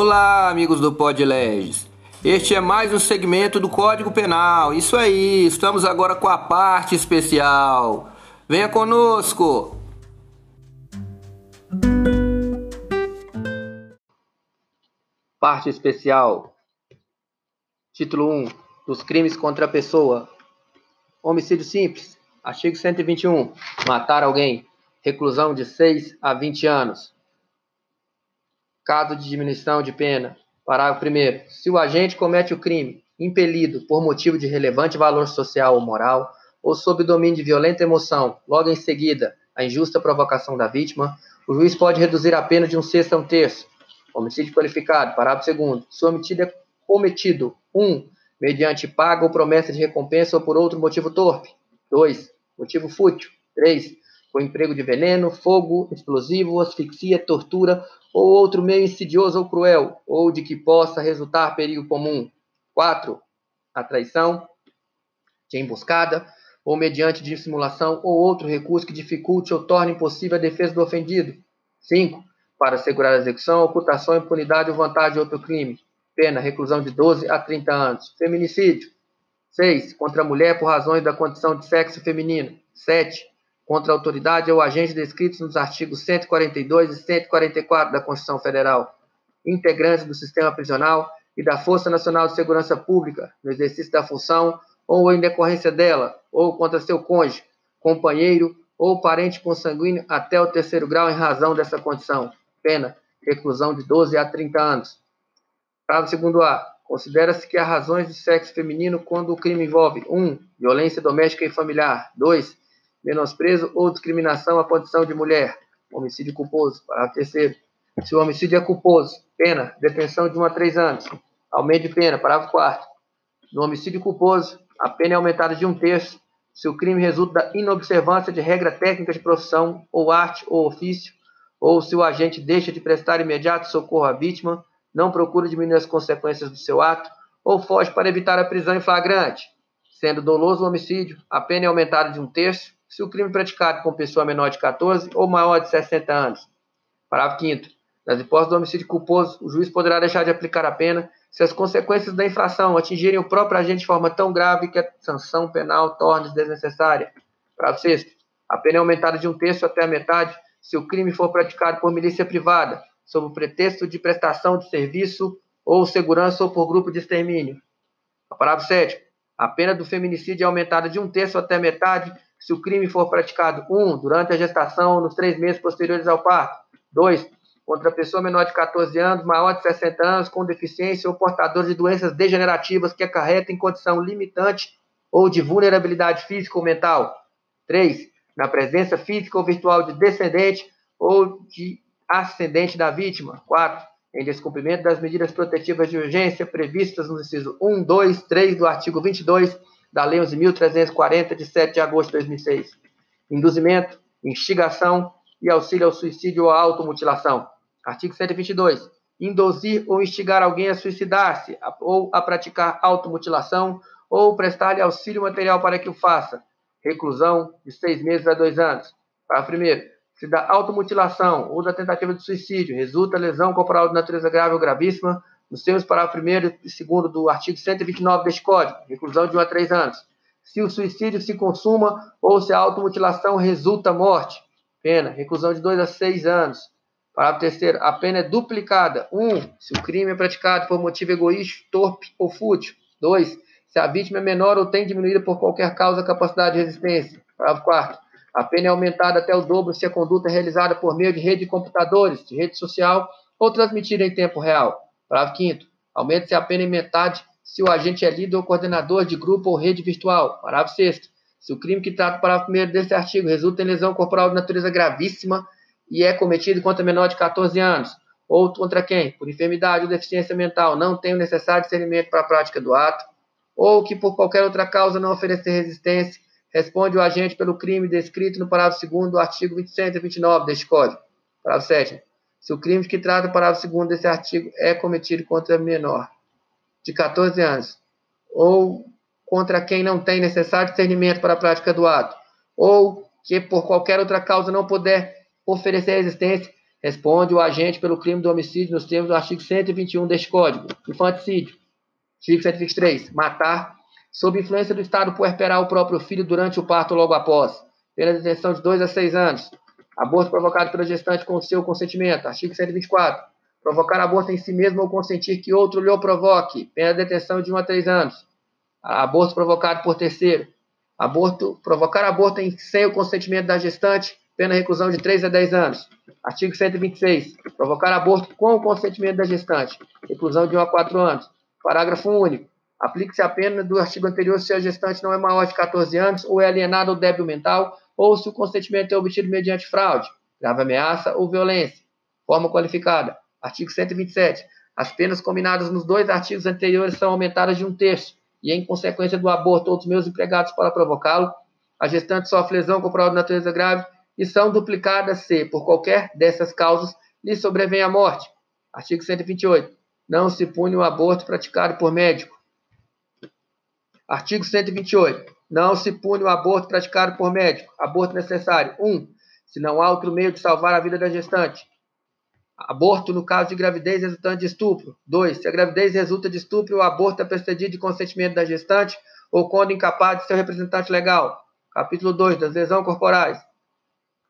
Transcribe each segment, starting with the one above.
Olá, amigos do Podleges. Este é mais um segmento do Código Penal. Isso aí, estamos agora com a parte especial. Venha conosco. Parte especial. Título 1. Dos crimes contra a pessoa. Homicídio simples. Artigo 121. Matar alguém. Reclusão de 6 a 20 anos. Caso de diminuição de pena. Parágrafo 1. Se o agente comete o crime impelido por motivo de relevante valor social ou moral, ou sob domínio de violenta emoção, logo em seguida, a injusta provocação da vítima, o juiz pode reduzir a pena de um sexto a um terço. Homicídio qualificado. Parágrafo 2. Se o homicídio é cometido, 1. Um, mediante paga ou promessa de recompensa ou por outro motivo torpe. 2. Motivo fútil. 3. Com emprego de veneno, fogo, explosivo, asfixia, tortura ou outro meio insidioso ou cruel, ou de que possa resultar perigo comum. 4. A traição, de emboscada, ou mediante dissimulação ou outro recurso que dificulte ou torne impossível a defesa do ofendido. 5. Para assegurar a execução, ocultação, impunidade ou vantagem de outro crime. Pena, reclusão de 12 a 30 anos. Feminicídio. 6. Contra a mulher por razões da condição de sexo feminino. 7 contra a autoridade ou agente descritos nos artigos 142 e 144 da Constituição Federal, integrantes do sistema prisional e da Força Nacional de Segurança Pública, no exercício da função ou em decorrência dela, ou contra seu cônjuge, companheiro ou parente consanguíneo até o terceiro grau em razão dessa condição. Pena, reclusão de 12 a 30 anos. Parágrafo segundo A. Considera-se que há razões de sexo feminino quando o crime envolve 1. Um, violência doméstica e familiar. 2 menosprezo ou discriminação à condição de mulher, homicídio culposo. Parágrafo terceiro. Se o homicídio é culposo, pena, detenção de 1 a 3 anos. Aumento de pena. Parágrafo 4 No homicídio culposo, a pena é aumentada de um terço se o crime resulta da inobservância de regra técnica de profissão, ou arte, ou ofício, ou se o agente deixa de prestar imediato socorro à vítima, não procura diminuir as consequências do seu ato, ou foge para evitar a prisão em flagrante. Sendo doloso o homicídio, a pena é aumentada de um terço se o crime praticado com pessoa menor de 14 ou maior de 60 anos. Parágrafo 5 Nas hipóteses do homicídio culposo, o juiz poderá deixar de aplicar a pena se as consequências da infração atingirem o próprio agente de forma tão grave que a sanção penal torne-se desnecessária. Parágrafo 6 A pena é aumentada de um terço até a metade se o crime for praticado por milícia privada, sob o pretexto de prestação de serviço ou segurança ou por grupo de extermínio. Parágrafo 7 A pena do feminicídio é aumentada de um terço até metade se o crime for praticado, um, durante a gestação ou nos três meses posteriores ao parto. Dois, contra pessoa menor de 14 anos, maior de 60 anos, com deficiência ou portador de doenças degenerativas que acarretem condição limitante ou de vulnerabilidade física ou mental. Três, na presença física ou virtual de descendente ou de ascendente da vítima. Quatro, em descumprimento das medidas protetivas de urgência previstas no inciso 1, 2, 3 do artigo 22 da Lei 11.340, de 7 de agosto de 2006. Induzimento, instigação e auxílio ao suicídio ou à automutilação. Artigo 122. Induzir ou instigar alguém a suicidar-se ou a praticar automutilação ou prestar-lhe auxílio material para que o faça. Reclusão de seis meses a dois anos. Parágrafo primeiro. Se da automutilação ou da tentativa de suicídio resulta lesão corporal de natureza grave ou gravíssima, nos termos parágrafo 1 e 2 do artigo 129 deste Código, reclusão de 1 a 3 anos. Se o suicídio se consuma ou se a automutilação resulta morte, pena, reclusão de 2 a 6 anos. Parágrafo 3 a pena é duplicada. 1. Um, se o crime é praticado por motivo egoísta, torpe ou fútil. 2. Se a vítima é menor ou tem diminuída por qualquer causa a capacidade de resistência. Parágrafo 4 a pena é aumentada até o dobro se a conduta é realizada por meio de rede de computadores, de rede social ou transmitida em tempo real. Parágrafo 5 Aumenta-se a pena em metade se o agente é líder ou coordenador de grupo ou rede virtual. Parágrafo 6 Se o crime que trata o parágrafo 1 deste artigo resulta em lesão corporal de natureza gravíssima e é cometido contra menor de 14 anos, ou contra quem, por enfermidade ou deficiência mental, não tem o necessário discernimento para a prática do ato, ou que por qualquer outra causa não oferecer resistência, responde o agente pelo crime descrito no parágrafo 2 do artigo 129 deste Código. Parágrafo 7 se o crime que trata o parágrafo 2 desse artigo é cometido contra menor de 14 anos, ou contra quem não tem necessário discernimento para a prática do ato, ou que por qualquer outra causa não puder oferecer resistência, Responde o agente pelo crime do homicídio nos termos do artigo 121 deste Código. Infanticídio. Artigo 123. Matar sob influência do Estado puerperar o próprio filho durante o parto logo após. Pela detenção de 2 a 6 anos. Aborto provocado pela gestante com seu consentimento. Artigo 124. Provocar aborto em si mesmo ou consentir que outro lhe o provoque. Pena de detenção de 1 a 3 anos. Aborto provocado por terceiro. Aborto, provocar aborto em, sem o consentimento da gestante. Pena reclusão de 3 a 10 anos. Artigo 126. Provocar aborto com o consentimento da gestante. Reclusão de 1 a 4 anos. Parágrafo único. Aplique-se a pena do artigo anterior se a gestante não é maior de 14 anos, ou é alienada ou débil mental, ou se o consentimento é obtido mediante fraude, grave ameaça ou violência. Forma qualificada. Artigo 127. As penas combinadas nos dois artigos anteriores são aumentadas de um terço, e em consequência do aborto ou dos meus empregados para provocá-lo, a gestante sofre lesão corporal de natureza grave e são duplicadas se, por qualquer dessas causas, lhe sobrevém a morte. Artigo 128. Não se pune o aborto praticado por médico, Artigo 128. Não se pune o aborto praticado por médico. Aborto necessário. 1. Um, se não há outro meio de salvar a vida da gestante. Aborto no caso de gravidez resultante de estupro. 2. Se a gravidez resulta de estupro, o aborto é precedido de consentimento da gestante ou quando incapaz de seu representante legal. Capítulo 2. Das lesões corporais.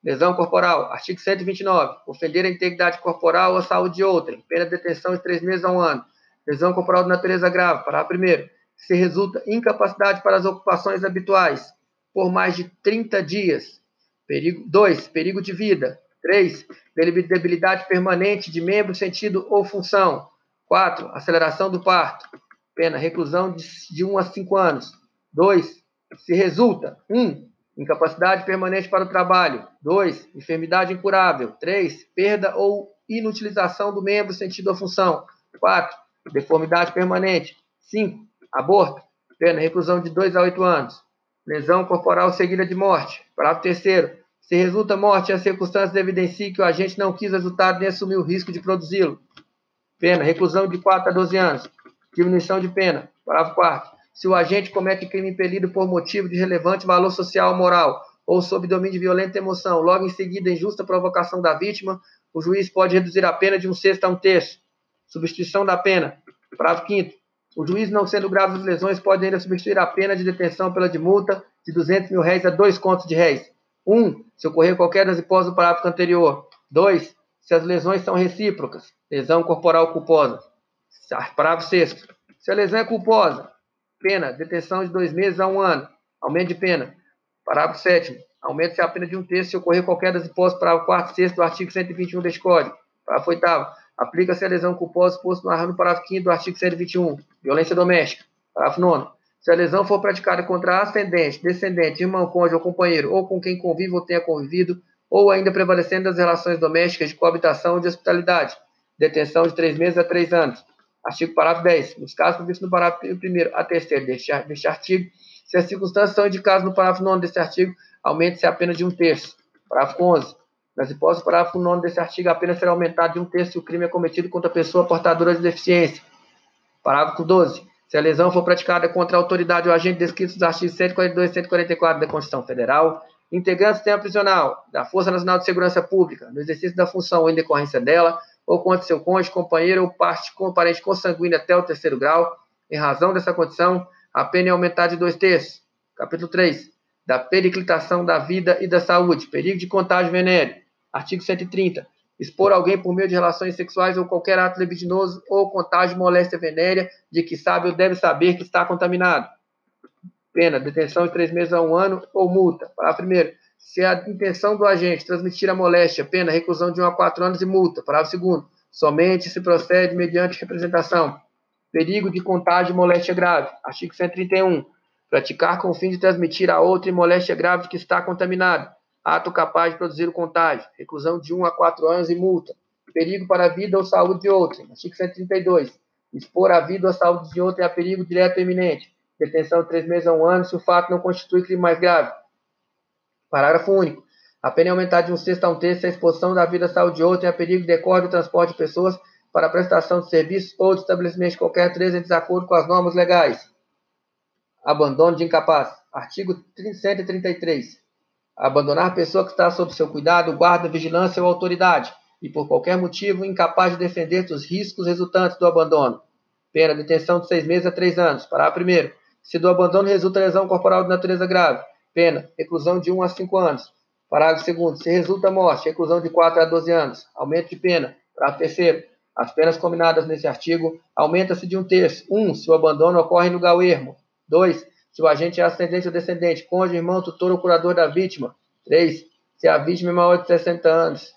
Lesão corporal. Artigo 129. Ofender a integridade corporal ou a saúde de outrem. Pena de detenção de três meses a um ano. Lesão corporal de natureza grave. Parágrafo 1 se resulta incapacidade para as ocupações habituais por mais de 30 dias. Perigo 2. Perigo de vida. 3. Debilidade permanente de membro, sentido ou função. 4. Aceleração do parto. Pena, reclusão de 1 um a 5 anos. 2. Se resulta 1. Um, incapacidade permanente para o trabalho. 2. Enfermidade incurável. 3. Perda ou inutilização do membro, sentido ou função. 4. Deformidade permanente. 5. Aborto, pena, reclusão de 2 a 8 anos. Lesão corporal seguida de morte. Parágrafo terceiro. Se resulta morte, as circunstâncias evidenciam que o agente não quis resultado nem assumiu o risco de produzi-lo. Pena, reclusão de 4 a 12 anos. Diminuição de pena. Parágrafo 4 se o agente comete crime impelido por motivo de relevante valor social ou moral, ou sob domínio de violenta emoção, logo em seguida, injusta provocação da vítima, o juiz pode reduzir a pena de um sexto a um terço. Substituição da pena. Parágrafo 5 o juiz, não sendo graves as lesões, pode ainda substituir a pena de detenção pela de multa de 200 mil réis a dois contos de réis. 1. Um, se ocorrer qualquer das hipóteses do parágrafo anterior. 2. Se as lesões são recíprocas. Lesão corporal culposa. Parágrafo 6. Se a lesão é culposa, pena, detenção de dois meses a um ano. Aumento de pena. Parágrafo 7. Aumento-se a pena de um terço se ocorrer qualquer das hipóteses para o 4 6 do artigo 121 deste Código. Parágrafo 8. Aplica-se a lesão culposa exposto no parágrafo 5 do artigo 121. Violência doméstica. Parágrafo 9. Se a lesão for praticada contra ascendente, descendente, irmão, cônjuge ou companheiro, ou com quem convive ou tenha convivido, ou ainda prevalecendo das relações domésticas de coabitação ou de hospitalidade, detenção de três meses a três anos. Artigo parágrafo 10. Nos casos previstos no parágrafo 1 a terceiro deste, deste artigo, se as circunstâncias são indicadas no parágrafo 9 deste artigo, aumente-se a pena de um terço. Parágrafo 11. Nas hipóteses do parágrafo 9 desse artigo, a pena será aumentada de um terço se o crime é cometido contra a pessoa portadora de deficiência. Parágrafo 12. Se a lesão for praticada contra a autoridade ou agente descritos nos artigos 142 e 144 da Constituição Federal, integrante do sistema prisional, da Força Nacional de Segurança Pública, no exercício da função ou em decorrência dela, ou contra seu cônjuge, companheiro ou parte com parente consanguíneo até o terceiro grau, em razão dessa condição, a pena é aumentada de dois terços. Capítulo 3. Da periclitação da vida e da saúde, perigo de contágio venéreo. Artigo 130. Expor alguém por meio de relações sexuais ou qualquer ato libidinoso ou contágio moléstia venérea de que sabe ou deve saber que está contaminado. Pena, detenção de três meses a um ano ou multa. Parágrafo primeiro. Se a intenção do agente transmitir a moléstia, pena, reclusão de um a quatro anos e multa. Parágrafo segundo. Somente se procede mediante representação. Perigo de contágio de moléstia grave. Artigo 131. Praticar com o fim de transmitir a outra moléstia grave que está contaminado ato capaz de produzir o contágio, reclusão de 1 a 4 anos e multa, perigo para a vida ou saúde de outrem, artigo 132, expor a vida ou a saúde de outrem a perigo direto ou iminente, detenção de 3 meses a 1 ano se o fato não constitui crime mais grave. Parágrafo único. A pena é aumentada de um sexto a um terço se a exposição da vida ou saúde de outrem a perigo decorre do transporte de pessoas para a prestação de serviços ou de estabelecimento de qualquer natureza em desacordo com as normas legais. Abandono de incapaz. Artigo 133 abandonar a pessoa que está sob seu cuidado, guarda, vigilância ou autoridade. e por qualquer motivo incapaz de defender dos riscos resultantes do abandono. Pena, detenção de seis meses a três anos. Parágrafo primeiro. Se do abandono resulta lesão corporal de natureza grave, pena, reclusão de 1 a 5 anos. Parágrafo segundo. Se resulta morte, reclusão de 4 a 12 anos. Aumento de pena. Parágrafo terceiro. As penas combinadas nesse artigo aumenta-se de um terço. 1. Um, se o abandono ocorre no lugar ermo. 2. Se o agente é ascendente ou descendente, cônjuge, irmão, tutor ou curador da vítima. 3. Se a vítima é maior de 60 anos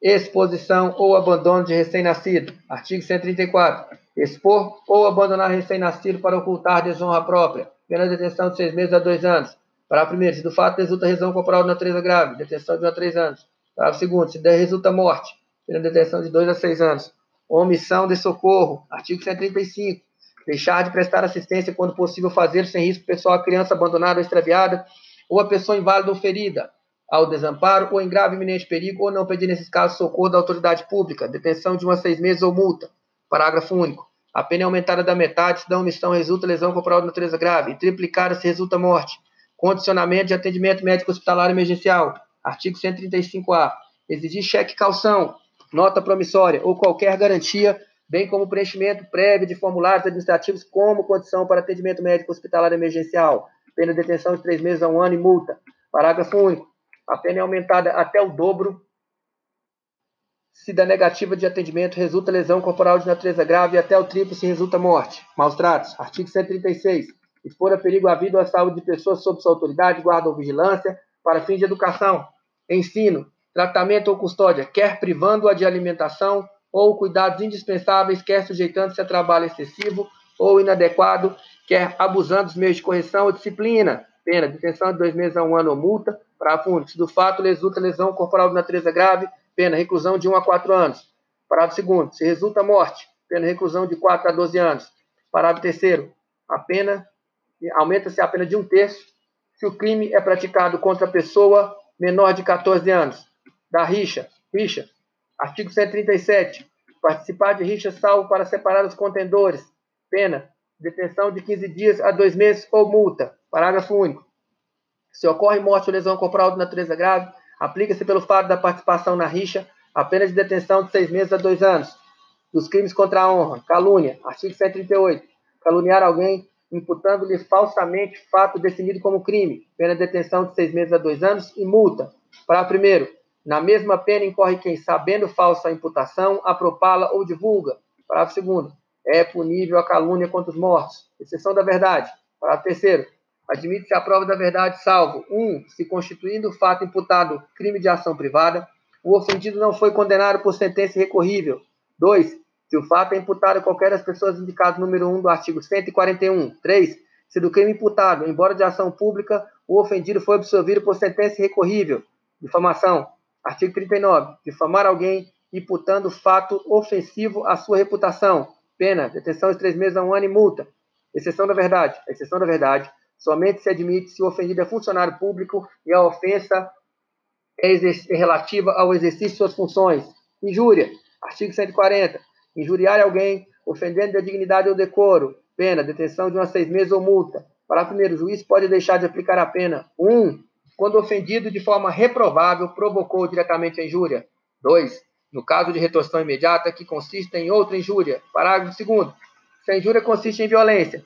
exposição ou abandono de recém-nascido. Artigo 134. Expor ou abandonar recém-nascido para ocultar desonra própria. Pena de detenção de seis meses a dois anos. Parágrafo primeiro. Se do fato resulta lesão corporal de natureza grave, detenção de um a três anos. Parágrafo segundo. Se resulta morte, pena de detenção de dois a seis anos. Omissão de socorro. Artigo 135. Deixar de prestar assistência quando possível fazer sem risco pessoal a criança abandonada ou extraviada ou a pessoa inválida ou ferida ao desamparo ou em grave iminente perigo ou não pedir, nesses casos, socorro da autoridade pública, detenção de um a seis meses ou multa. Parágrafo único. A pena é aumentada da metade se da omissão resulta lesão corporal de natureza grave, e triplicada se resulta morte. Condicionamento de atendimento médico hospitalar emergencial. Artigo 135-A. Exigir cheque calção, nota promissória ou qualquer garantia, bem como preenchimento prévio de formulários administrativos como condição para atendimento médico hospitalar emergencial. Pena de detenção de três meses a um ano e multa. Parágrafo único a pena é aumentada até o dobro se da negativa de atendimento resulta lesão corporal de natureza grave e até o triplo se resulta morte. Maus tratos. Artigo 136. Expor a perigo à vida ou à saúde de pessoas sob sua autoridade, guarda ou vigilância, para fins de educação, ensino, tratamento ou custódia, quer privando-a de alimentação ou cuidados indispensáveis, quer sujeitando-se a trabalho excessivo ou inadequado, quer abusando dos meios de correção ou disciplina. Pena, detenção de dois meses a um ano ou multa, Parágrafo único. Se do fato resulta lesão corporal de natureza grave, pena reclusão de 1 a 4 anos. Parágrafo segundo. Se resulta morte, pena reclusão de 4 a 12 anos. Parágrafo terceiro. A pena aumenta-se a pena de um terço se o crime é praticado contra a pessoa menor de 14 anos. Da rixa. Rixa. Artigo 137. Participar de rixa salvo para separar os contendores. Pena. Detenção de 15 dias a 2 meses ou multa. Parágrafo único. Se ocorre morte ou lesão corporal de natureza grave, aplica-se pelo fato da participação na rixa a pena de detenção de seis meses a dois anos. Dos crimes contra a honra, calúnia, artigo 138. Caluniar alguém imputando-lhe falsamente fato definido como crime, pena de detenção de seis meses a dois anos e multa. Para primeiro, na mesma pena incorre quem, sabendo falsa imputação, apropala ou divulga. Parágrafo segundo, é punível a calúnia contra os mortos, exceção da verdade. Parágrafo terceiro, Admite-se a prova da verdade, salvo 1. Um, se constituindo o fato imputado crime de ação privada, o ofendido não foi condenado por sentença recorrível. 2. Se o fato é imputado a qualquer das pessoas indicadas no número 1 do artigo 141. 3. Se do crime imputado, embora de ação pública, o ofendido foi absolvido por sentença recorrível. Difamação. Artigo 39. Difamar alguém imputando fato ofensivo à sua reputação. Pena, detenção de três meses a um ano e multa. Exceção da verdade. Exceção da verdade Somente se admite se o ofendido é funcionário público e a ofensa é, é relativa ao exercício de suas funções. Injúria. Artigo 140. Injuriar alguém, ofendendo a dignidade ou decoro. Pena, detenção de uns seis meses ou multa. Para primeiro, o juiz pode deixar de aplicar a pena. 1. Um, quando ofendido de forma reprovável provocou diretamente a injúria. 2. No caso de retorção imediata, que consiste em outra injúria. Parágrafo 2. Se a injúria consiste em violência,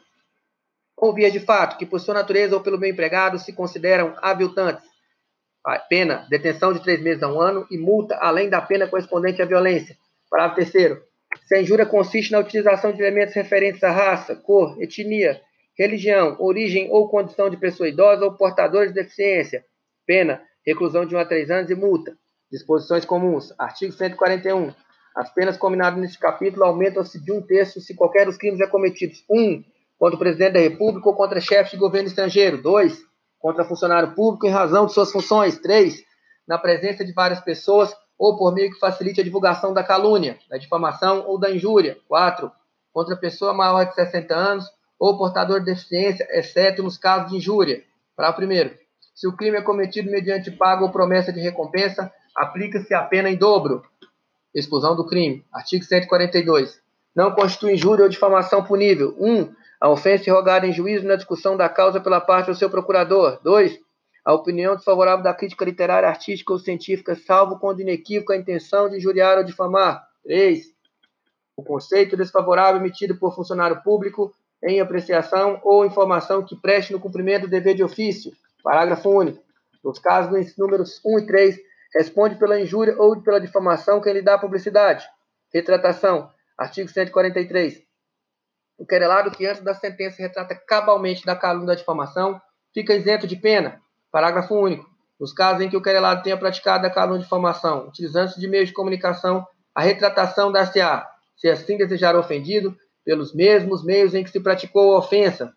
ou vias de fato, que por sua natureza ou pelo meu empregado se consideram aviltantes. A pena, detenção de três meses a um ano e multa além da pena correspondente à violência. Parágrafo terceiro. Se a injúria consiste na utilização de elementos referentes à raça, cor, etnia, religião, origem ou condição de pessoa idosa ou portador de deficiência, pena, reclusão de 1 a 3 anos e multa. Disposições comuns. Artigo 141. As penas combinadas neste capítulo aumentam-se de um terço se qualquer dos crimes é cometidos. 1. Um, contra o presidente da República ou contra chefe de governo estrangeiro. 2. Contra funcionário público em razão de suas funções. 3. Na presença de várias pessoas ou por meio que facilite a divulgação da calúnia, da difamação ou da injúria. 4. Contra pessoa maior de 60 anos ou portador de deficiência, exceto nos casos de injúria. Para primeiro, se o crime é cometido mediante pago ou promessa de recompensa, aplica-se a pena em dobro. Exclusão do crime. Artigo 142. Não constitui injúria ou difamação punível. 1. Um, a ofensa irrogada em juízo na discussão da causa pela parte do seu procurador. 2. a opinião desfavorável da crítica literária, artística ou científica, salvo quando inequívoca a intenção de injuriar ou difamar. 3. O conceito desfavorável emitido por funcionário público em apreciação ou informação que preste no cumprimento do dever de ofício. Parágrafo único. Nos casos números 1 e 3, responde pela injúria ou pela difamação quem lhe dá publicidade. Retratação. Artigo 143. O querelado que antes da sentença retrata cabalmente da calúnia da difamação fica isento de pena. Parágrafo único. Nos casos em que o querelado tenha praticado a calúnia de difamação, utilizando-se de meios de comunicação, a retratação dar-se-á, se assim desejar ofendido, pelos mesmos meios em que se praticou a ofensa.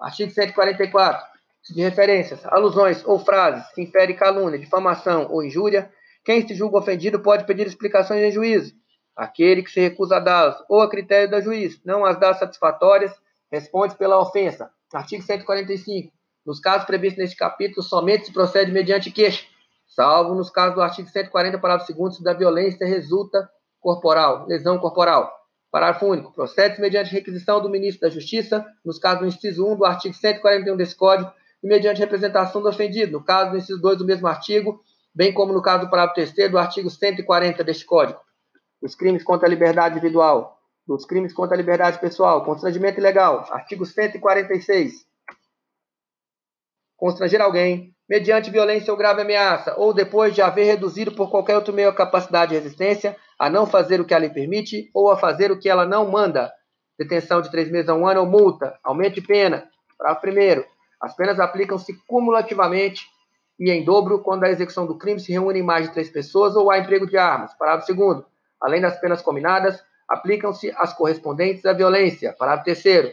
Artigo 144 de referências, alusões ou frases que inferem calúnia, difamação ou injúria, quem se julga ofendido pode pedir explicações em juízo. Aquele que se recusa a dá-las, ou a critério da juiz, não as dá satisfatórias, responde pela ofensa. Artigo 145. Nos casos previstos neste capítulo, somente se procede mediante queixa, salvo nos casos do artigo 140, parágrafo 2 da violência resulta corporal, lesão corporal. Parágrafo único. Procede-se mediante requisição do ministro da Justiça, nos casos do inciso 1 do artigo 141 desse Código, e mediante representação do ofendido, no caso do inciso 2 do mesmo artigo, bem como no caso do parágrafo 3 do artigo 140 deste Código. Os crimes contra a liberdade individual, dos crimes contra a liberdade pessoal, constrangimento ilegal, artigo 146. Constranger alguém, mediante violência ou grave ameaça, ou depois de haver reduzido por qualquer outro meio a capacidade de resistência, a não fazer o que ela lhe permite, ou a fazer o que ela não manda. Detenção de três meses a um ano ou multa, aumento de pena. Parágrafo primeiro as penas aplicam-se cumulativamente e em dobro quando a execução do crime se reúne em mais de três pessoas ou há emprego de armas. Parágrafo segundo. Além das penas combinadas, aplicam-se as correspondentes à violência. Parágrafo terceiro.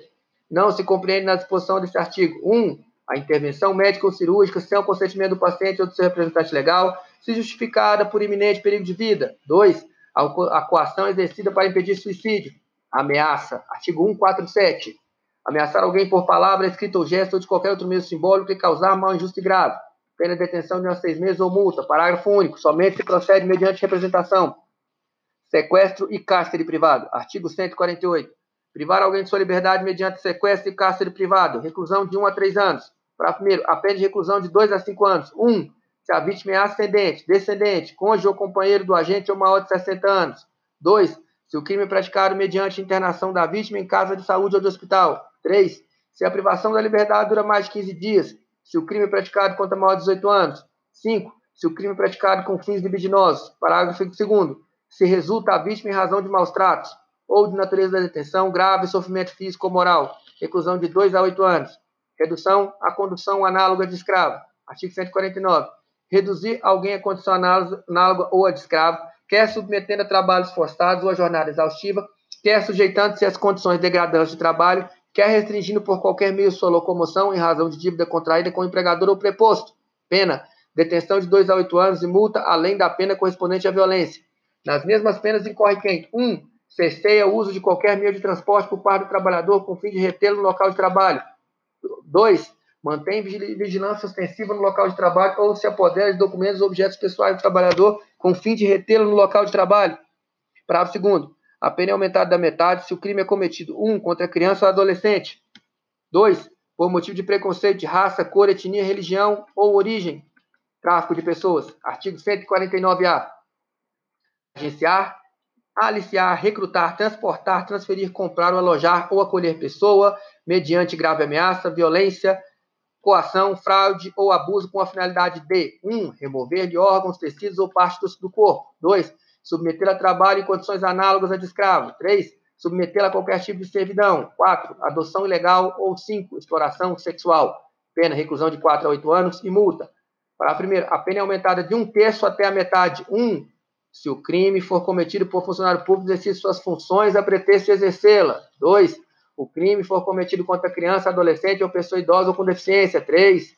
Não se compreende na disposição deste artigo 1. Um, a intervenção médica ou cirúrgica sem o consentimento do paciente ou do seu representante legal, se justificada por iminente perigo de vida. 2. A coação exercida para impedir suicídio. Ameaça. Artigo 147 ameaçar alguém por palavra, escrita ou gesto ou de qualquer outro meio simbólico e causar mal injusto e grave. Pena de detenção de uns seis meses ou multa. Parágrafo único. Somente se procede mediante representação. Sequestro e cárcere privado. Artigo 148. Privar alguém de sua liberdade mediante sequestro e cárcere privado. Reclusão de 1 a 3 anos. Parágrafo primeiro. A pena de reclusão de 2 a 5 anos. 1. Um, se a vítima é ascendente, descendente, cônjuge ou companheiro do agente ou maior de 60 anos. 2. Se o crime é praticado mediante internação da vítima em casa de saúde ou de hospital. 3. Se a privação da liberdade dura mais de 15 dias, se o crime é praticado contra maior de 18 anos. 5. Se o crime é praticado com fins libidinosos. Parágrafo 2 Se resulta a vítima em razão de maus tratos ou de natureza da detenção, grave sofrimento físico ou moral. Reclusão de 2 a 8 anos. Redução à condução análoga de escravo. Artigo 149. Reduzir alguém à condição análoga ou a de escravo, quer submetendo a trabalhos forçados ou a jornada exaustiva, quer sujeitando-se às condições degradantes de trabalho quer restringindo por qualquer meio sua locomoção em razão de dívida contraída com o empregador ou preposto. Pena: detenção de 2 a 8 anos e multa, além da pena correspondente à violência. Nas mesmas penas incorre quem? 1. Um, cesseia o uso de qualquer meio de transporte por parte do trabalhador com fim de retê-lo no local de trabalho. 2. Mantém vigilância ostensiva no local de trabalho ou se apodera de documentos ou objetos pessoais do trabalhador com fim de retê-lo no local de trabalho. Parágrafo 2 a pena é aumentada da metade se o crime é cometido, 1. Um, contra criança ou adolescente. 2. Por motivo de preconceito de raça, cor, etnia, religião ou origem. Tráfico de pessoas. Artigo 149-A. Agenciar, aliciar, recrutar, transportar, transferir, comprar ou alojar ou acolher pessoa mediante grave ameaça, violência, coação, fraude ou abuso com a finalidade de 1. Um, remover de órgãos, tecidos ou partes do corpo. 2 submetê-la a trabalho em condições análogas a de escravo. 3. Submetê-la a qualquer tipo de servidão. 4. Adoção ilegal. Ou 5. Exploração sexual. Pena, reclusão de 4 a 8 anos e multa. Para a primeira, a pena é aumentada de um terço até a metade. 1. Um, se o crime for cometido por funcionário público exercer suas funções a pretexto de exercê-la. 2. O crime for cometido contra criança, adolescente ou pessoa idosa ou com deficiência. 3.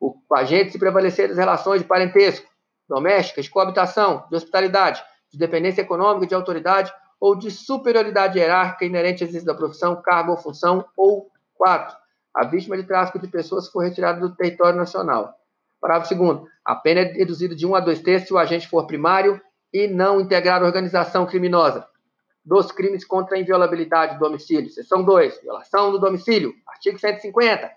O agente se prevalecer das relações de parentesco, domésticas, coabitação, de hospitalidade, de dependência econômica, de autoridade ou de superioridade hierárquica inerente ao exercício da profissão, cargo ou função, ou 4. A vítima de tráfico de pessoas for retirada do território nacional. Parágrafo 2 A pena é reduzida de 1 a 2 terços se o agente for primário e não integrar organização criminosa. Dos crimes contra a inviolabilidade do domicílio. Seção 2. Violação do domicílio. Artigo 150.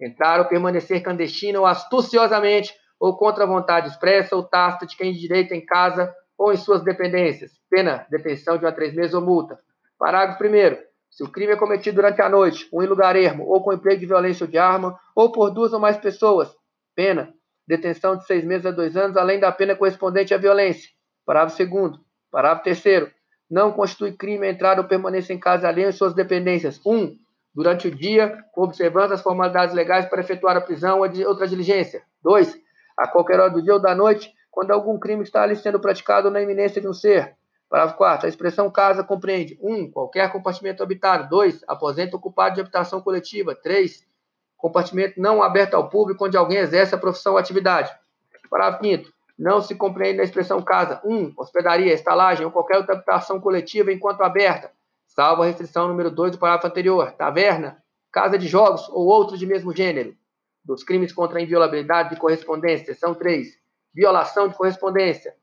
entrar ou permanecer clandestino ou astuciosamente ou contra a vontade expressa ou tácita de quem de direito em casa ou em suas dependências. Pena, detenção de uma três meses ou multa. Parágrafo 1 Se o crime é cometido durante a noite, ou em lugar ermo, ou com emprego de violência ou de arma, ou por duas ou mais pessoas, pena, detenção de seis meses a dois anos, além da pena correspondente à violência. Parágrafo 2 Parágrafo 3 Não constitui crime a entrada ou permanência em casa alheia em suas dependências. 1. Um, durante o dia, com observância formalidades legais para efetuar a prisão ou outra diligência. 2. A qualquer hora do dia ou da noite, quando algum crime está ali sendo praticado na iminência de um ser. Parágrafo 4. A expressão casa compreende 1. Um, qualquer compartimento habitado. 2. Aposento ocupado de habitação coletiva. 3. Compartimento não aberto ao público onde alguém exerce a profissão ou atividade. Parágrafo 5. Não se compreende a expressão casa 1. Um, hospedaria, estalagem ou qualquer outra habitação coletiva enquanto aberta, salvo a restrição número 2 do parágrafo anterior. Taverna, casa de jogos ou outro de mesmo gênero. Dos crimes contra a inviolabilidade de correspondência. Seção 3. Violação de correspondência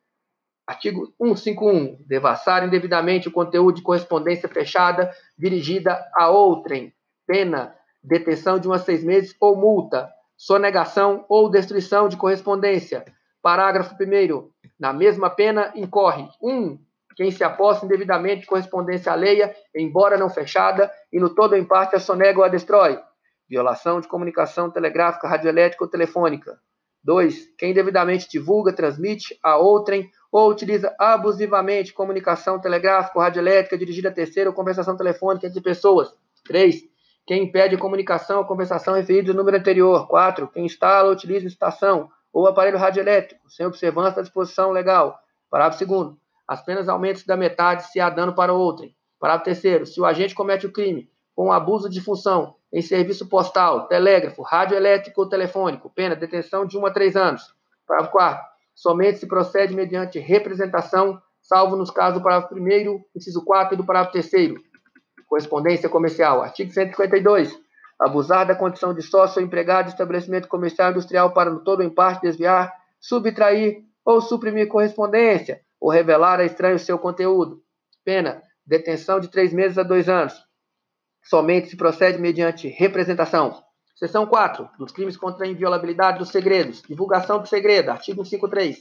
Artigo 151. Devassar indevidamente o conteúdo de correspondência fechada dirigida a outrem. Pena, detenção de um a seis meses ou multa. Sonegação ou destruição de correspondência. Parágrafo 1 Na mesma pena incorre 1. Um, quem se aposta indevidamente de correspondência alheia, embora não fechada, e no todo ou em parte a sonega ou a destrói. Violação de comunicação telegráfica, radioelétrica ou telefônica. 2. Quem devidamente divulga, transmite a outrem ou utiliza abusivamente comunicação telegráfica ou radioelétrica dirigida a terceiro ou conversação telefônica entre pessoas. 3. Quem impede comunicação ou conversação referida no número anterior. 4. Quem instala ou utiliza estação ou aparelho radioelétrico sem observância da disposição legal. Parágrafo 2 As penas aumentam da metade se há dano para outrem. Parágrafo 3 Se o agente comete o crime com abuso de função em serviço postal, telégrafo, radioelétrico ou telefônico, pena detenção de 1 a 3 anos. Parágrafo 4 somente se procede mediante representação, salvo nos casos do parágrafo 1 inciso 4 e do parágrafo 3 Correspondência comercial. Artigo 152. Abusar da condição de sócio ou empregado de estabelecimento comercial industrial para, no todo ou em parte, desviar, subtrair ou suprimir correspondência ou revelar a estranho seu conteúdo. Pena, detenção de três meses a dois anos. Somente se procede mediante representação. Seção 4. Dos crimes contra a inviolabilidade dos segredos. Divulgação do segredo. Artigo 153.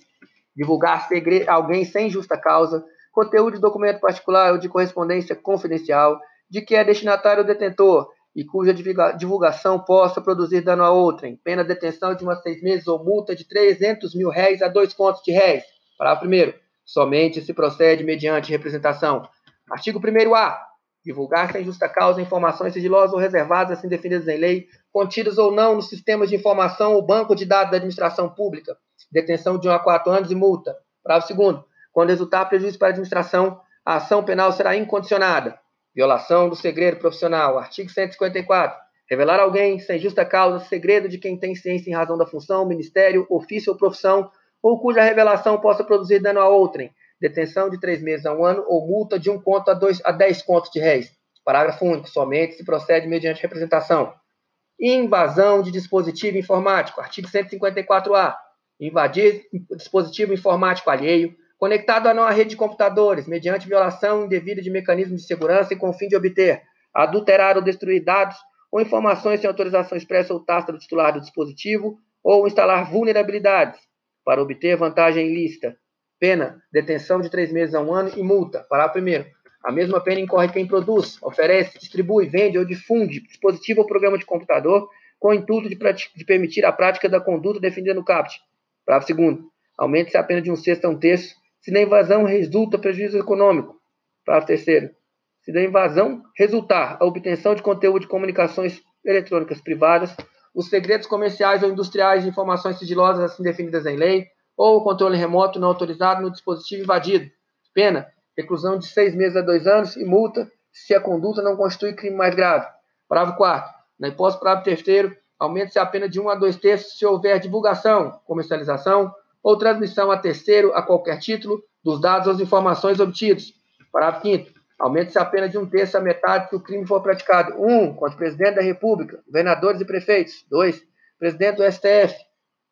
Divulgar segredo, alguém sem justa causa, conteúdo de documento particular ou de correspondência confidencial, de que é destinatário o detentor e cuja divulgação possa produzir dano a outrem. Pena detenção de uma seis meses ou multa de 300 mil réis a dois pontos de réis. Parágrafo 1. Somente se procede mediante representação. Artigo 1a divulgar sem justa causa informações sigilosas ou reservadas assim definidas em lei, contidas ou não nos sistemas de informação ou banco de dados da administração pública, detenção de 1 a 4 anos e multa. Parágrafo 2 Quando resultar prejuízo para a administração, a ação penal será incondicionada. Violação do segredo profissional. Artigo 154. Revelar alguém, sem justa causa, segredo de quem tem ciência em razão da função, ministério, ofício ou profissão, ou cuja revelação possa produzir dano a outrem, detenção de três meses a um ano ou multa de um conto a, dois, a dez contos de réis. Parágrafo único. Somente se procede mediante representação. Invasão de dispositivo informático. Artigo 154-A. Invadir dispositivo informático alheio, conectado a uma rede de computadores, mediante violação indevida de mecanismos de segurança e com o fim de obter, adulterar ou destruir dados ou informações sem autorização expressa ou tácita do titular do dispositivo, ou instalar vulnerabilidades para obter vantagem ilícita, Pena, detenção de três meses a um ano e multa. Parágrafo primeiro. A mesma pena incorre quem produz, oferece, distribui, vende ou difunde dispositivo ou programa de computador com o intuito de, de permitir a prática da conduta definida no CAPT. Parágrafo segundo. Aumente-se a pena de um sexto a um terço se da invasão resulta prejuízo econômico. Parágrafo terceiro. Se da invasão resultar a obtenção de conteúdo de comunicações eletrônicas privadas, os segredos comerciais ou industriais de informações sigilosas assim definidas em lei, ou o controle remoto não autorizado no dispositivo invadido. Pena, reclusão de seis meses a dois anos e multa se a conduta não constitui crime mais grave. Parágrafo 4 Na hipótese do parágrafo terceiro, aumenta-se a pena de um a dois terços se houver divulgação, comercialização ou transmissão a terceiro a qualquer título dos dados ou informações obtidos. Parágrafo 5 Aumenta-se a pena de um terço a metade se o crime for praticado. 1. Um, contra o presidente da República, governadores e prefeitos. 2. Presidente do STF,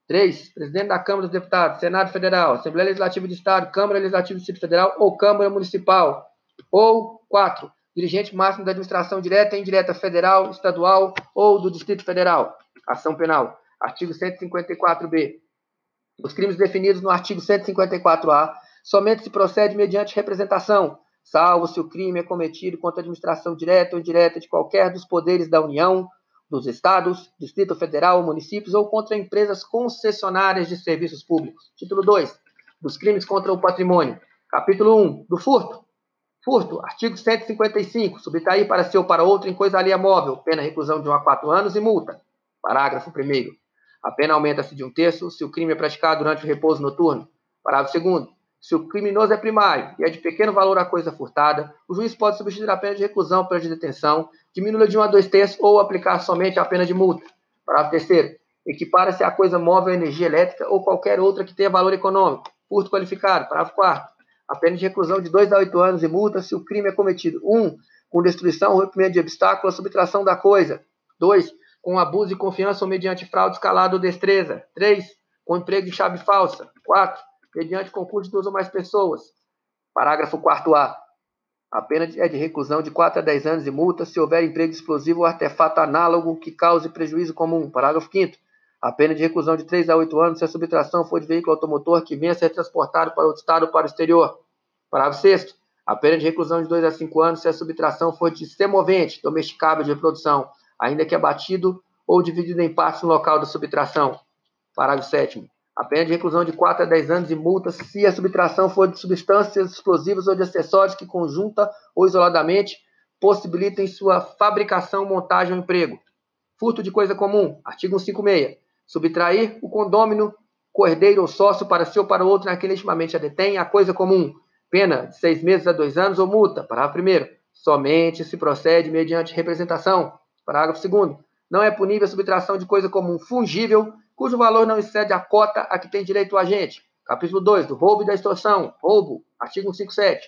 3. Presidente da Câmara dos Deputados, Senado Federal, Assembleia Legislativa de Estado, Câmara Legislativa do Distrito Federal ou Câmara Municipal. Ou 4. Dirigente máximo da administração direta e indireta federal, estadual ou do Distrito Federal. Ação penal. Artigo 154b. Os crimes definidos no artigo 154A somente se procede mediante representação, salvo se o crime é cometido contra a administração direta ou indireta de qualquer dos poderes da União, dos Estados, Distrito Federal, municípios ou contra empresas concessionárias de serviços públicos. Título 2. Dos crimes contra o patrimônio. Capítulo 1. Do furto. Furto. Artigo 155. Subtrair para si ou para outro em coisa alheia móvel. Pena reclusão de 1 a 4 anos e multa. Parágrafo 1 A pena aumenta-se de um terço se o crime é praticado durante o repouso noturno. Parágrafo 2 se o criminoso é primário e é de pequeno valor a coisa furtada, o juiz pode substituir a pena de reclusão pela de detenção, diminuí-la de 1 a 2 terços ou aplicar somente a pena de multa. Parágrafo terceiro. Equipara-se a coisa móvel energia elétrica ou qualquer outra que tenha valor econômico. Furto qualificado. Parágrafo quarto. A pena de reclusão de 2 a 8 anos e multa se o crime é cometido 1. Um, com destruição rompimento de obstáculo subtração da coisa. 2. Com abuso de confiança ou mediante fraude escalada ou destreza. 3. Com emprego de chave falsa. 4 mediante concurso de duas ou mais pessoas. Parágrafo 4A. A pena é de reclusão de 4 a 10 anos e multa se houver emprego explosivo ou artefato análogo que cause prejuízo comum. Parágrafo 5 A pena de reclusão de 3 a 8 anos se a subtração for de veículo automotor que venha a ser transportado para outro estado ou para o exterior. Parágrafo 6 A pena de reclusão de 2 a 5 anos se a subtração for de semovente, domesticável de reprodução, ainda que abatido ou dividido em partes no local da subtração. Parágrafo 7 a pena de reclusão de 4 a 10 anos e multa se a subtração for de substâncias explosivas ou de acessórios que conjunta ou isoladamente possibilitem sua fabricação, montagem ou emprego. Furto de coisa comum. Artigo 156. Subtrair o condômino, cordeiro ou sócio para si ou para outro naquele intimamente a detém a coisa comum. Pena de seis meses a dois anos ou multa. Parágrafo 1 Somente se procede mediante representação. Parágrafo 2 Não é punível a subtração de coisa comum fungível cujo valor não excede a cota a que tem direito o agente. Capítulo 2, do roubo e da extorsão. Roubo, artigo 157.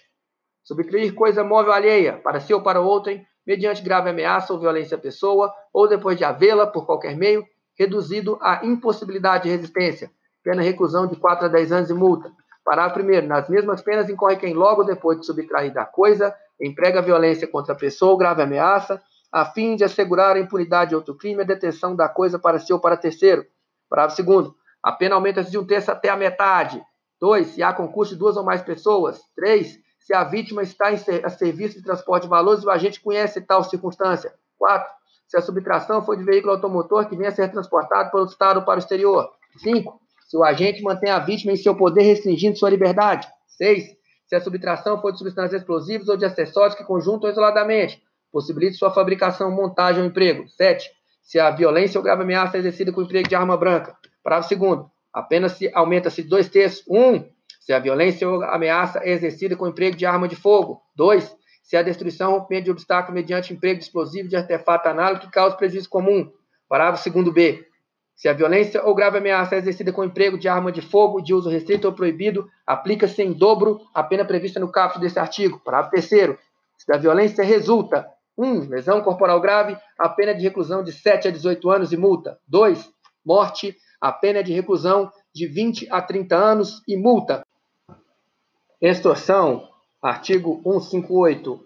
Subtrair coisa móvel alheia, para si ou para outrem, mediante grave ameaça ou violência à pessoa, ou depois de havê-la, por qualquer meio, reduzido à impossibilidade de resistência. Pena reclusão de 4 a 10 anos e multa. Parágrafo 1. Nas mesmas penas incorre quem, logo depois de subtrair da coisa, emprega violência contra a pessoa ou grave ameaça, a fim de assegurar a impunidade de outro crime, a detenção da coisa para si ou para terceiro Parágrafo segundo. A pena aumenta-se de um terço até a metade. Dois, se há concurso de duas ou mais pessoas. Três, se a vítima está a serviço de transporte de valores e o agente conhece tal circunstância. Quatro, se a subtração for de veículo automotor que venha a ser transportado pelo Estado para o exterior. Cinco, se o agente mantém a vítima em seu poder restringindo sua liberdade. Seis, se a subtração for de substâncias explosivas ou de acessórios que conjuntam isoladamente, possibilite sua fabricação, montagem ou emprego. Sete, se a violência ou grave ameaça é exercida com emprego de arma branca. Parágrafo segundo. Apenas se aumenta-se dois terços. Um, se a violência ou ameaça é exercida com emprego de arma de fogo. Dois, se a destruição ou de obstáculo mediante emprego de explosivo de artefato análogo que cause prejuízo comum. Parágrafo segundo B. Se a violência ou grave ameaça é exercida com emprego de arma de fogo de uso restrito ou proibido, aplica-se em dobro a pena prevista no caput desse artigo. Parágrafo terceiro. Se da violência resulta 1. Um, lesão corporal grave, a pena de reclusão de 7 a 18 anos e multa. 2. Morte, a pena de reclusão de 20 a 30 anos e multa. Extorsão, artigo 158.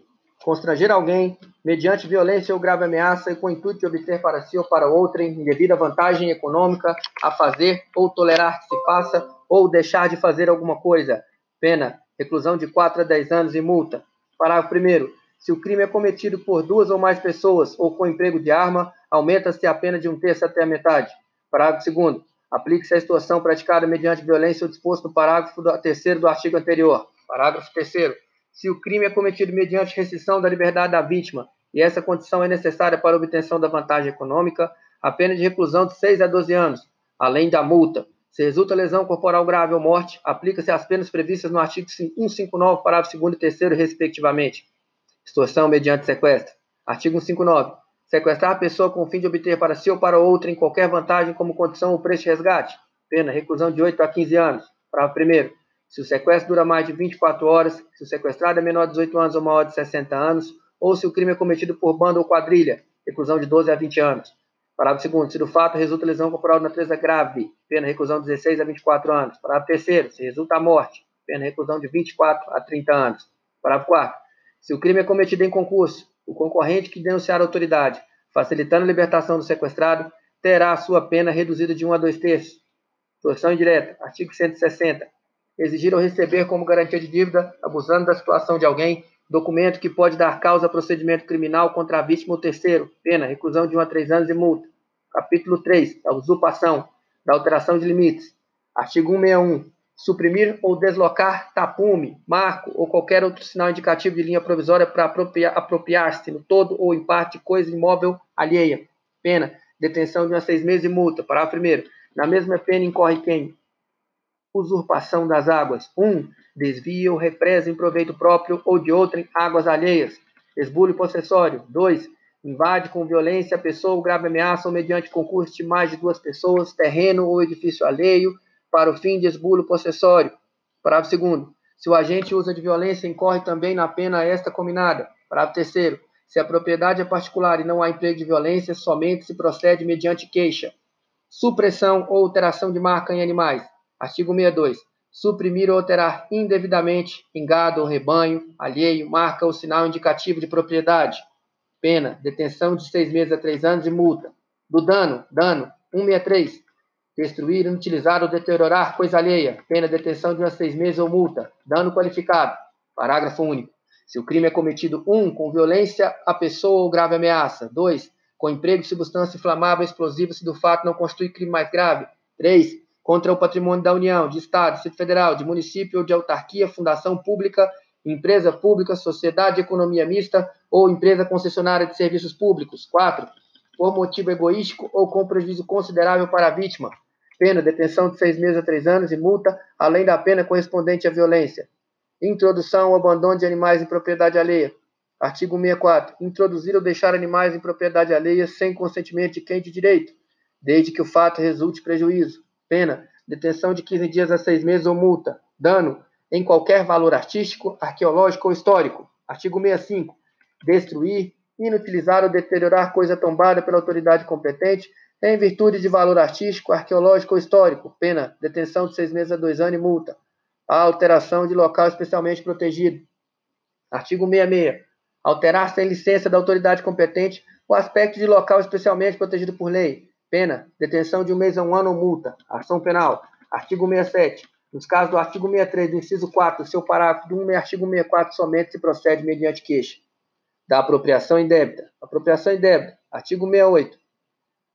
Constranger alguém mediante violência ou grave ameaça e com o intuito de obter para si ou para outrem indevida vantagem econômica a fazer ou tolerar que se faça ou deixar de fazer alguma coisa. Pena, reclusão de 4 a 10 anos e multa. Parágrafo 1 se o crime é cometido por duas ou mais pessoas ou com emprego de arma, aumenta-se a pena de um terço até a metade. Parágrafo 2 Aplique-se a extorsão praticada mediante violência ou disposto no parágrafo 3 do artigo anterior. Parágrafo 3 Se o crime é cometido mediante restrição da liberdade da vítima e essa condição é necessária para obtenção da vantagem econômica, a pena de reclusão de 6 a 12 anos, além da multa. Se resulta lesão corporal grave ou morte, aplica-se as penas previstas no artigo 159, parágrafo 2 e 3 respectivamente. Extorsão mediante sequestro. Artigo 159. Sequestrar a pessoa com o fim de obter para si ou para outra em qualquer vantagem como condição ou preço de resgate. Pena, reclusão de 8 a 15 anos. Parágrafo 1 Se o sequestro dura mais de 24 horas, se o sequestrado é menor de 18 anos ou maior de 60 anos, ou se o crime é cometido por banda ou quadrilha, reclusão de 12 a 20 anos. Parágrafo 2 Se do fato resulta lesão corporal de natureza grave, pena reclusão de 16 a 24 anos. Parágrafo 3 Se resulta a morte, pena reclusão de 24 a 30 anos. Parágrafo 4 se o crime é cometido em concurso, o concorrente que denunciar a autoridade, facilitando a libertação do sequestrado, terá sua pena reduzida de 1 a 2 terços. Torção indireta. Artigo 160. Exigir ou receber como garantia de dívida, abusando da situação de alguém, documento que pode dar causa a procedimento criminal contra a vítima ou terceiro. Pena, reclusão de 1 a 3 anos e multa. Capítulo 3. Da usurpação, da alteração de limites. Artigo 161 suprimir ou deslocar tapume, marco ou qualquer outro sinal indicativo de linha provisória para apropriar-se no todo ou em parte de coisa imóvel alheia. Pena, detenção de uns seis meses e multa. Parágrafo primeiro. Na mesma pena incorre quem? Usurpação das águas. 1. Um, desvia ou represa em proveito próprio ou de outrem águas alheias. Esbulho possessório. 2. Invade com violência a pessoa ou grave ameaça ou mediante concurso de mais de duas pessoas, terreno ou edifício alheio, para o fim de esbulo possessório. Parágrafo segundo. Se o agente usa de violência, incorre também na pena esta combinada. Parágrafo terceiro. Se a propriedade é particular e não há emprego de violência, somente se procede mediante queixa. Supressão ou alteração de marca em animais. Artigo 62. Suprimir ou alterar indevidamente em gado ou rebanho, alheio, marca ou sinal indicativo de propriedade. Pena, detenção de seis meses a três anos e multa. Do dano, dano, 163 destruir, inutilizar ou deteriorar coisa alheia, pena detenção de uns seis meses ou multa, dano qualificado. Parágrafo único. Se o crime é cometido, 1. Um, com violência à pessoa ou grave ameaça. 2. Com emprego de substância inflamável explosiva se do fato não constitui crime mais grave. 3. Contra o patrimônio da União, de Estado, Distrito Federal, de município ou de autarquia, fundação pública, empresa pública, sociedade de economia mista ou empresa concessionária de serviços públicos. 4. Por motivo egoístico ou com prejuízo considerável para a vítima pena, detenção de seis meses a três anos e multa, além da pena correspondente à violência. Introdução ou abandono de animais em propriedade alheia. Artigo 64. Introduzir ou deixar animais em propriedade alheia sem consentimento de quem de direito, desde que o fato resulte prejuízo. Pena, detenção de 15 dias a seis meses ou multa. Dano, em qualquer valor artístico, arqueológico ou histórico. Artigo 65. Destruir, inutilizar ou deteriorar coisa tombada pela autoridade competente em virtude de valor artístico, arqueológico ou histórico, pena, detenção de seis meses a dois anos e multa. A alteração de local especialmente protegido. Artigo 66. Alterar sem licença da autoridade competente o aspecto de local especialmente protegido por lei. Pena, detenção de um mês a um ano ou multa. Ação penal. Artigo 67. Nos casos do artigo 63, do inciso 4, do seu parágrafo do 1 e artigo 64, somente se procede mediante queixa. Da apropriação indébita. Apropriação indébita. Artigo 68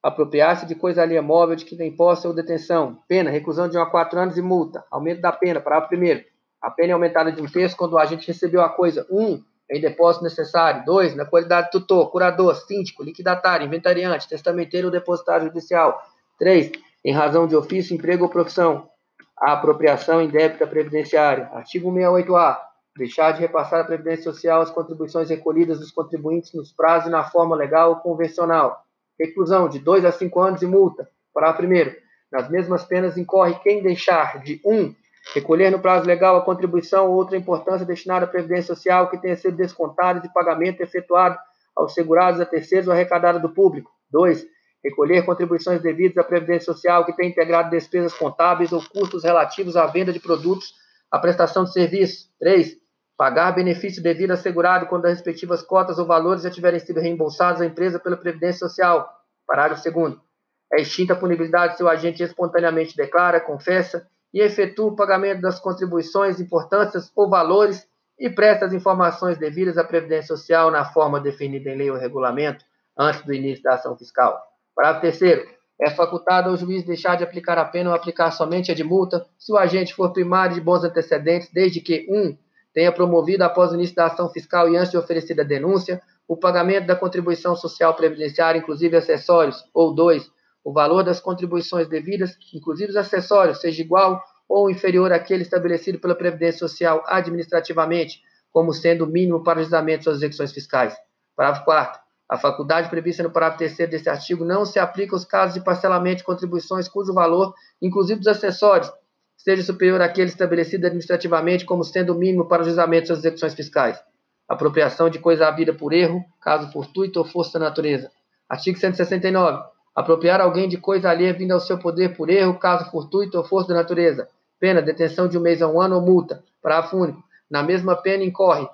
apropriar-se de coisa alheia móvel de que tem posse ou detenção. Pena, reclusão de 1 a 4 anos e multa. Aumento da pena, parágrafo primeiro. A pena é aumentada de um terço quando o agente recebeu a coisa 1. Um, em depósito necessário. 2. Na qualidade de tutor, curador, síndico, liquidatário, inventariante, testamenteiro ou depositário judicial. 3. Em razão de ofício, emprego ou profissão. A apropriação indébita previdenciária. Artigo 68A. Deixar de repassar à Previdência Social as contribuições recolhidas dos contribuintes nos prazos e na forma legal ou convencional reclusão de 2 a 5 anos e multa. Parágrafo primeiro. Nas mesmas penas incorre quem deixar de 1. Um, recolher no prazo legal a contribuição ou outra importância destinada à Previdência Social que tenha sido descontada de pagamento efetuado aos segurados a terceiros ou arrecadada do público. 2. Recolher contribuições devidas à Previdência Social que tenha integrado despesas contábeis ou custos relativos à venda de produtos, à prestação de serviços. 3 pagar benefício devido assegurado quando as respectivas cotas ou valores já tiverem sido reembolsados à empresa pela Previdência Social. Parágrafo 2 É extinta a punibilidade se o agente espontaneamente declara, confessa e efetua o pagamento das contribuições, importâncias ou valores e presta as informações devidas à Previdência Social na forma definida em lei ou regulamento antes do início da ação fiscal. Parágrafo 3 É facultado ao juiz deixar de aplicar a pena ou aplicar somente a de multa se o agente for primário de bons antecedentes, desde que 1. Um, tenha promovido, após o início da ação fiscal e antes de oferecida a denúncia, o pagamento da contribuição social previdenciária, inclusive acessórios, ou dois, o valor das contribuições devidas, inclusive os acessórios, seja igual ou inferior àquele estabelecido pela Previdência Social administrativamente, como sendo o mínimo para os ajustamentos às execuções fiscais. Parágrafo 4 A faculdade prevista no parágrafo 3 deste artigo não se aplica aos casos de parcelamento de contribuições cujo valor, inclusive dos acessórios, seja superior àquele estabelecido administrativamente como sendo o mínimo para o juizamento das execuções fiscais. Apropriação de coisa havida por erro, caso fortuito ou força da natureza. Artigo 169. Apropriar alguém de coisa alheia vinda ao seu poder por erro, caso fortuito ou força da natureza. Pena, detenção de um mês a um ano ou multa. Parágrafo único. Na mesma pena incorre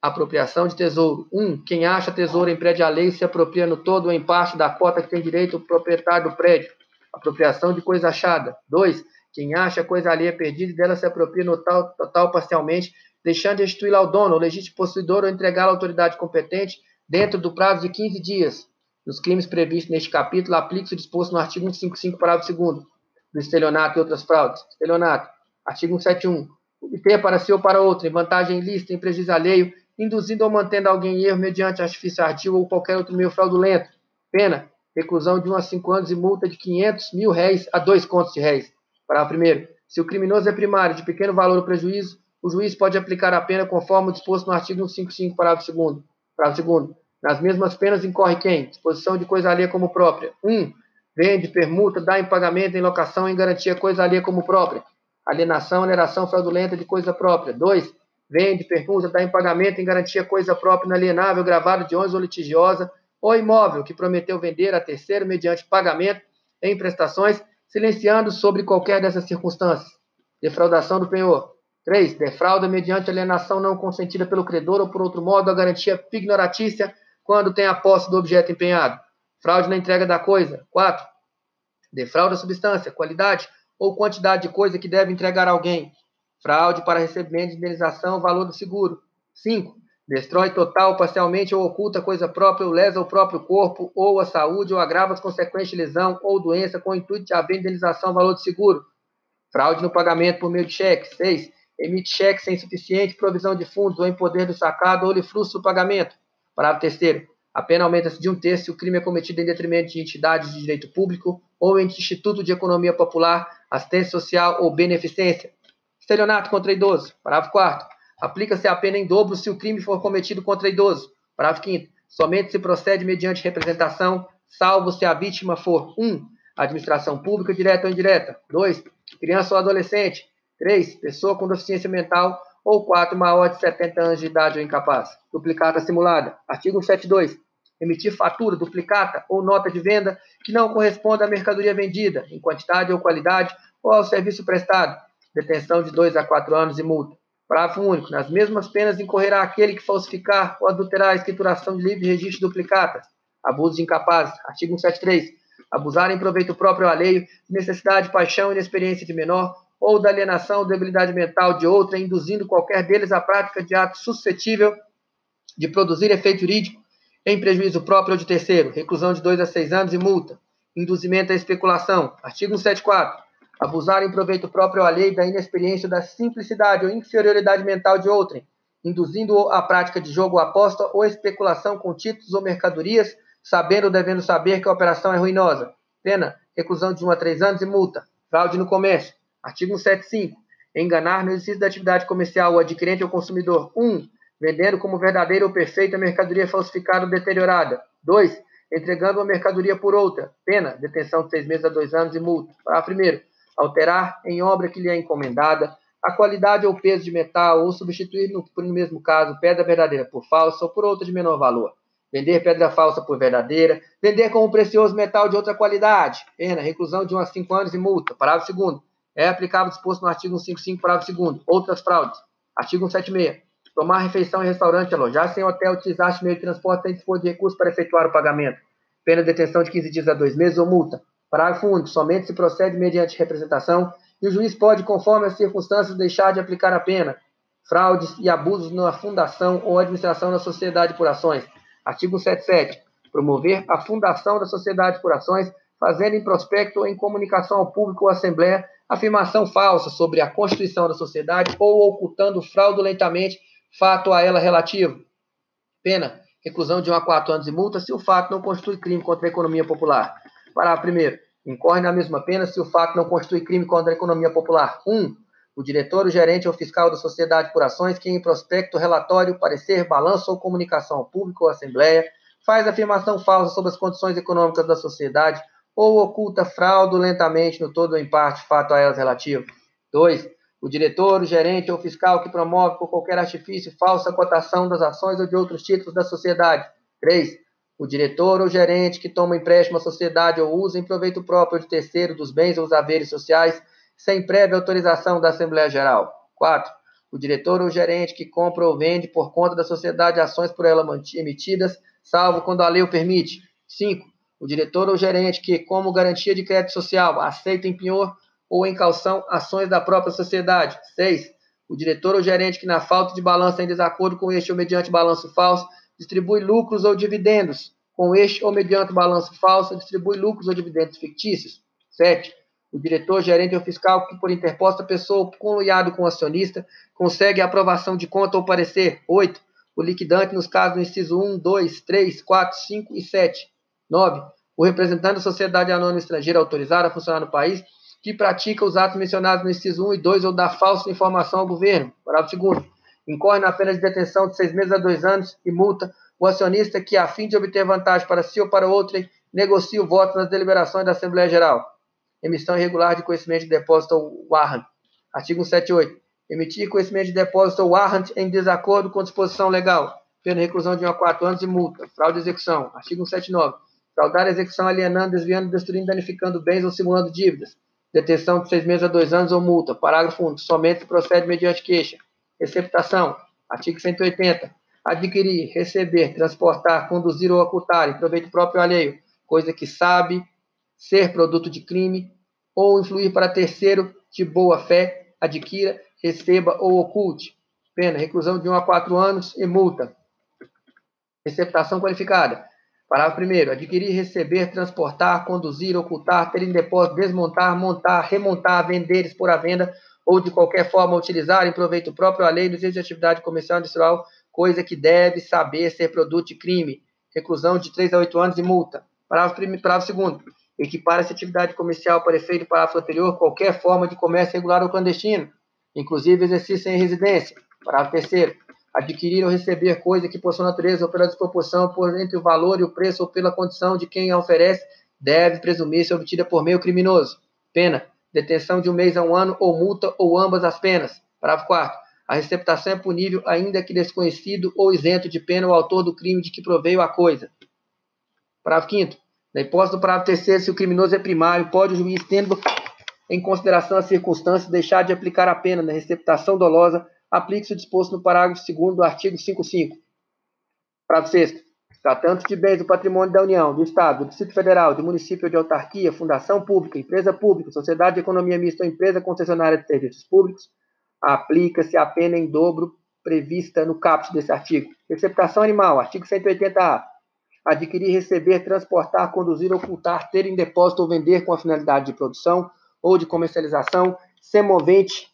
Apropriação de tesouro. 1. Um, quem acha tesouro em prédio alheio se apropria no todo ou em parte da cota que tem direito o proprietário do prédio. Apropriação de coisa achada. 2. Quem acha coisa alheia perdida e dela se apropria no total, total parcialmente, deixando de restituí-la ao dono, ou legítimo possuidor, ou entregá-la à autoridade competente dentro do prazo de 15 dias. Nos crimes previstos neste capítulo, aplica-se o disposto no artigo 155, parágrafo 2 do estelionato e outras fraudes. Estelionato. Artigo 171. Obter para si ou para outro, em vantagem ilícita, em prejuízo alheio, induzindo ou mantendo alguém em erro mediante artifício ardil ou qualquer outro meio fraudulento. Pena, reclusão de 1 a 5 anos e multa de 500 mil réis a 2 contos de réis. Parágrafo 1 Se o criminoso é primário de pequeno valor ou prejuízo, o juiz pode aplicar a pena conforme o disposto no artigo 155, parágrafo 2 Parágrafo 2 Nas mesmas penas incorre quem? Disposição de coisa alheia como própria. 1. Um, vende, permuta, dá em pagamento, em locação, em garantia coisa alheia como própria. Alienação, oneração fraudulenta de coisa própria. 2 vende, permuta, dá em pagamento, em garantia coisa própria, inalienável, gravado de honra ou litigiosa, ou imóvel que prometeu vender a terceiro mediante pagamento em prestações, silenciando sobre qualquer dessas circunstâncias. Defraudação do penhor. 3. Defrauda mediante alienação não consentida pelo credor ou por outro modo a garantia pignoratícia quando tem a posse do objeto empenhado. Fraude na entrega da coisa. 4. Defrauda substância, qualidade ou quantidade de coisa que deve entregar alguém, fraude para recebimento de indenização, valor do seguro. 5. Destrói total, parcialmente ou oculta coisa própria ou lesa o próprio corpo ou a saúde ou agrava as consequências de lesão ou doença com o intuito de haver indenização, valor do seguro. Fraude no pagamento por meio de cheque. 6. Emite cheque sem suficiente provisão de fundos ou em poder do sacado ou lhe frustra o pagamento. Parágrafo 3 a pena aumenta-se de um terço se o crime é cometido em detrimento de entidades de direito público ou em instituto de economia popular, assistência social ou beneficência. Estelionato contra idoso. Parágrafo 4 Aplica-se a pena em dobro se o crime for cometido contra idoso. Parágrafo 5 Somente se procede mediante representação, salvo se a vítima for 1. Um, administração pública direta ou indireta. 2. Criança ou adolescente. 3. Pessoa com deficiência mental. Ou 4. Maior de 70 anos de idade ou incapaz. Duplicata simulada. Artigo 172. Emitir fatura, duplicata ou nota de venda que não corresponda à mercadoria vendida, em quantidade ou qualidade, ou ao serviço prestado, detenção de 2 a 4 anos e multa. Parágrafo único. Nas mesmas penas incorrerá aquele que falsificar ou adulterar a escrituração de livre registro duplicata. Abuso de incapazes. Artigo 173. Abusar em proveito próprio ou alheio de necessidade, paixão e inexperiência de menor ou da alienação ou debilidade mental de outra, induzindo qualquer deles à prática de ato suscetível de produzir efeito jurídico em prejuízo próprio ou de terceiro. Reclusão de 2 a 6 anos e multa. Induzimento à especulação. Artigo 174 abusar em proveito próprio ou alheio da inexperiência, da simplicidade ou inferioridade mental de outrem, induzindo-o à prática de jogo ou aposta ou especulação com títulos ou mercadorias, sabendo ou devendo saber que a operação é ruinosa. Pena, reclusão de 1 a 3 anos e multa. Fraude no comércio. Artigo 175. Enganar no exercício da atividade comercial o adquirente ou consumidor. 1. Um, vendendo como verdadeira ou perfeita mercadoria falsificada ou deteriorada. 2. Entregando uma mercadoria por outra. Pena, detenção de seis meses a dois anos e multa. Parágrafo 1 alterar em obra que lhe é encomendada a qualidade ou peso de metal ou substituir, no, no mesmo caso, pedra verdadeira por falsa ou por outra de menor valor. Vender pedra falsa por verdadeira, vender como precioso metal de outra qualidade. Pena, reclusão de 1 a 5 anos e multa. Parágrafo 2 É aplicável disposto no artigo 155, parágrafo 2 Outras fraudes. Artigo 176. Tomar refeição em restaurante, alojar-se em hotel, utilizar meio de transporte sem dispor de recursos para efetuar o pagamento. Pena de detenção de 15 dias a 2 meses ou multa. Parágrafo único. Somente se procede mediante representação e o juiz pode, conforme as circunstâncias, deixar de aplicar a pena. Fraudes e abusos na fundação ou administração da sociedade por ações. Artigo 77. Promover a fundação da sociedade por ações, fazendo em prospecto ou em comunicação ao público ou assembleia afirmação falsa sobre a constituição da sociedade ou ocultando fraudulentamente fato a ela relativo. Pena: reclusão de 1 a 4 anos e multa se o fato não constitui crime contra a economia popular. Parágrafo 1 incorre na mesma pena se o fato não constitui crime contra a economia popular. 1. Um, o diretor, o gerente ou fiscal da sociedade por ações que em prospecto, relatório, parecer, balanço ou comunicação ao público ou assembleia faz afirmação falsa sobre as condições econômicas da sociedade ou oculta fraudulentamente no todo ou em parte fato a elas relativo. 2. O diretor, o gerente ou fiscal que promove por qualquer artifício falsa cotação das ações ou de outros títulos da sociedade. 3 o diretor ou gerente que toma empréstimo à sociedade ou usa em proveito próprio de terceiro dos bens ou os haveres sociais, sem prévia autorização da Assembleia Geral. 4. o diretor ou gerente que compra ou vende por conta da sociedade ações por ela emitidas, salvo quando a lei o permite. 5. O diretor ou gerente que, como garantia de crédito social, aceita em penhor ou em calção ações da própria sociedade. 6. O diretor ou gerente que, na falta de balanço em desacordo com este ou mediante balanço falso, distribui lucros ou dividendos. Com este ou mediante balanço falso, distribui lucros ou dividendos fictícios. 7. O diretor, gerente ou fiscal que, por interposta pessoa, conluiado com o acionista, consegue a aprovação de conta ou parecer. 8. O liquidante nos casos do inciso 1, 2, 3, 4, 5 e 7. 9. O representante da sociedade anônima estrangeira autorizada a funcionar no país que pratica os atos mencionados no inciso 1 e 2 ou dá falsa informação ao governo. Parágrafo 2 incorre na pena de detenção de seis meses a dois anos e multa o acionista que, a fim de obter vantagem para si ou para outrem, negocia o voto nas deliberações da Assembleia Geral. Emissão irregular de conhecimento de depósito ou warrant. Artigo 178. Emitir conhecimento de depósito ou warrant em desacordo com disposição legal. Pena reclusão de 1 a 4 anos e multa. Fraude de execução. Artigo 179. Fraudar a execução alienando, desviando, destruindo, danificando bens ou simulando dívidas. Detenção de seis meses a dois anos ou multa. Parágrafo 1. Somente procede mediante queixa. Receptação. Artigo 180. Adquirir, receber, transportar, conduzir ou ocultar em proveito próprio alheio, coisa que sabe ser produto de crime, ou influir para terceiro de boa fé, adquira, receba ou oculte. Pena, reclusão de 1 a 4 anos e multa. Receptação qualificada. Parágrafo 1. Adquirir, receber, transportar, conduzir, ocultar, ter em depósito, desmontar, montar, remontar, vender, expor à venda ou de qualquer forma utilizar em proveito próprio a lei no exercício de atividade comercial industrial, coisa que deve saber ser produto de crime. Reclusão de 3 a 8 anos e multa. Parágrafo, parágrafo 2 equipar essa atividade comercial para efeito do parágrafo anterior qualquer forma de comércio regular ou clandestino, inclusive exercício em residência. Parágrafo 3 adquirir ou receber coisa que, por sua natureza ou pela desproporção, por entre o valor e o preço ou pela condição de quem a oferece, deve presumir ser obtida por meio criminoso. Pena, detenção de um mês a um ano ou multa ou ambas as penas. Parágrafo 4 a receptação é punível ainda que desconhecido ou isento de pena o autor do crime de que proveio a coisa. Parágrafo 5 na hipótese do parágrafo terceiro, se o criminoso é primário, pode o juiz, tendo em consideração as circunstâncias, deixar de aplicar a pena na receptação dolosa, aplique-se o disposto no parágrafo 2 do artigo 55. Parágrafo 6 tratando de bens do patrimônio da União, do Estado, do Distrito Federal, de município de autarquia, fundação pública, empresa pública, sociedade de economia mista ou empresa concessionária de serviços públicos, aplica-se a pena em dobro prevista no caput desse artigo. Receptação animal, artigo 180-A adquirir, receber, transportar, conduzir, ocultar, ter em depósito ou vender com a finalidade de produção ou de comercialização, semovente,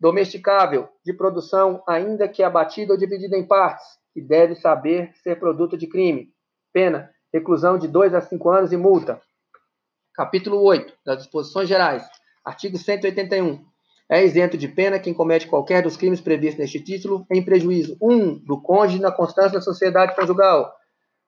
domesticável, de produção, ainda que abatida ou dividida em partes, que deve saber ser produto de crime. Pena, reclusão de 2 a 5 anos e multa. Capítulo 8 das Disposições Gerais. Artigo 181. É isento de pena quem comete qualquer dos crimes previstos neste título em prejuízo 1. Um, do cônjuge na constância da sociedade conjugal.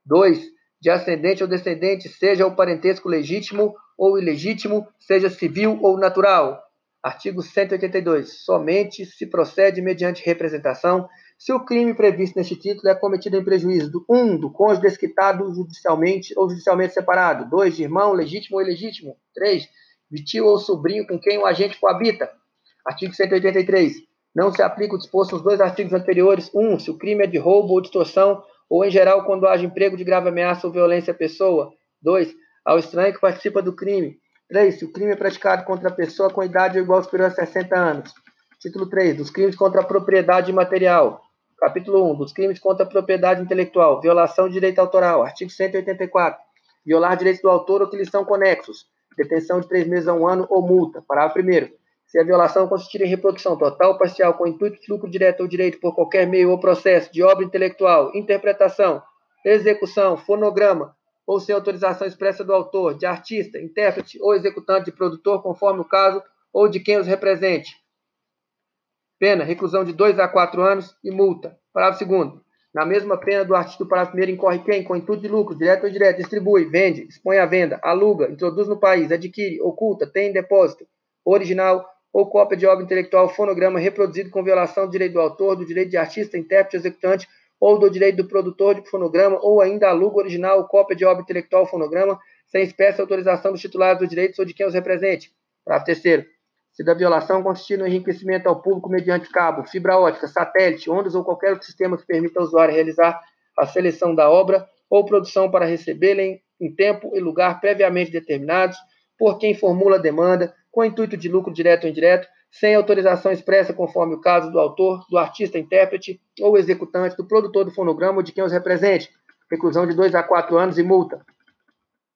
2. De ascendente ou descendente, seja o parentesco legítimo ou ilegítimo, seja civil ou natural. Artigo 182. Somente se procede mediante representação se o crime previsto neste título é cometido em prejuízo do 1. Um, do cônjuge desquitado judicialmente ou judicialmente separado. 2. De irmão legítimo ou ilegítimo. 3. De tio ou sobrinho com quem o agente coabita. Artigo 183. Não se aplica o disposto nos dois artigos anteriores. 1. Um, se o crime é de roubo ou distorção ou em geral quando haja emprego de grave ameaça ou violência à pessoa. 2. Ao estranho que participa do crime. 3. Se o crime é praticado contra a pessoa com idade igual ou superior a 60 anos. Título 3. Dos crimes contra a propriedade material. Capítulo 1. Dos crimes contra a propriedade intelectual. Violação de direito autoral. Artigo 184. Violar direitos do autor ou que lhes são conexos. Detenção de três meses a um ano ou multa. Parágrafo 1 se a violação consistir em reprodução total ou parcial com intuito de lucro direto ou direito por qualquer meio ou processo de obra intelectual, interpretação, execução, fonograma, ou sem autorização expressa do autor, de artista, intérprete ou executante de produtor, conforme o caso, ou de quem os represente. Pena, reclusão de 2 a 4 anos e multa. Parágrafo 2 Na mesma pena do artigo do parágrafo 1 incorre quem, com intuito de lucro, direto ou indireto, distribui, vende, expõe à venda, aluga, introduz no país, adquire, oculta, tem em depósito, original, ou cópia de obra intelectual fonograma reproduzido com violação do direito do autor, do direito de artista, intérprete, executante ou do direito do produtor de fonograma, ou ainda aluga original ou cópia de obra intelectual fonograma, sem espécie autorização dos titulares dos direitos ou de quem os represente. Parágrafo terceiro. Se da violação consistir no enriquecimento ao público mediante cabo, fibra ótica, satélite, ondas ou qualquer outro sistema que permita ao usuário realizar a seleção da obra ou produção para recebê-la em, em tempo e lugar previamente determinados por quem formula a demanda, com intuito de lucro direto ou indireto, sem autorização expressa conforme o caso do autor, do artista intérprete ou executante, do produtor do fonograma ou de quem os represente. Reclusão de 2 a 4 anos e multa.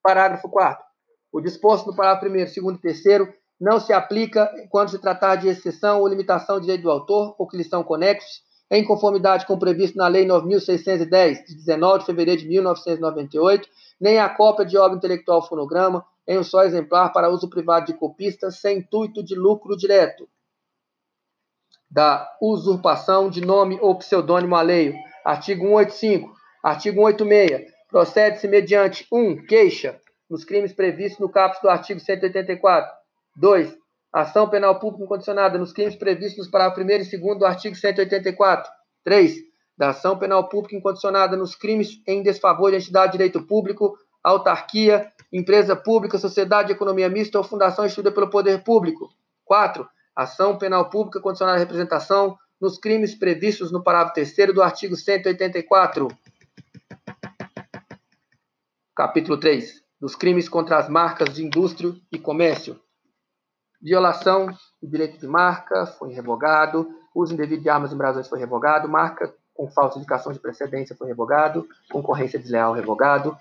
Parágrafo 4 O disposto no parágrafo 1 2 e 3 não se aplica quando se tratar de exceção ou limitação de direito do autor ou que lhes são conexos, em conformidade com o previsto na Lei 9.610, de 19 de fevereiro de 1998, nem a cópia de obra intelectual fonograma, em um só exemplar para uso privado de copista, sem intuito de lucro direto. Da usurpação de nome ou pseudônimo alheio. Artigo 185. Artigo 186. Procede-se mediante 1. Um, queixa, nos crimes previstos no caput do artigo 184. 2. Ação penal pública incondicionada nos crimes previstos para o 1 e 2 do artigo 184. 3. Da ação penal pública incondicionada nos crimes em desfavor de entidade de direito público, autarquia, empresa pública, sociedade de economia mista ou fundação instituída pelo poder público. 4. Ação penal pública condicionada à representação nos crimes previstos no parágrafo 3 do artigo 184. Capítulo 3. Dos crimes contra as marcas de indústria e comércio. Violação do direito de marca foi revogado. Uso indevido de armas em brasões foi revogado. Marca com falsa indicação de precedência foi revogado. Concorrência desleal revogado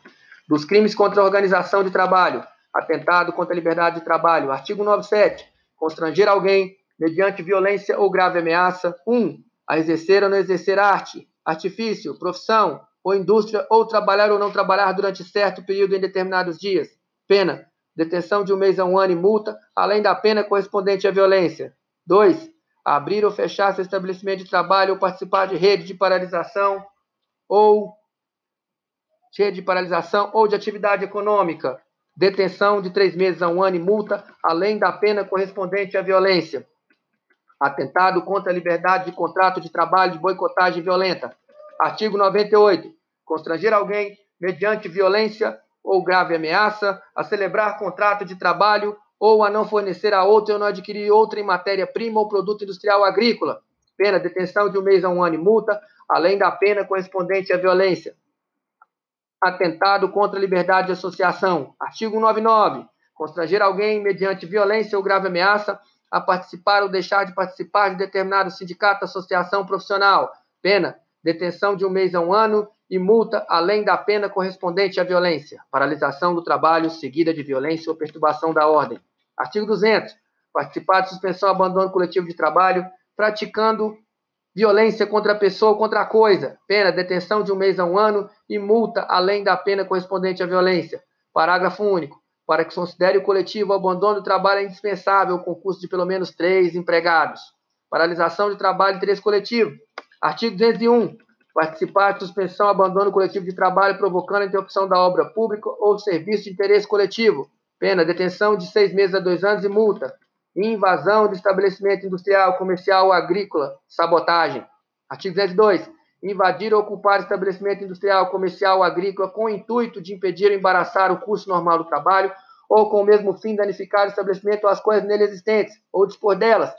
dos crimes contra a organização de trabalho, atentado contra a liberdade de trabalho. Artigo 97. Constranger alguém mediante violência ou grave ameaça. 1. Um, a exercer ou não exercer arte, artifício, profissão ou indústria ou trabalhar ou não trabalhar durante certo período em determinados dias. Pena: detenção de um mês a um ano e multa, além da pena correspondente à violência. 2. Abrir ou fechar seu estabelecimento de trabalho ou participar de rede de paralisação ou cheia de paralisação ou de atividade econômica, detenção de três meses a um ano e multa, além da pena correspondente à violência. Atentado contra a liberdade de contrato de trabalho de boicotagem violenta. Artigo 98. Constranger alguém, mediante violência ou grave ameaça, a celebrar contrato de trabalho ou a não fornecer a outro ou não adquirir outra em matéria-prima ou produto industrial agrícola. Pena, detenção de um mês a um ano e multa, além da pena correspondente à violência atentado contra a liberdade de associação. Artigo 199. Constranger alguém mediante violência ou grave ameaça a participar ou deixar de participar de determinado sindicato, associação profissional. Pena: detenção de um mês a um ano e multa além da pena correspondente à violência. Paralisação do trabalho seguida de violência ou perturbação da ordem. Artigo 200. Participar de suspensão ou abandono coletivo de trabalho praticando violência contra a pessoa ou contra a coisa, pena, detenção de um mês a um ano e multa além da pena correspondente à violência. Parágrafo único. Para que considere o coletivo, o abandono do trabalho é indispensável o concurso de pelo menos três empregados. Paralisação de trabalho e interesse coletivo. Artigo 201. Participar de suspensão abandono coletivo de trabalho provocando a interrupção da obra pública ou serviço de interesse coletivo. Pena, detenção de seis meses a dois anos e multa invasão de estabelecimento industrial, comercial ou agrícola, sabotagem. Artigo 202. Invadir ou ocupar estabelecimento industrial, comercial ou agrícola com o intuito de impedir ou embaraçar o curso normal do trabalho ou com o mesmo fim danificar o estabelecimento ou as coisas nele existentes ou dispor delas.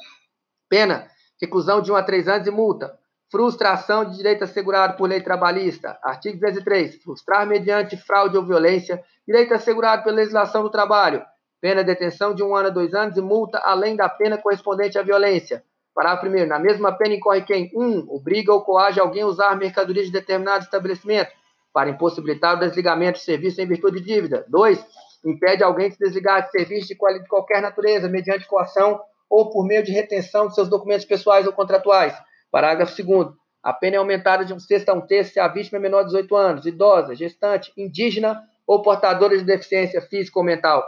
Pena: reclusão de 1 a 3 anos e multa. Frustração de direito assegurado por lei trabalhista. Artigo 203. Frustrar mediante fraude ou violência direito assegurado pela legislação do trabalho pena de detenção de um ano a dois anos e multa além da pena correspondente à violência. Parágrafo primeiro. Na mesma pena incorre quem 1. Um, obriga ou coage alguém a usar mercadoria de determinado estabelecimento para impossibilitar o desligamento de serviço em virtude de dívida. 2. Impede alguém de desligar de serviço de qualquer natureza, mediante coação ou por meio de retenção de seus documentos pessoais ou contratuais. Parágrafo 2 A pena é aumentada de um sexto a um terço se a vítima é menor de 18 anos, idosa, gestante, indígena ou portadora de deficiência física ou mental.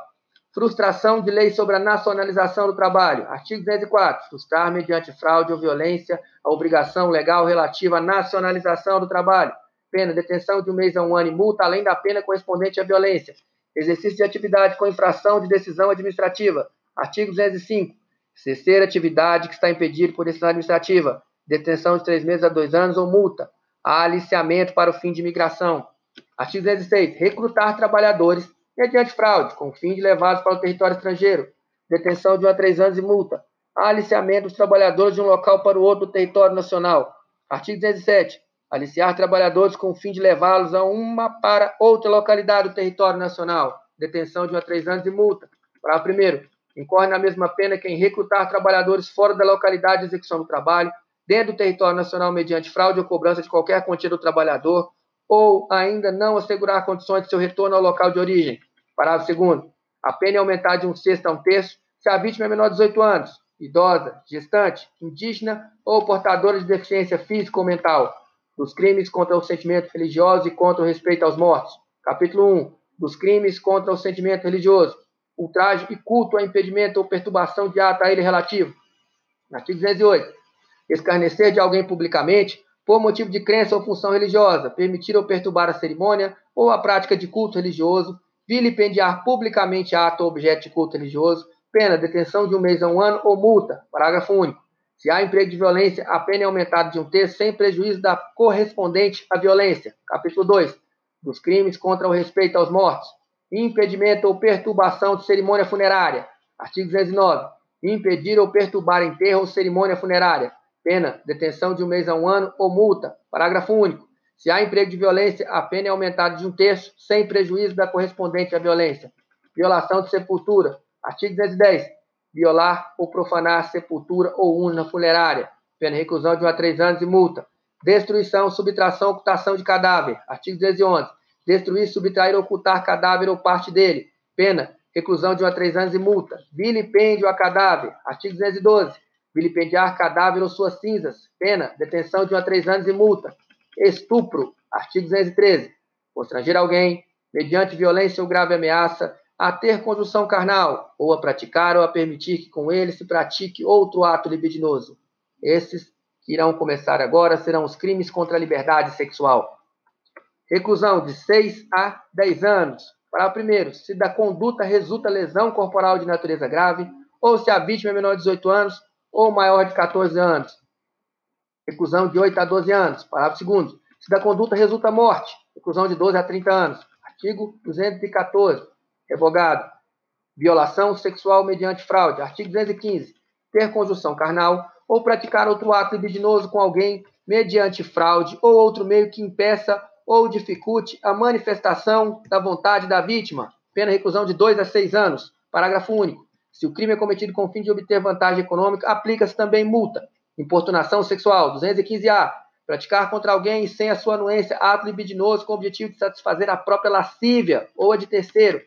Frustração de lei sobre a nacionalização do trabalho. Artigo 204. Frustrar mediante fraude ou violência a obrigação legal relativa à nacionalização do trabalho. Pena, detenção de um mês a um ano e multa, além da pena correspondente à violência. Exercício de atividade com infração de decisão administrativa. Artigo 205. Cesser atividade que está impedida por decisão administrativa. Detenção de três meses a dois anos ou multa. Aliciamento para o fim de imigração. Artigo 206. Recrutar trabalhadores mediante fraude, com o fim de levá-los para o território estrangeiro. detenção de 1 a 3 anos e multa. Aliciamento dos trabalhadores de um local para o outro do território nacional. Artigo 17. Aliciar trabalhadores com o fim de levá-los a uma para outra localidade do território nacional. Detenção de 1 a 3 anos e multa. Parágrafo 1 incorre na mesma pena quem recrutar trabalhadores fora da localidade de execução do trabalho, dentro do território nacional mediante fraude ou cobrança de qualquer quantia do trabalhador, ou ainda não assegurar condições de seu retorno ao local de origem. Parágrafo 2 A pena é aumentada de um sexto a um terço se a vítima é menor de 18 anos, idosa, gestante, indígena ou portadora de deficiência física ou mental, dos crimes contra o sentimento religioso e contra o respeito aos mortos. Capítulo 1. Dos crimes contra o sentimento religioso ultraje e culto a impedimento ou perturbação de ato a ele relativo. Artigo 208. Escarnecer de alguém publicamente por motivo de crença ou função religiosa, permitir ou perturbar a cerimônia ou a prática de culto religioso, vilipendiar publicamente ato ou objeto de culto religioso, pena, detenção de um mês a um ano ou multa. Parágrafo único. Se há emprego de violência, a pena é aumentada de um terço sem prejuízo da correspondente à violência. Capítulo 2. Dos crimes contra o respeito aos mortos impedimento ou perturbação de cerimônia funerária. Artigo 209. Impedir ou perturbar enterro ou cerimônia funerária. Pena, detenção de um mês a um ano ou multa. Parágrafo único. Se há emprego de violência, a pena é aumentada de um terço, sem prejuízo da correspondente à violência. Violação de sepultura. Artigo 210. Violar ou profanar sepultura ou urna funerária. Pena reclusão de um a três anos e multa. Destruição, subtração, ocultação de cadáver. Artigo 211 destruir, subtrair, ocultar cadáver ou parte dele. Pena, reclusão de 1 a 3 anos e multa. Vilipêndio a cadáver. Artigo 212. Vilipendiar cadáver ou suas cinzas. Pena, detenção de 1 a 3 anos e multa. Estupro. Artigo 213. Constranger alguém, mediante violência ou grave ameaça, a ter conjunção carnal, ou a praticar ou a permitir que com ele se pratique outro ato libidinoso. Esses que irão começar agora serão os crimes contra a liberdade sexual. Reclusão de 6 a 10 anos. Para o primeiro, se da conduta resulta lesão corporal de natureza grave, ou se a vítima é menor de 18 anos ou maior de 14 anos. Reclusão de 8 a 12 anos. Parágrafo segundo. Se da conduta resulta morte, reclusão de 12 a 30 anos. Artigo 214. Revogado. Violação sexual mediante fraude. Artigo 215. Ter conjunção carnal ou praticar outro ato libidinoso com alguém mediante fraude ou outro meio que impeça ou dificulte a manifestação da vontade da vítima. Pena reclusão de 2 a 6 anos. Parágrafo único. Se o crime é cometido com o fim de obter vantagem econômica, aplica-se também multa. Importunação sexual, 215-A. Praticar contra alguém sem a sua anuência ato libidinoso com o objetivo de satisfazer a própria lascívia ou a de terceiro.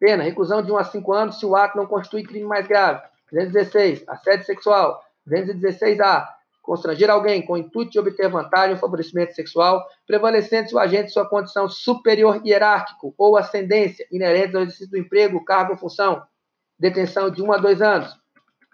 Pena, reclusão de 1 a 5 anos se o ato não constitui crime mais grave. 216. Assédio sexual. 216-A constranger alguém com o intuito de obter vantagem ou favorecimento sexual, prevalecendo se o agente sua condição superior hierárquico ou ascendência inerente ao exercício do emprego, cargo ou função, detenção de 1 a 2 anos.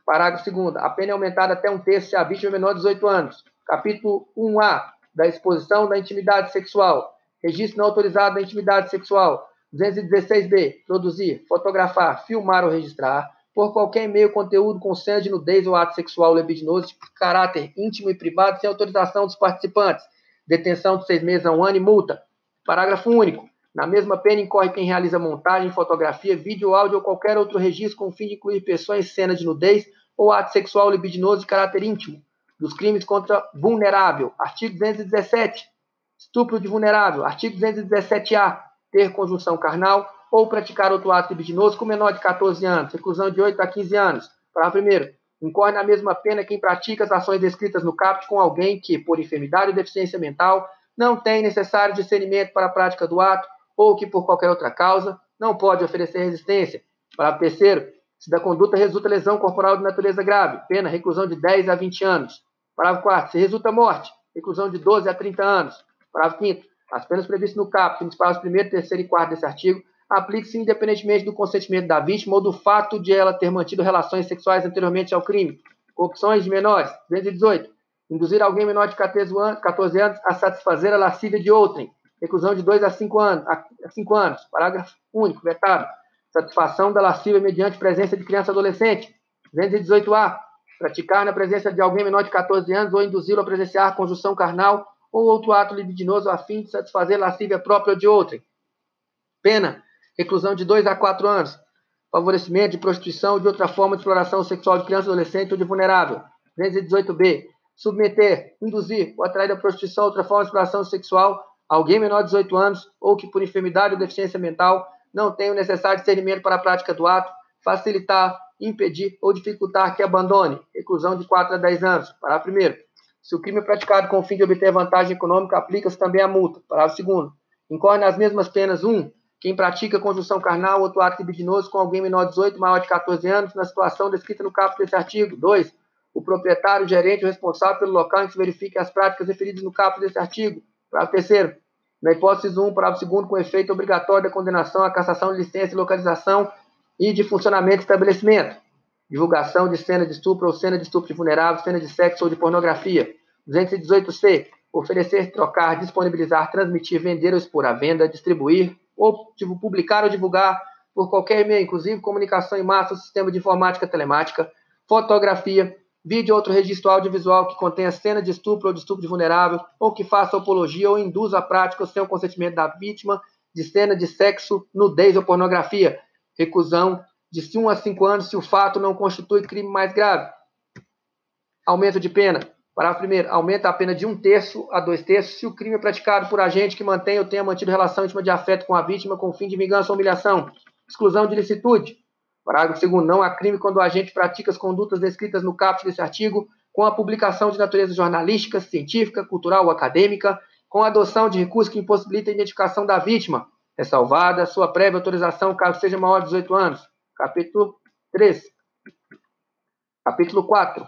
Parágrafo 2 A pena é aumentada até um terço se a vítima é menor de 18 anos. Capítulo 1A da exposição da intimidade sexual. Registro não autorizado da intimidade sexual. 216b. Produzir, fotografar, filmar ou registrar por qualquer meio conteúdo com cena de nudez ou ato sexual libidinoso de caráter íntimo e privado sem autorização dos participantes. Detenção de seis meses a um ano e multa. Parágrafo único. Na mesma pena incorre quem realiza montagem, fotografia, vídeo, áudio ou qualquer outro registro com o fim de incluir pessoas em cena de nudez ou ato sexual libidinoso de caráter íntimo. Dos crimes contra vulnerável. Artigo 217. Estupro de vulnerável. Artigo 217-A. Ter conjunção carnal ou praticar outro ato libidinoso com menor de 14 anos, reclusão de 8 a 15 anos. Para primeiro, incorre na mesma pena quem pratica as ações descritas no caput com alguém que, por enfermidade ou deficiência mental, não tem necessário discernimento para a prática do ato ou que, por qualquer outra causa, não pode oferecer resistência. Para terceiro, se da conduta resulta lesão corporal de natureza grave, pena reclusão de 10 a 20 anos. Parágrafo 4. Se resulta morte, reclusão de 12 a 30 anos. Parágrafo 5. As penas previstas no caput, nos parágrafos 1, 3 e 4 desse artigo, aplique-se independentemente do consentimento da vítima ou do fato de ela ter mantido relações sexuais anteriormente ao crime. Corrupções de menores. 218. Induzir alguém menor de 14 anos a satisfazer a lascívia de outrem. Reclusão de 2 a 5 anos. 5 anos. Parágrafo único, vetado. Satisfação da lascívia mediante presença de criança adolescente. 218A. Praticar na presença de alguém menor de 14 anos ou induzi-lo a presenciar conjunção carnal ou outro ato libidinoso a fim de satisfazer lascívia própria ou de outrem. Pena reclusão de 2 a 4 anos. favorecimento de prostituição ou de outra forma de exploração sexual de criança, adolescente ou de vulnerável. 218b. Submeter, induzir ou atrair a prostituição ou outra forma de exploração sexual alguém menor de 18 anos ou que por enfermidade ou deficiência mental não tenha o necessário discernimento para a prática do ato, facilitar, impedir ou dificultar que abandone. Reclusão de 4 a 10 anos. Parágrafo 1 Se o crime é praticado com o fim de obter vantagem econômica, aplica-se também a multa. Parágrafo 2 Incorre nas mesmas penas 1. Um, quem pratica conjunção carnal ou outro ato libidinoso com alguém menor de 18, maior de 14 anos, na situação descrita no caput desse artigo. 2. O proprietário, gerente ou responsável pelo local em que se verifiquem as práticas referidas no caput desse artigo. Parágrafo 3 Na hipótese 1, parágrafo 2 com efeito obrigatório da condenação, a cassação de licença e localização e de funcionamento do estabelecimento. Divulgação de cena de estupro ou cena de estupro de vulnerável, cena de sexo ou de pornografia. 218c. Oferecer, trocar, disponibilizar, transmitir, vender ou expor à venda, distribuir, ou tipo, publicar ou divulgar por qualquer meio, inclusive comunicação em massa, sistema de informática telemática, fotografia, vídeo ou outro registro audiovisual que contenha cena de estupro ou de estupro de vulnerável, ou que faça apologia ou induza a prática sem o consentimento da vítima de cena de sexo, nudez ou pornografia. Recusão de 1 a 5 anos se o fato não constitui crime mais grave. Aumento de pena. Parágrafo 1. Aumenta a pena de um terço a dois terços se o crime é praticado por agente que mantenha ou tenha mantido relação íntima de afeto com a vítima com fim de vingança ou humilhação. Exclusão de licitude. Parágrafo 2. Não há crime quando o agente pratica as condutas descritas no caput desse artigo com a publicação de natureza jornalística, científica, cultural ou acadêmica, com a adoção de recursos que impossibilitem a identificação da vítima, ressalvada sua prévia autorização caso seja maior de 18 anos. Capítulo 3. Capítulo 4.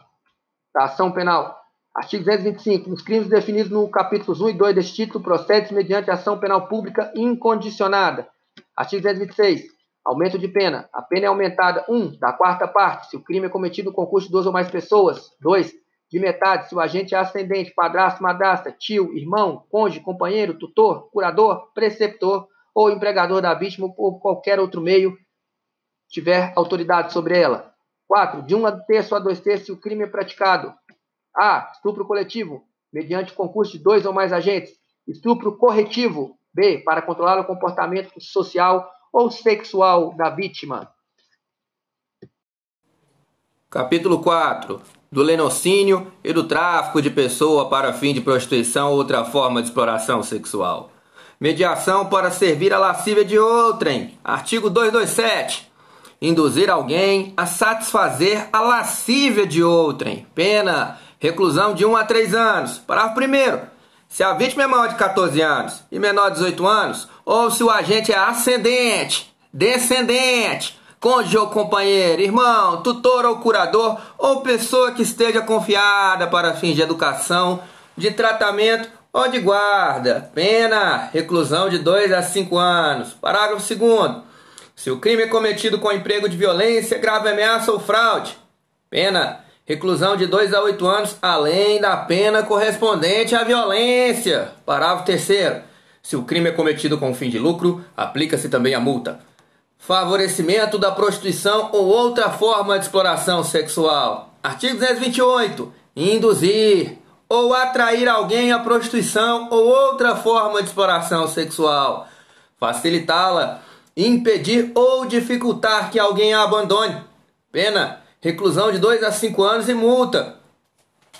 Da ação penal. Artigo 225. Nos crimes definidos no capítulos 1 e 2 deste título, procede mediante ação penal pública incondicionada. Artigo 226. Aumento de pena. A pena é aumentada, 1. Um, da quarta parte, se o crime é cometido no concurso de duas ou mais pessoas. 2. De metade, se o agente é ascendente, padrasto, madrasta, tio, irmão, cônjuge, companheiro, tutor, curador, preceptor ou empregador da vítima ou qualquer outro meio tiver autoridade sobre ela. 4. De 1 um terço a 2 terços, se o crime é praticado a. Estupro coletivo, mediante concurso de dois ou mais agentes. Estupro corretivo. B. Para controlar o comportamento social ou sexual da vítima. Capítulo 4. Do lenocínio e do tráfico de pessoa para fim de prostituição ou outra forma de exploração sexual. Mediação para servir a lascívia de outrem. Artigo 227 induzir alguém a satisfazer a lascívia de outrem. Pena reclusão de 1 a 3 anos. Parágrafo 1 Se a vítima é maior de 14 anos e menor de 18 anos, ou se o agente é ascendente, descendente, cônjuge ou companheiro, irmão, tutor ou curador, ou pessoa que esteja confiada para fins de educação, de tratamento ou de guarda. Pena, reclusão de 2 a 5 anos. Parágrafo 2 Se o crime é cometido com emprego de violência, grave ameaça ou fraude. Pena, reclusão de 2 a 8 anos, além da pena correspondente à violência. Parágrafo 3 Se o crime é cometido com fim de lucro, aplica-se também a multa. Favorecimento da prostituição ou outra forma de exploração sexual. Artigo 228. Induzir ou atrair alguém à prostituição ou outra forma de exploração sexual. Facilitá-la, impedir ou dificultar que alguém a abandone. Pena reclusão de 2 a 5 anos e multa.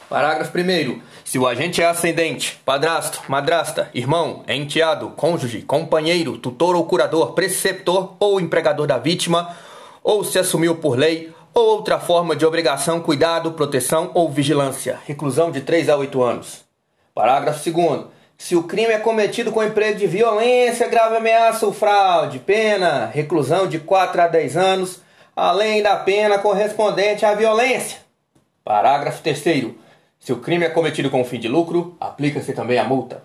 Parágrafo 1. Se o agente é ascendente, padrasto, madrasta, irmão, enteado, cônjuge, companheiro, tutor ou curador, preceptor ou empregador da vítima, ou se assumiu por lei ou outra forma de obrigação, cuidado, proteção ou vigilância, reclusão de 3 a 8 anos. Parágrafo 2. Se o crime é cometido com emprego de violência, grave ameaça ou fraude, pena, reclusão de 4 a 10 anos, além da pena correspondente à violência. Parágrafo 3. Se o crime é cometido com fim de lucro, aplica-se também a multa.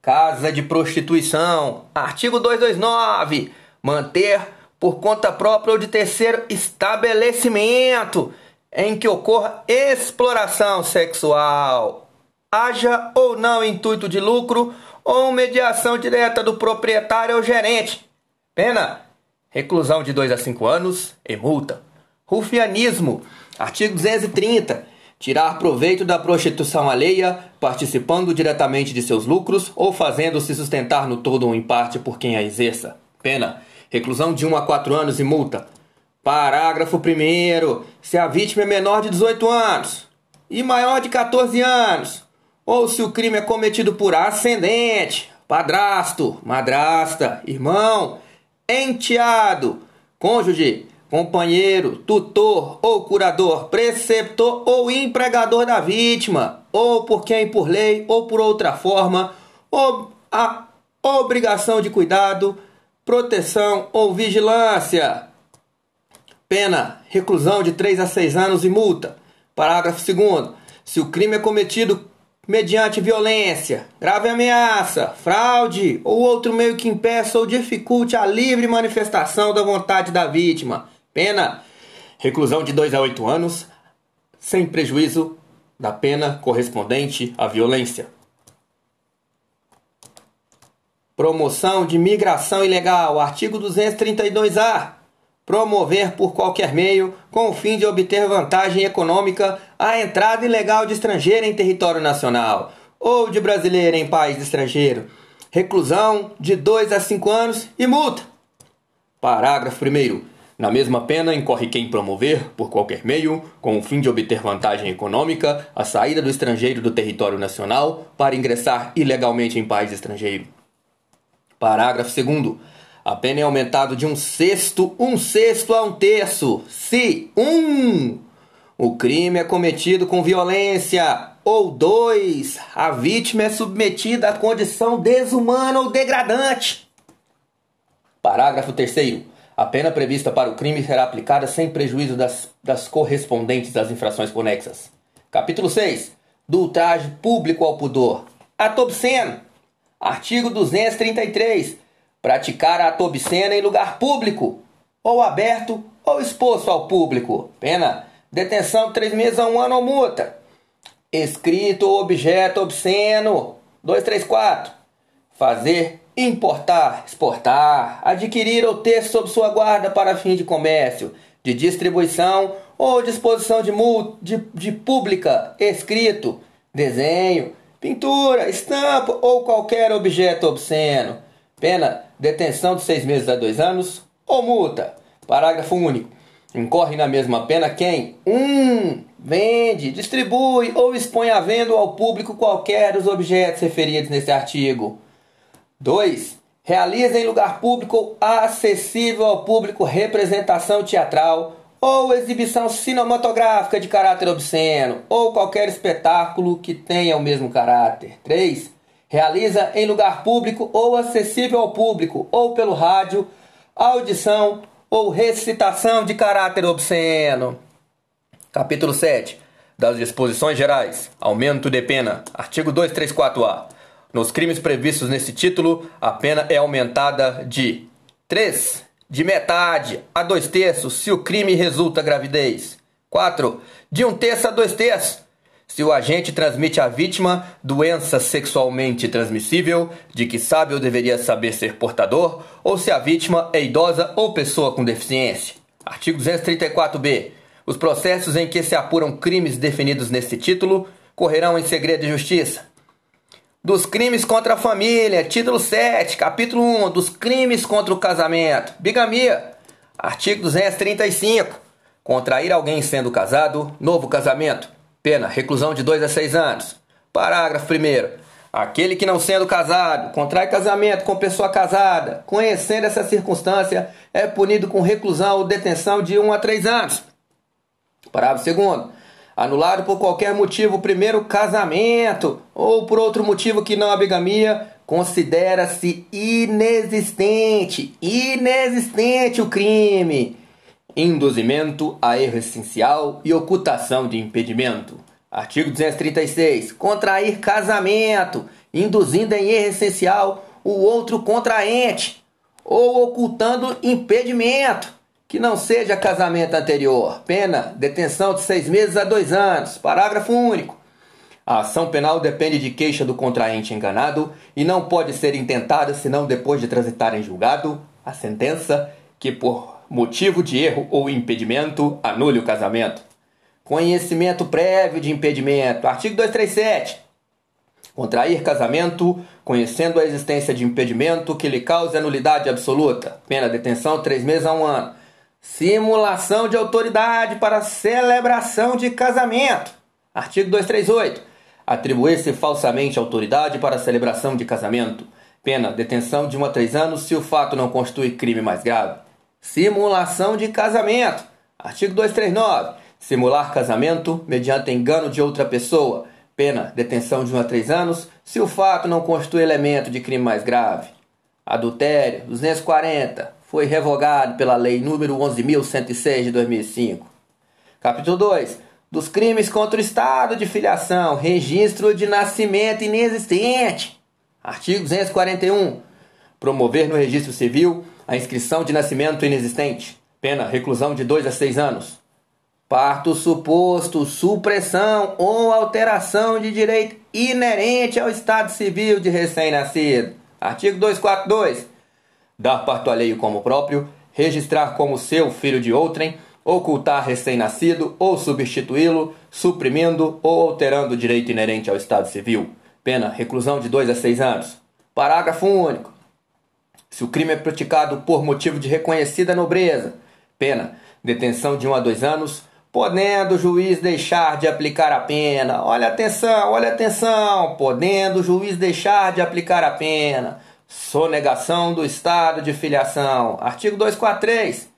Casa de prostituição. Artigo 229. Manter por conta própria ou de terceiro estabelecimento em que ocorra exploração sexual. Haja ou não intuito de lucro ou mediação direta do proprietário ou gerente. Pena reclusão de 2 a 5 anos e multa. Rufianismo, artigo 230. Tirar proveito da prostituição alheia, participando diretamente de seus lucros ou fazendo-se sustentar no todo ou em parte por quem a exerça. Pena, reclusão de 1 a 4 anos e multa. Parágrafo 1. Se a vítima é menor de 18 anos e maior de 14 anos, ou se o crime é cometido por ascendente, padrasto, madrasta, irmão, enteado, cônjuge, companheiro, tutor ou curador, preceptor ou empregador da vítima, ou por quem por lei ou por outra forma, ou a obrigação de cuidado, proteção ou vigilância. Pena: reclusão de 3 a 6 anos e multa. Parágrafo 2. Se o crime é cometido mediante violência, grave ameaça, fraude ou outro meio que impeça ou dificulte a livre manifestação da vontade da vítima, pena: reclusão de 2 a 8 anos, sem prejuízo da pena correspondente à violência. Promoção de migração ilegal. Artigo 232-A. Promover por qualquer meio, com o fim de obter vantagem econômica, a entrada ilegal de estrangeiro em território nacional ou de brasileiro em país estrangeiro. Reclusão de 2 a 5 anos e multa. Parágrafo 1. Na mesma pena incorre quem promover, por qualquer meio, com o fim de obter vantagem econômica, a saída do estrangeiro do território nacional para ingressar ilegalmente em país estrangeiro. Parágrafo 2. A pena é aumentada de um sexto, um sexto a um terço, se um o crime é cometido com violência ou dois a vítima é submetida a condição desumana ou degradante. Parágrafo 3 A pena prevista para o crime será aplicada sem prejuízo das, das correspondentes às infrações conexas. Capítulo 6. Do ultraje público ao pudor. Ato obsceno. Artigo 233. Praticar ato obsceno em lugar público, ou aberto ou exposto ao público. Pena: detenção de três meses a um ano ou multa. Escrito ou objeto obsceno. 234. Fazer, importar, exportar, adquirir ou ter sob sua guarda para fim de comércio, de distribuição ou disposição de, de, de pública, escrito, desenho, pintura, estampa ou qualquer objeto obsceno. Pena: detenção de seis meses a dois anos ou multa. Parágrafo único. Incorre na mesma pena quem 1. Um, vende, distribui ou expõe à venda ao público qualquer dos objetos referidos nesse artigo. 2. Realiza em lugar público acessível ao público representação teatral ou exibição cinematográfica de caráter obsceno, ou qualquer espetáculo que tenha o mesmo caráter. 3. Realiza em lugar público ou acessível ao público, ou pelo rádio, audição ou recitação de caráter obsceno. Capítulo 7. Das disposições gerais. Aumento de pena. Artigo 234-A. Nos crimes previstos nesse título, a pena é aumentada de 3 de metade a dois terços se o crime resulta gravidez. 4. De um terço a dois terços se o agente transmite à vítima doença sexualmente transmissível de que sabe ou deveria saber ser portador, ou se a vítima é idosa ou pessoa com deficiência. Artigo 234b. Os processos em que se apuram crimes definidos nesse título correrão em segredo de justiça. Dos crimes contra a família, título 7, capítulo 1, dos crimes contra o casamento, bigamia, artigo 235, contrair alguém sendo casado, novo casamento, pena, reclusão de 2 a 6 anos. Parágrafo 1 Aquele que não sendo casado, contrai casamento com pessoa casada, conhecendo essa circunstância, é punido com reclusão ou detenção de 1 a 3 anos. Parágrafo 2 anulado por qualquer motivo primeiro casamento ou por outro motivo que não a bigamia, considera-se inexistente, inexistente o crime. Induzimento a erro essencial e ocultação de impedimento. Artigo 236. Contrair casamento, induzindo em erro essencial o outro contraente ou ocultando impedimento que não seja casamento anterior. Pena, detenção de seis meses a dois anos. Parágrafo único. A ação penal depende de queixa do contraente enganado e não pode ser intentada senão depois de transitar em julgado a sentença que, por motivo de erro ou impedimento, anule o casamento. Conhecimento prévio de impedimento. Artigo 237. Contrair casamento conhecendo a existência de impedimento que lhe cause anulidade absoluta. Pena detenção três meses a um ano. Simulação de autoridade para celebração de casamento. Artigo 238. Atribuir-se falsamente autoridade para celebração de casamento. Pena, detenção de 1 a 3 anos se o fato não constitui crime mais grave. Simulação de casamento. Artigo 239. Simular casamento mediante engano de outra pessoa. Pena, detenção de 1 a 3 anos se o fato não constitui elemento de crime mais grave. Adultério, 240. Foi revogado pela Lei número 11.106 de 2005. Capítulo 2. Dos crimes contra o Estado de filiação. Registro de nascimento inexistente. Artigo 241. Promover no registro civil a inscrição de nascimento inexistente. Pena, reclusão de 2 a 6 anos. Parto suposto, supressão ou alteração de direito inerente ao estado civil de recém-nascido. Artigo 242. Dar parto alheio como próprio, registrar como seu filho de outrem, ocultar recém-nascido ou substituí-lo, suprimindo ou alterando o direito inerente ao estado civil. Pena, reclusão de 2 a 6 anos. Parágrafo único. Se o crime é praticado por motivo de reconhecida nobreza, pena, detenção de 1 a 2 anos, podendo o juiz deixar de aplicar a pena. Olha atenção, olha atenção, podendo o juiz deixar de aplicar a pena. Sonegação do estado de filiação. Artigo 243.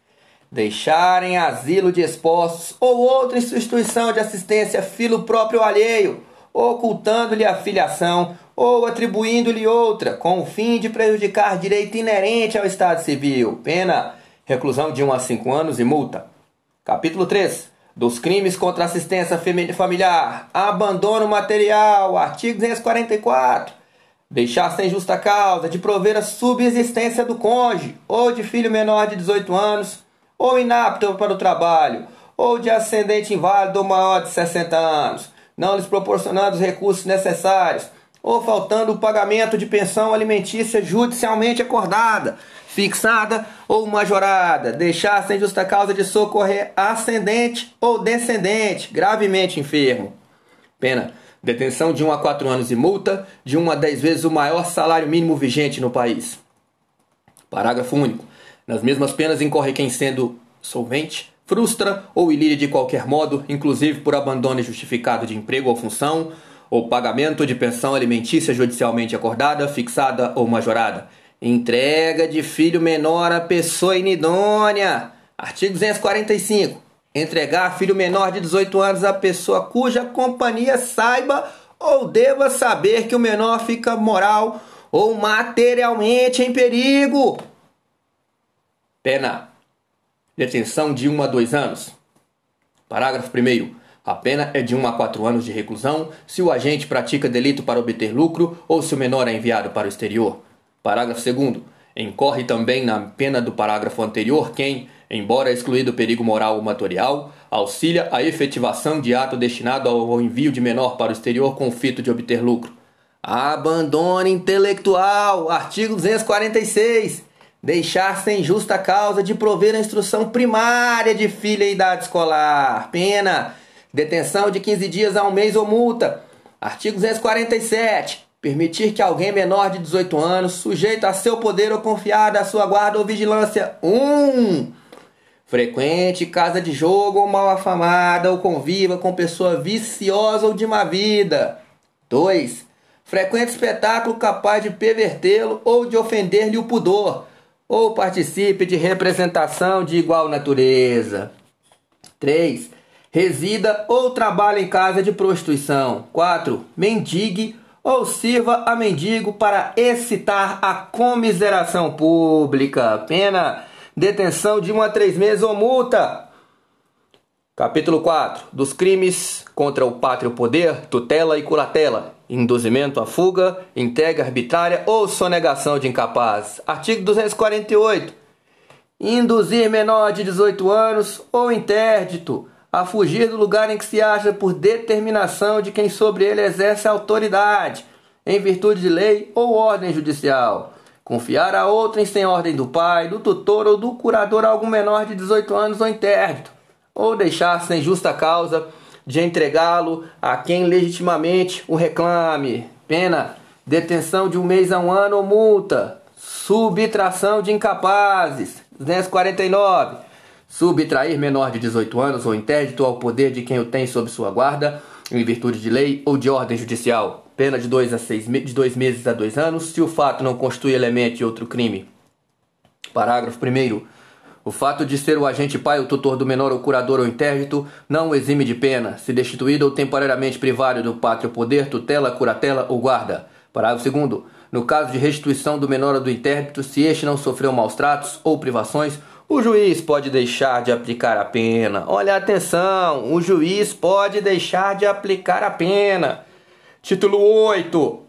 Deixarem asilo de expostos ou outra instituição de assistência filo próprio alheio, ocultando-lhe a filiação ou atribuindo-lhe outra, com o fim de prejudicar direito inerente ao Estado Civil. Pena: reclusão de 1 a 5 anos e multa. Capítulo 3 dos crimes contra assistência familiar, abandono material, artigo 244, deixar sem justa causa de prover a subsistência do cônjuge ou de filho menor de 18 anos, ou inapto para o trabalho, ou de ascendente inválido ou maior de 60 anos, não lhes proporcionando os recursos necessários, ou faltando o pagamento de pensão alimentícia judicialmente acordada, fixada ou majorada, deixar sem justa causa de socorrer ascendente ou descendente, gravemente enfermo. Pena: detenção de 1 a 4 anos e multa de 1 a 10 vezes o maior salário mínimo vigente no país. Parágrafo único. Nas mesmas penas incorre quem sendo solvente, frustra ou ilire de qualquer modo, inclusive por abandono injustificado de emprego ou função, ou pagamento de pensão alimentícia judicialmente acordada, fixada ou majorada, Entrega de filho menor à pessoa inidônea. Artigo 245. Entregar filho menor de 18 anos à pessoa cuja companhia saiba ou deva saber que o menor fica moral ou materialmente em perigo. Pena. Detenção de 1 a 2 anos. Parágrafo 1. A pena é de 1 a 4 anos de reclusão se o agente pratica delito para obter lucro ou se o menor é enviado para o exterior. Parágrafo 2. Incorre também na pena do parágrafo anterior quem, embora excluído perigo moral ou material, auxilia a efetivação de ato destinado ao envio de menor para o exterior com o fito de obter lucro. Abandono intelectual. Artigo 246. Deixar sem justa causa de prover a instrução primária de filha em idade escolar. Pena. Detenção de 15 dias a um mês ou multa. Artigo 247 Permitir que alguém menor de 18 anos, sujeito a seu poder ou confiado à sua guarda ou vigilância. 1. Um, frequente casa de jogo ou mal afamada ou conviva com pessoa viciosa ou de má vida. 2. Frequente espetáculo capaz de pervertê-lo ou de ofender-lhe o pudor, ou participe de representação de igual natureza. 3. Resida ou trabalhe em casa de prostituição. 4. Mendigue ou sirva a mendigo para excitar a comiseração pública. Pena, detenção de 1 a 3 meses ou multa. Capítulo 4. Dos crimes contra o pátrio poder, tutela e curatela. Induzimento à fuga, entrega arbitrária ou sonegação de incapaz. Artigo 248. Induzir menor de 18 anos ou interdito a fugir do lugar em que se acha por determinação de quem sobre ele exerce autoridade, em virtude de lei ou ordem judicial. Confiar a outrem sem ordem do pai, do tutor ou do curador algum menor de 18 anos ou interdito, ou deixar sem justa causa de entregá-lo a quem legitimamente o reclame. Pena: detenção de um mês a um ano ou multa. Subtração de incapazes. 249 subtrair menor de 18 anos ou interdito ao poder de quem o tem sob sua guarda, em virtude de lei ou de ordem judicial, pena de dois, a seis, de dois meses a dois anos, se o fato não constitui elemento de outro crime. Parágrafo 1 o fato de ser o agente pai ou tutor do menor ou curador ou interdito não o exime de pena, se destituído ou temporariamente privado do pátrio poder, tutela, curatela ou guarda. Parágrafo 2 No caso de restituição do menor ou do interdito, se este não sofreu maus tratos ou privações, o juiz pode deixar de aplicar a pena. Olha atenção, o juiz pode deixar de aplicar a pena. Título 8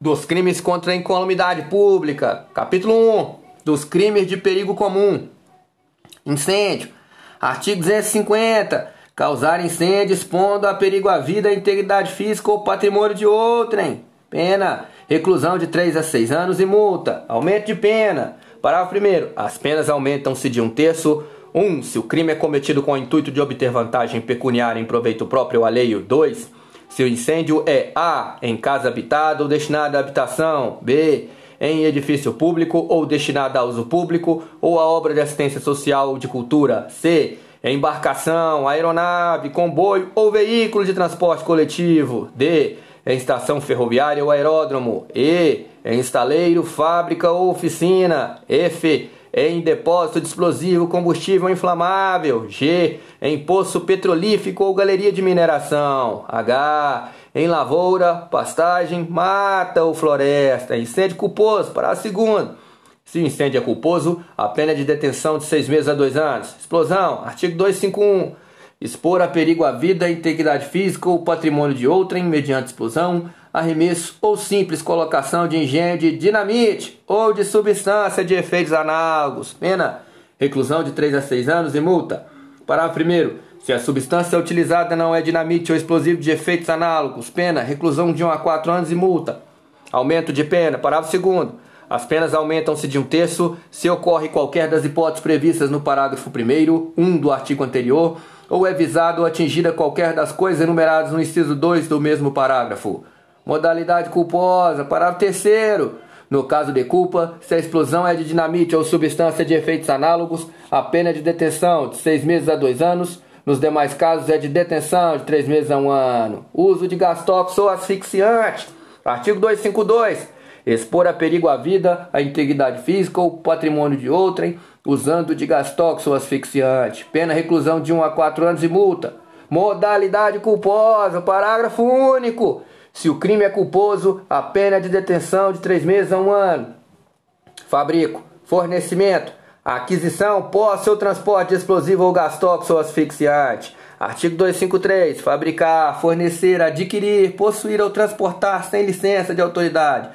dos crimes contra a incolumidade pública. Capítulo 1 dos crimes de perigo comum. Incêndio. Artigo 250. Causar incêndio expondo a perigo à vida, a integridade física ou patrimônio de outrem. Pena. Reclusão de 3 a 6 anos e multa. Aumento de pena. Parágrafo 1. As penas aumentam-se de um terço. 1. Um, se o crime é cometido com o intuito de obter vantagem pecuniária em proveito próprio ou alheio. 2. Se o incêndio é A. Em casa habitada ou destinada à habitação. B em edifício público ou destinada a uso público ou a obra de assistência social ou de cultura. C. Embarcação, aeronave, comboio ou veículo de transporte coletivo. D. Em estação ferroviária ou aeródromo. E. Em estaleiro, fábrica ou oficina. F em depósito de explosivo, combustível inflamável. G. Em poço petrolífico ou galeria de mineração. H em lavoura, pastagem, mata ou floresta. Incêndio culposo, para a segunda. Se o incêndio é culposo, a pena é de detenção de seis meses a dois anos. Explosão, artigo 251. Expor a perigo a vida, integridade física ou patrimônio de outrem mediante explosão, arremesso ou simples colocação de engenho de dinamite ou de substância de efeitos análogos. Pena, reclusão de 3 a 6 anos e multa. Parágrafo 1 se a substância utilizada não é dinamite ou explosivo de efeitos análogos, pena, reclusão de 1 a 4 anos e multa. Aumento de pena. Parágrafo 2 As penas aumentam-se de um terço se ocorre qualquer das hipóteses previstas no parágrafo 1 1 do artigo anterior, ou é visado ou atingida qualquer das coisas enumeradas no inciso 2 do mesmo parágrafo. Modalidade culposa. Parágrafo 3 no caso de culpa, se a explosão é de dinamite ou substância de efeitos análogos, a pena é de detenção de seis meses a dois anos nos demais casos é de detenção de três meses a um ano. Uso de gás tóxico ou asfixiante. Artigo 252. Expor a perigo a vida, a integridade física ou patrimônio de outrem, usando de gás tóxico ou asfixiante. Pena reclusão de 1 a 4 anos e multa. Modalidade culposa. Parágrafo único. Se o crime é culposo, a pena é de detenção de três meses a um ano. Fabrico. Fornecimento Aquisição, posse ou transporte de explosivo ou gás tóxico ou asfixiante. Artigo 253. Fabricar, fornecer, adquirir, possuir ou transportar sem licença de autoridade.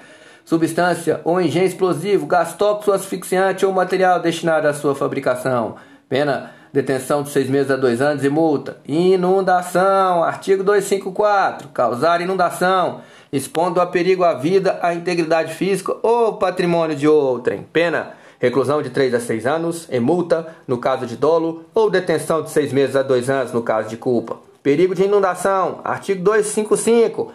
Substância ou engenho explosivo, gás tóxico asfixiante ou material destinado à sua fabricação. Pena, detenção de seis meses a dois anos e multa. Inundação. Artigo 254. Causar inundação, expondo a perigo a vida, a integridade física ou patrimônio de outrem. Pena reclusão de 3 a 6 anos e multa no caso de dolo ou detenção de 6 meses a 2 anos no caso de culpa. Perigo de inundação, artigo 255.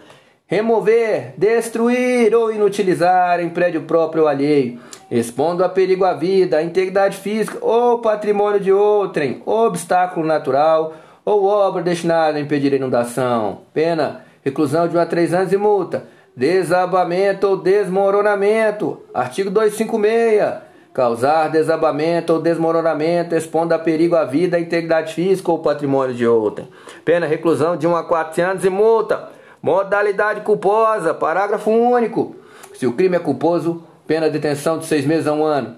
Remover, destruir ou inutilizar em prédio próprio ou alheio, expondo a perigo à vida, à integridade física ou patrimônio de outrem, obstáculo natural ou obra destinada a impedir inundação. Pena, reclusão de 1 a 3 anos e multa. Desabamento ou desmoronamento. Artigo 256 causar desabamento ou desmoronamento, expondo a perigo a vida, a integridade física ou patrimônio de outrem. Pena reclusão de 1 a 4 anos e multa. Modalidade culposa, parágrafo único. Se o crime é culposo, pena detenção de 6 meses a 1 ano.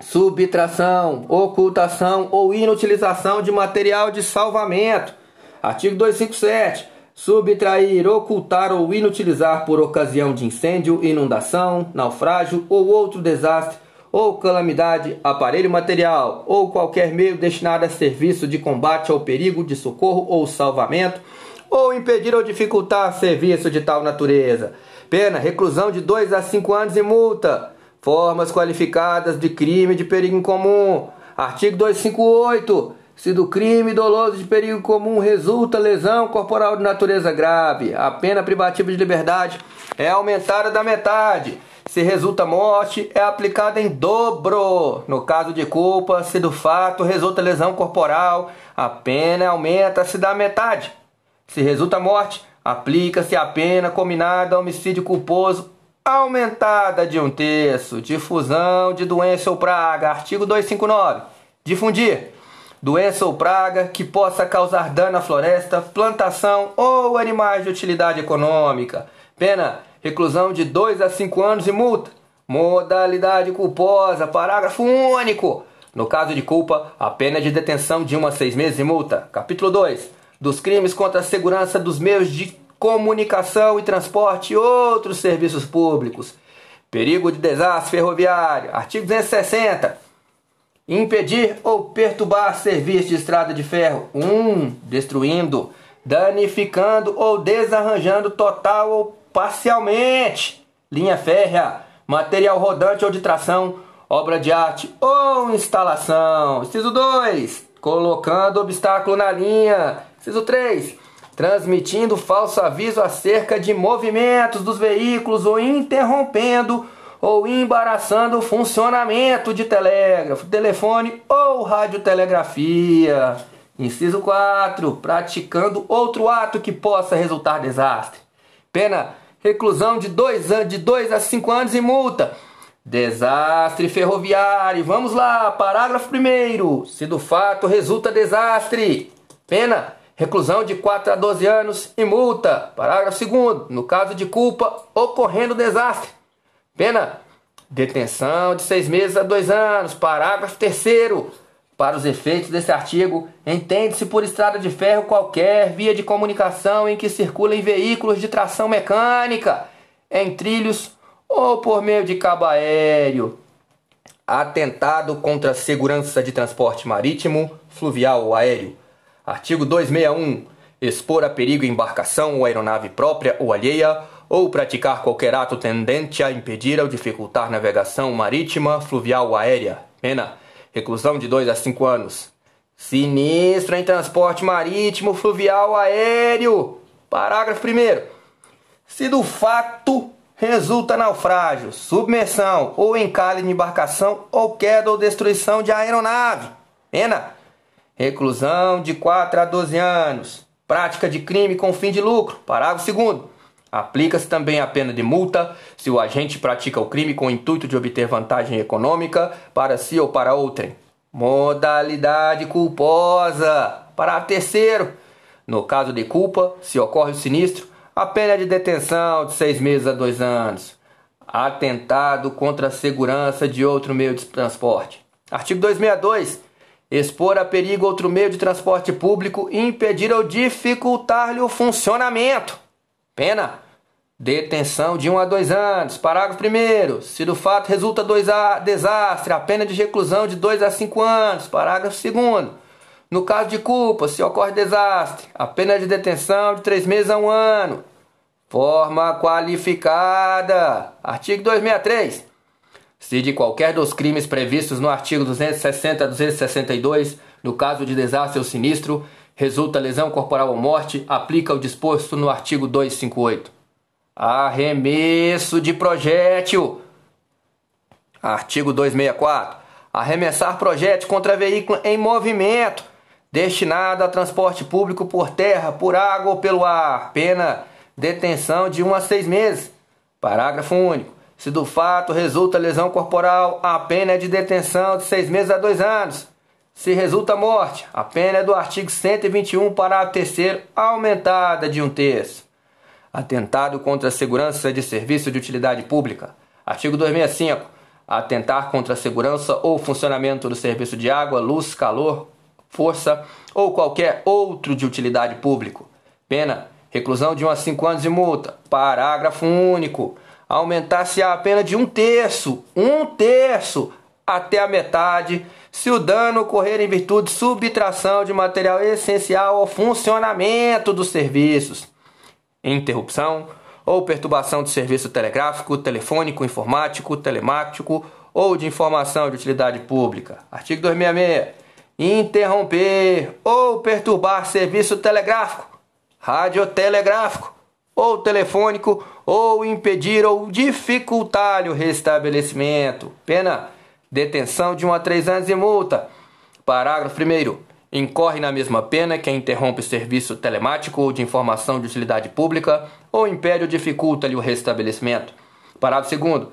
Subtração, ocultação ou inutilização de material de salvamento. Artigo 257. Subtrair, ocultar ou inutilizar por ocasião de incêndio, inundação, naufrágio ou outro desastre ou calamidade, aparelho material ou qualquer meio destinado a serviço de combate ao perigo, de socorro ou salvamento, ou impedir ou dificultar serviço de tal natureza. Pena, reclusão de 2 a 5 anos e multa. Formas qualificadas de crime de perigo comum. Artigo 258. Se do crime doloso de perigo comum resulta lesão corporal de natureza grave, a pena privativa de liberdade é aumentada da metade se resulta morte, é aplicada em dobro. No caso de culpa, se do fato resulta lesão corporal, a pena aumenta-se da metade. Se resulta morte, aplica-se a pena combinada a homicídio culposo aumentada de um terço. Difusão de doença ou praga. Artigo 259. Difundir doença ou praga que possa causar dano à floresta, plantação ou animais de utilidade econômica. Pena reclusão de 2 a 5 anos e multa. Modalidade culposa, parágrafo único. No caso de culpa, a pena é de detenção de 1 a 6 meses e multa. Capítulo 2. Dos crimes contra a segurança dos meios de comunicação e transporte e outros serviços públicos. Perigo de desastre ferroviário. Artigo 260. Impedir ou perturbar serviço de estrada de ferro. 1. Um, destruindo, danificando ou desarranjando total ou parcialmente linha férrea, material rodante ou de tração, obra de arte ou instalação. Inciso 2. Colocando obstáculo na linha. Inciso 3. Transmitindo falso aviso acerca de movimentos dos veículos ou interrompendo ou embaraçando o funcionamento de telégrafo, telefone ou radiotelegrafia. Inciso 4. Praticando outro ato que possa resultar desastre. Pena reclusão de 2 anos, de a 5 anos e multa. Desastre ferroviário. Vamos lá, parágrafo 1 Se do fato resulta desastre, pena reclusão de 4 a 12 anos e multa. Parágrafo 2 No caso de culpa ocorrendo desastre, pena detenção de 6 meses a 2 anos. Parágrafo 3 para os efeitos desse artigo, entende-se por estrada de ferro qualquer via de comunicação em que circulem veículos de tração mecânica, em trilhos ou por meio de cabo aéreo. Atentado contra a segurança de transporte marítimo, fluvial ou aéreo. Artigo 261. Expor a perigo embarcação ou aeronave própria ou alheia, ou praticar qualquer ato tendente a impedir ou dificultar navegação marítima, fluvial ou aérea. Pena reclusão de 2 a 5 anos. Sinistro em transporte marítimo, fluvial, aéreo. Parágrafo 1. Se do fato resulta naufrágio, submersão ou encalhe de embarcação ou queda ou destruição de aeronave. Pena: reclusão de 4 a 12 anos. Prática de crime com fim de lucro. Parágrafo 2. Aplica-se também a pena de multa se o agente pratica o crime com o intuito de obter vantagem econômica para si ou para outrem. Modalidade culposa. Para terceiro, no caso de culpa, se ocorre o sinistro, a pena é de detenção de seis meses a dois anos. Atentado contra a segurança de outro meio de transporte. Artigo 262. Expor a perigo outro meio de transporte público e impedir ou dificultar-lhe o funcionamento. Pena Detenção de 1 um a 2 anos. Parágrafo 1. Se do fato resulta dois a desastre, a pena de reclusão de 2 a 5 anos. Parágrafo 2. No caso de culpa, se ocorre desastre, a pena de detenção de 3 meses a 1 um ano. Forma qualificada. Artigo 263. Se de qualquer dos crimes previstos no artigo 260 a 262, no caso de desastre ou sinistro, resulta lesão corporal ou morte, aplica o disposto no artigo 258. Arremesso de projétil. Artigo 264. Arremessar projétil contra veículo em movimento destinado a transporte público por terra, por água ou pelo ar. Pena detenção de 1 a 6 meses. Parágrafo único. Se do fato resulta lesão corporal, a pena é de detenção de 6 meses a 2 anos. Se resulta morte, a pena é do artigo 121, parágrafo 3 aumentada de um terço. Atentado contra a segurança de serviço de utilidade pública. Artigo 265. Atentar contra a segurança ou funcionamento do serviço de água, luz, calor, força ou qualquer outro de utilidade público. Pena: reclusão de 1 a 5 anos e multa. Parágrafo único. Aumentar-se a pena de um terço, um terço, até a metade, se o dano ocorrer em virtude de subtração de material essencial ao funcionamento dos serviços interrupção ou perturbação de serviço telegráfico, telefônico, informático, telemático ou de informação de utilidade pública. Artigo 266. Interromper ou perturbar serviço telegráfico, radiotelegráfico, ou telefônico ou impedir ou dificultar o restabelecimento. Pena: detenção de 1 a 3 anos e multa. Parágrafo 1. Incorre na mesma pena quem interrompe o serviço telemático ou de informação de utilidade pública ou impede ou dificulta-lhe o restabelecimento. Parágrafo 2.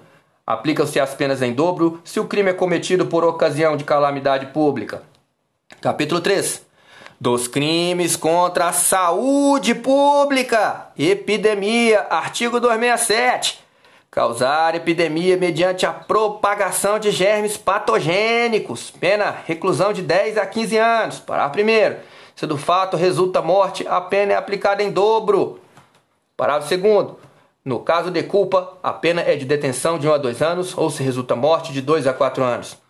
Aplicam-se as penas em dobro se o crime é cometido por ocasião de calamidade pública. Capítulo 3 dos crimes contra a saúde pública. Epidemia, artigo 267. Causar epidemia mediante a propagação de germes patogênicos. Pena, reclusão de 10 a 15 anos. Parágrafo 1. Se do fato resulta morte, a pena é aplicada em dobro. Parágrafo 2. No caso de culpa, a pena é de detenção de 1 a 2 anos ou se resulta morte de 2 a 4 anos.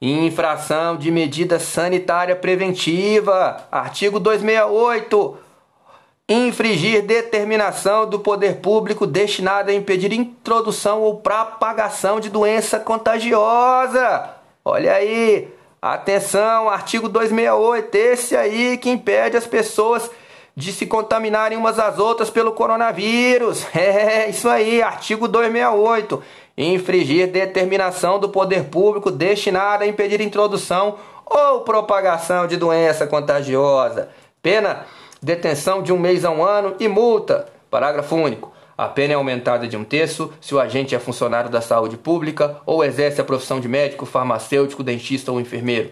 Infração de medida sanitária preventiva. Artigo 268. Infringir determinação do poder público destinada a impedir introdução ou propagação de doença contagiosa. Olha aí. Atenção, artigo 268, esse aí que impede as pessoas de se contaminarem umas às outras pelo coronavírus. É, isso aí, artigo 268 infringir determinação do poder público destinada a impedir introdução ou propagação de doença contagiosa. Pena: detenção de um mês a um ano e multa. Parágrafo único. A pena é aumentada de um terço se o agente é funcionário da saúde pública ou exerce a profissão de médico, farmacêutico, dentista ou enfermeiro.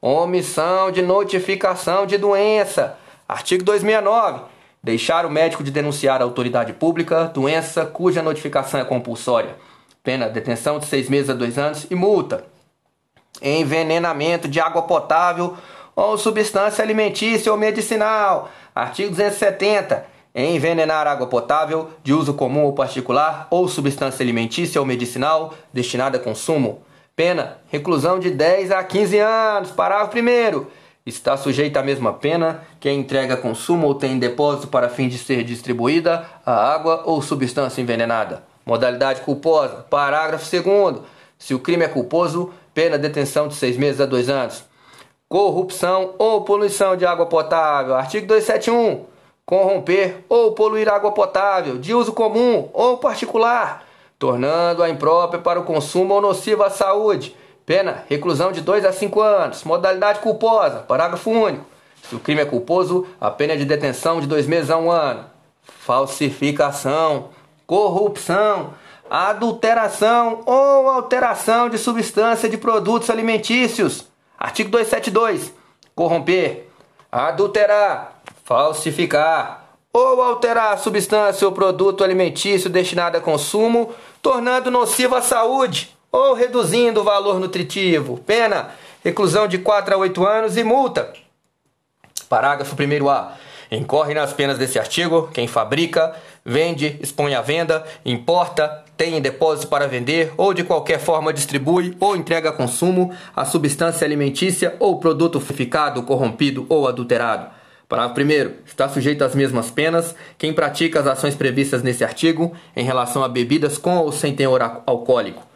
Omissão de notificação de doença. Artigo 269. Deixar o médico de denunciar a autoridade pública doença cuja notificação é compulsória pena detenção de seis meses a dois anos e multa. Envenenamento de água potável ou substância alimentícia ou medicinal. Artigo 270. Envenenar água potável de uso comum ou particular ou substância alimentícia ou medicinal destinada a consumo. Pena: reclusão de 10 a 15 anos. Parágrafo 1. Está sujeita à mesma pena quem entrega consumo ou tem em depósito para fim de ser distribuída a água ou substância envenenada. Modalidade culposa. Parágrafo 2. Se o crime é culposo, pena detenção de seis meses a dois anos. Corrupção ou poluição de água potável. Artigo 271. Corromper ou poluir água potável de uso comum ou particular, tornando-a imprópria para o consumo ou nociva à saúde. Pena, reclusão de 2 a 5 anos. Modalidade culposa. Parágrafo único. Se o crime é culposo, a pena é de detenção de dois meses a um ano. Falsificação corrupção, adulteração ou alteração de substância de produtos alimentícios. Artigo 272. Corromper, adulterar, falsificar ou alterar a substância ou produto alimentício destinado a consumo, tornando nocivo à saúde ou reduzindo o valor nutritivo. Pena: reclusão de 4 a 8 anos e multa. Parágrafo 1a. Incorre nas penas desse artigo quem fabrica, vende, expõe à venda, importa, tem em depósito para vender ou de qualquer forma distribui ou entrega a consumo a substância alimentícia ou produto fortificado, corrompido ou adulterado. Parágrafo 1. Está sujeito às mesmas penas quem pratica as ações previstas nesse artigo em relação a bebidas com ou sem teor alcoólico.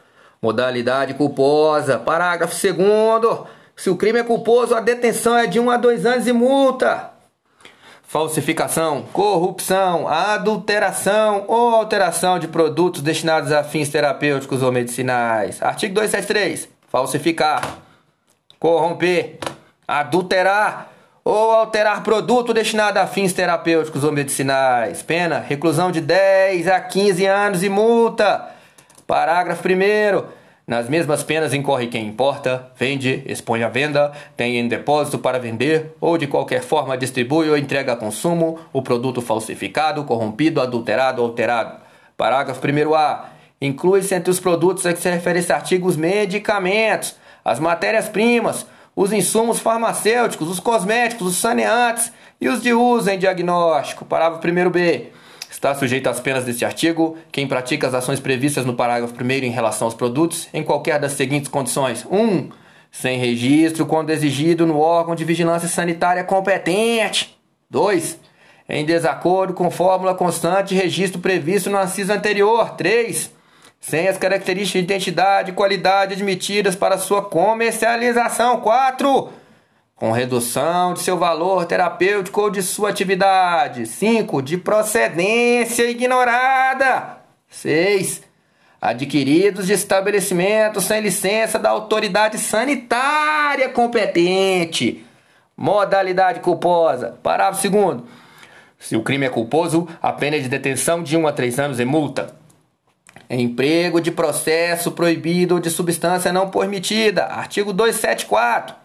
Modalidade culposa. Parágrafo 2. Se o crime é culposo, a detenção é de 1 um a 2 anos e multa falsificação, corrupção, adulteração ou alteração de produtos destinados a fins terapêuticos ou medicinais. Artigo 273. Falsificar, corromper, adulterar ou alterar produto destinado a fins terapêuticos ou medicinais. Pena: reclusão de 10 a 15 anos e multa. Parágrafo 1 nas mesmas penas incorre quem importa, vende, expõe à venda, tem em depósito para vender ou de qualquer forma distribui ou entrega a consumo o produto falsificado, corrompido, adulterado ou alterado. Parágrafo 1a. Inclui-se entre os produtos a que se refere esse artigo os medicamentos, as matérias-primas, os insumos farmacêuticos, os cosméticos, os saneantes e os de uso em diagnóstico. Parágrafo 1b. Está sujeito às penas deste artigo quem pratica as ações previstas no parágrafo 1 em relação aos produtos em qualquer das seguintes condições: 1. Um, sem registro quando exigido no órgão de vigilância sanitária competente. 2. Em desacordo com fórmula constante de registro previsto no anciso anterior. 3. Sem as características de identidade e qualidade admitidas para sua comercialização. 4 com redução de seu valor terapêutico ou de sua atividade. 5. De procedência ignorada. 6. Adquiridos de estabelecimentos sem licença da autoridade sanitária competente. Modalidade culposa. Parágrafo 2. Se o crime é culposo, a pena é de detenção de 1 a 3 anos e multa. Emprego de processo proibido ou de substância não permitida. Artigo 274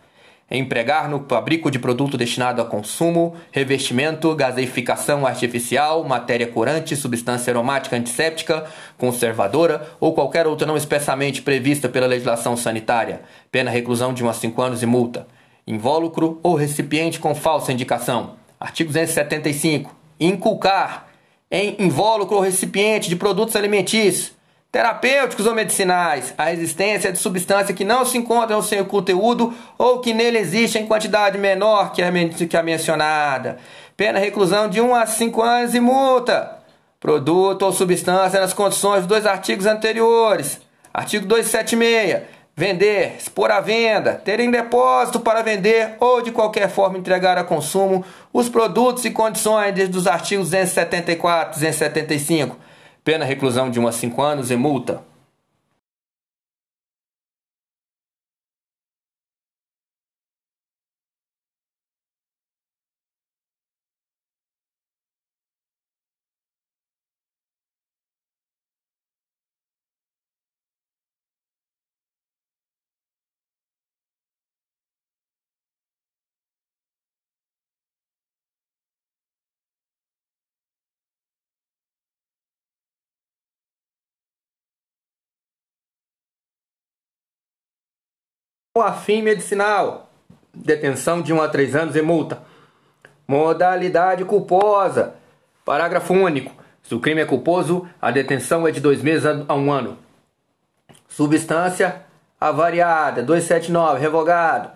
empregar no fabrico de produto destinado a consumo, revestimento, gaseificação artificial, matéria corante, substância aromática antisséptica, conservadora ou qualquer outra não expressamente prevista pela legislação sanitária. Pena reclusão de 1 a 5 anos e multa. Invólucro ou recipiente com falsa indicação. Artigo 275. Inculcar em invólucro ou recipiente de produtos alimentícios terapêuticos ou medicinais, a existência de substância que não se encontra no seu conteúdo ou que nele existe em quantidade menor que a, mencionada. Pena reclusão de 1 a 5 anos e multa. Produto ou substância nas condições dos dois artigos anteriores. Artigo 276. Vender, expor à venda, ter em depósito para vender ou de qualquer forma entregar a consumo os produtos e condições desde os artigos 274 e 275 pena reclusão de 1 a 5 anos e multa. A fim medicinal, detenção de 1 a 3 anos e multa. Modalidade culposa, parágrafo único. Se o crime é culposo, a detenção é de dois meses a um ano. Substância avariada, 279, revogado.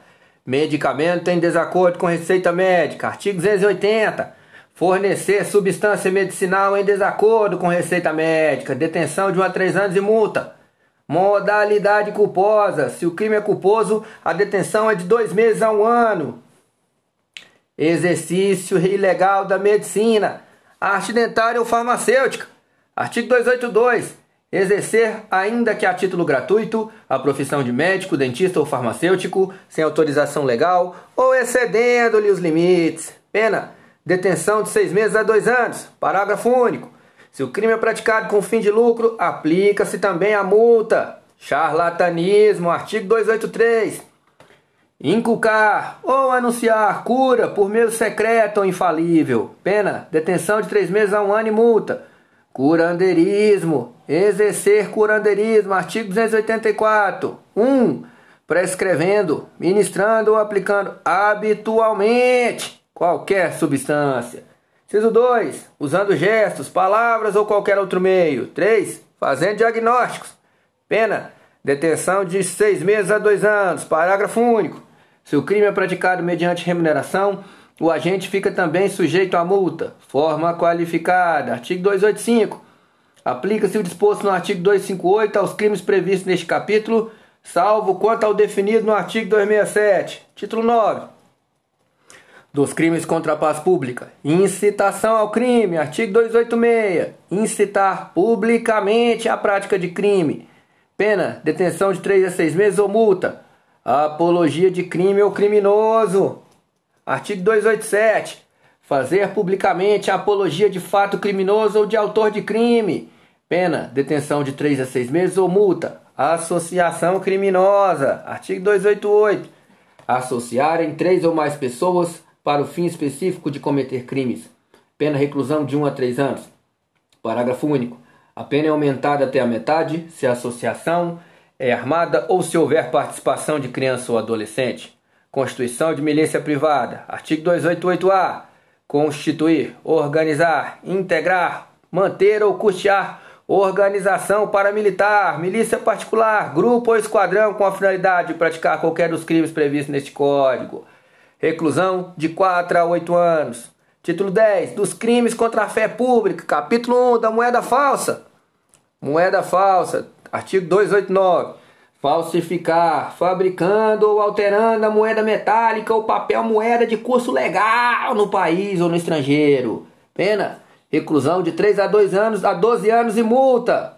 Medicamento em desacordo com receita médica, artigo 280. Fornecer substância medicinal em desacordo com receita médica, detenção de 1 a 3 anos e multa. Modalidade culposa. Se o crime é culposo, a detenção é de dois meses a um ano. Exercício ilegal da medicina. Arte dentária ou farmacêutica. Artigo 282. Exercer, ainda que a título gratuito, a profissão de médico, dentista ou farmacêutico, sem autorização legal ou excedendo-lhe os limites. Pena: detenção de seis meses a dois anos. Parágrafo único. Se o crime é praticado com fim de lucro, aplica-se também a multa. Charlatanismo, artigo 283. Inculcar ou anunciar cura por meio secreto ou infalível. Pena, detenção de três meses a um ano e multa. Curandeirismo, exercer curandeirismo, artigo 284. 1. Um, prescrevendo, ministrando ou aplicando habitualmente qualquer substância. Inciso 2. Usando gestos, palavras ou qualquer outro meio. 3. Fazendo diagnósticos. Pena. Detenção de seis meses a dois anos. Parágrafo único. Se o crime é praticado mediante remuneração, o agente fica também sujeito à multa. Forma qualificada. Artigo 285. Aplica-se o disposto no artigo 258 aos crimes previstos neste capítulo, salvo quanto ao definido no artigo 267. Título 9 dos crimes contra a paz pública. Incitação ao crime, artigo 286. Incitar publicamente a prática de crime. Pena, detenção de 3 a 6 meses ou multa. Apologia de crime ou criminoso. Artigo 287. Fazer publicamente apologia de fato criminoso ou de autor de crime. Pena, detenção de 3 a 6 meses ou multa. Associação criminosa. Artigo 288. Associar em três ou mais pessoas para o fim específico de cometer crimes. Pena reclusão de 1 a 3 anos. Parágrafo único. A pena é aumentada até a metade se a associação é armada ou se houver participação de criança ou adolescente. Constituição de milícia privada. Artigo 288-A. Constituir, organizar, integrar, manter ou custear organização paramilitar, milícia particular, grupo ou esquadrão com a finalidade de praticar qualquer dos crimes previstos neste Código reclusão de 4 a 8 anos. Título 10, dos crimes contra a fé pública, capítulo 1 da moeda falsa. Moeda falsa, artigo 289. falsificar, fabricando ou alterando a moeda metálica ou papel moeda de curso legal no país ou no estrangeiro. Pena: reclusão de 3 a 2 anos a 12 anos e multa.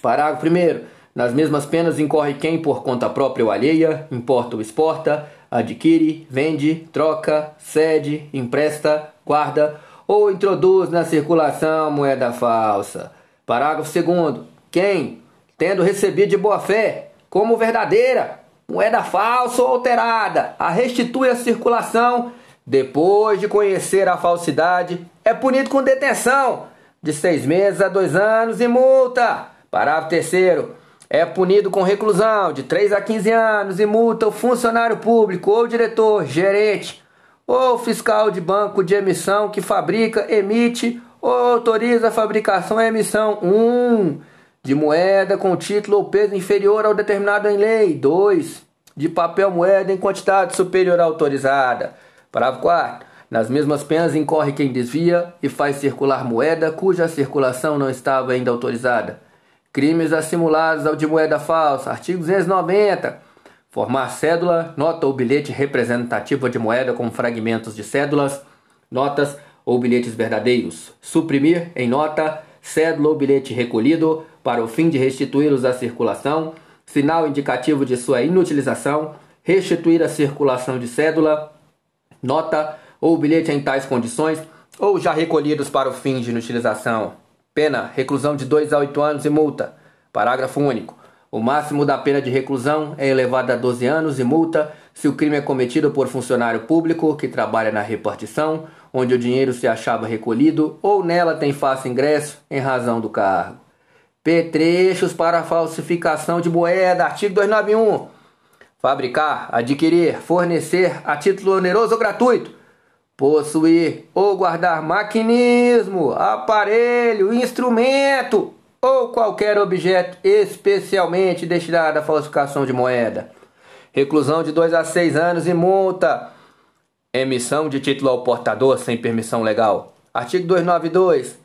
Parágrafo 1 nas mesmas penas incorre quem, por conta própria ou alheia, importa ou exporta, adquire, vende, troca, cede, empresta, guarda ou introduz na circulação moeda falsa. Parágrafo 2. Quem, tendo recebido de boa fé, como verdadeira, moeda falsa ou alterada, a restitui à circulação depois de conhecer a falsidade, é punido com detenção de seis meses a dois anos e multa. Parágrafo 3 é punido com reclusão de 3 a 15 anos e multa o funcionário público ou diretor, gerente ou fiscal de banco de emissão que fabrica, emite ou autoriza a fabricação e emissão 1 um, de moeda com título ou peso inferior ao determinado em lei. 2 de papel moeda em quantidade superior à autorizada. Parágrafo 4 nas mesmas penas incorre quem desvia e faz circular moeda cuja circulação não estava ainda autorizada. Crimes assimilados ao de moeda falsa. Artigo 290. Formar cédula, nota ou bilhete representativo de moeda com fragmentos de cédulas, notas ou bilhetes verdadeiros. Suprimir em nota, cédula ou bilhete recolhido para o fim de restituí-los à circulação, sinal indicativo de sua inutilização, restituir a circulação de cédula, nota ou bilhete em tais condições ou já recolhidos para o fim de inutilização. Pena: reclusão de 2 a 8 anos e multa. Parágrafo único. O máximo da pena de reclusão é elevado a 12 anos e multa se o crime é cometido por funcionário público que trabalha na repartição, onde o dinheiro se achava recolhido ou nela tem fácil ingresso em razão do cargo. Petrechos para falsificação de moeda, artigo 291. Fabricar, adquirir, fornecer a título oneroso ou gratuito possuir ou guardar maquinismo, aparelho, instrumento ou qualquer objeto especialmente destinado à falsificação de moeda. Reclusão de 2 a 6 anos e multa. Emissão de título ao portador sem permissão legal. Artigo 292.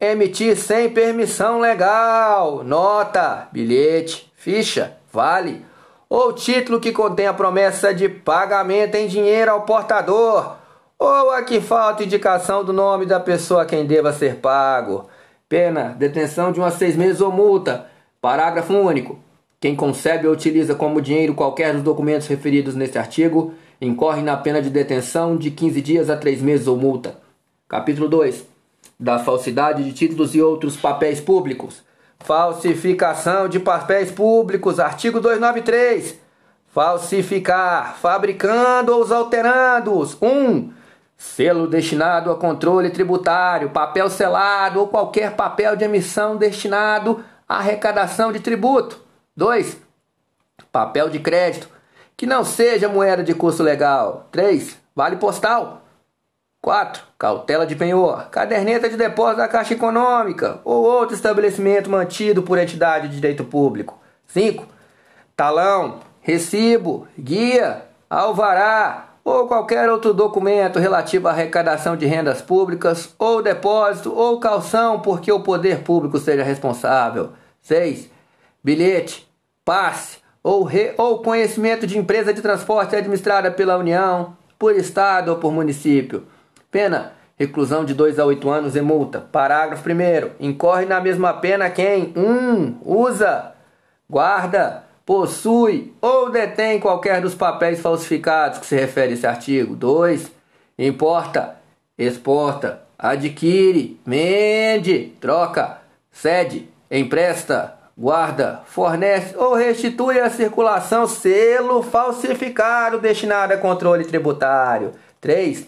Emitir sem permissão legal. Nota, bilhete, ficha, vale ou título que contém a promessa de pagamento em dinheiro ao portador ou a que falta indicação do nome da pessoa a quem deva ser pago. Pena, detenção de um a seis meses ou multa. Parágrafo único. Quem concebe ou utiliza como dinheiro qualquer dos documentos referidos neste artigo incorre na pena de detenção de 15 dias a 3 meses ou multa. Capítulo 2. Da falsidade de títulos e outros papéis públicos. Falsificação de papéis públicos. Artigo 293. Falsificar, fabricando ou alterando. 1. Um, Selo destinado a controle tributário, papel selado ou qualquer papel de emissão destinado à arrecadação de tributo. 2. Papel de crédito que não seja moeda de curso legal. 3. Vale postal. 4. Cautela de penhor, caderneta de depósito da Caixa Econômica ou outro estabelecimento mantido por entidade de direito público. 5. Talão, recibo, guia, alvará, ou qualquer outro documento relativo à arrecadação de rendas públicas, ou depósito, ou calção, porque o poder público seja responsável. 6. Bilhete, passe ou, re, ou conhecimento de empresa de transporte administrada pela União, por Estado ou por município. Pena: reclusão de 2 a 8 anos e multa. Parágrafo 1. Incorre na mesma pena quem 1. Um, usa, guarda, possui ou detém qualquer dos papéis falsificados que se refere a esse artigo. 2. Importa, exporta, adquire, vende, troca, cede, empresta, guarda, fornece ou restitui à circulação selo falsificado destinado a controle tributário. 3.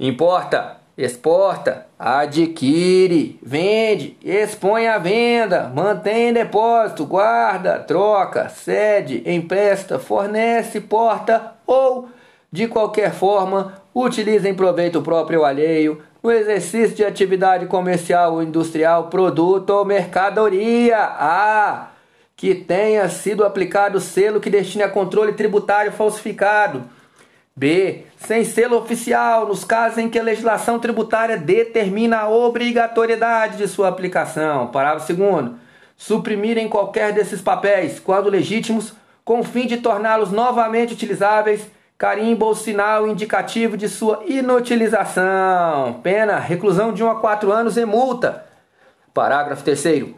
Importa, exporta, adquire, vende, expõe à venda, mantém depósito, guarda, troca, cede, empresta, fornece, porta ou, de qualquer forma, utiliza em proveito próprio ou alheio, no exercício de atividade comercial ou industrial, produto ou mercadoria. A. Que tenha sido aplicado selo que destine a controle tributário falsificado B. Sem selo oficial, nos casos em que a legislação tributária determina a obrigatoriedade de sua aplicação. Parágrafo 2. suprimirem qualquer desses papéis, quando legítimos, com o fim de torná-los novamente utilizáveis, carimbo ou sinal indicativo de sua inutilização. Pena, reclusão de 1 a 4 anos e multa. Parágrafo 3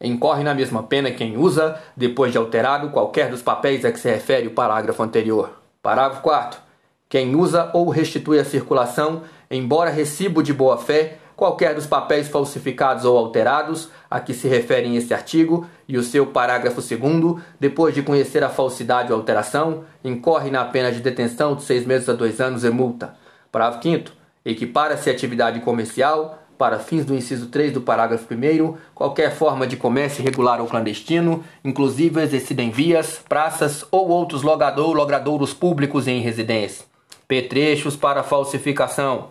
Incorre na mesma pena quem usa, depois de alterado, qualquer dos papéis a que se refere o parágrafo anterior. Parágrafo 4 Quem usa ou restitui a circulação, embora recibo de boa-fé, qualquer dos papéis falsificados ou alterados a que se referem esse artigo e o seu parágrafo 2 depois de conhecer a falsidade ou alteração, incorre na pena de detenção de seis meses a dois anos e multa. Parágrafo 5 Equipara-se atividade comercial, para fins do inciso 3 do parágrafo 1 qualquer forma de comércio irregular ou clandestino, inclusive exercida em vias, praças ou outros logador, logradouros públicos em residência. Petrechos para falsificação.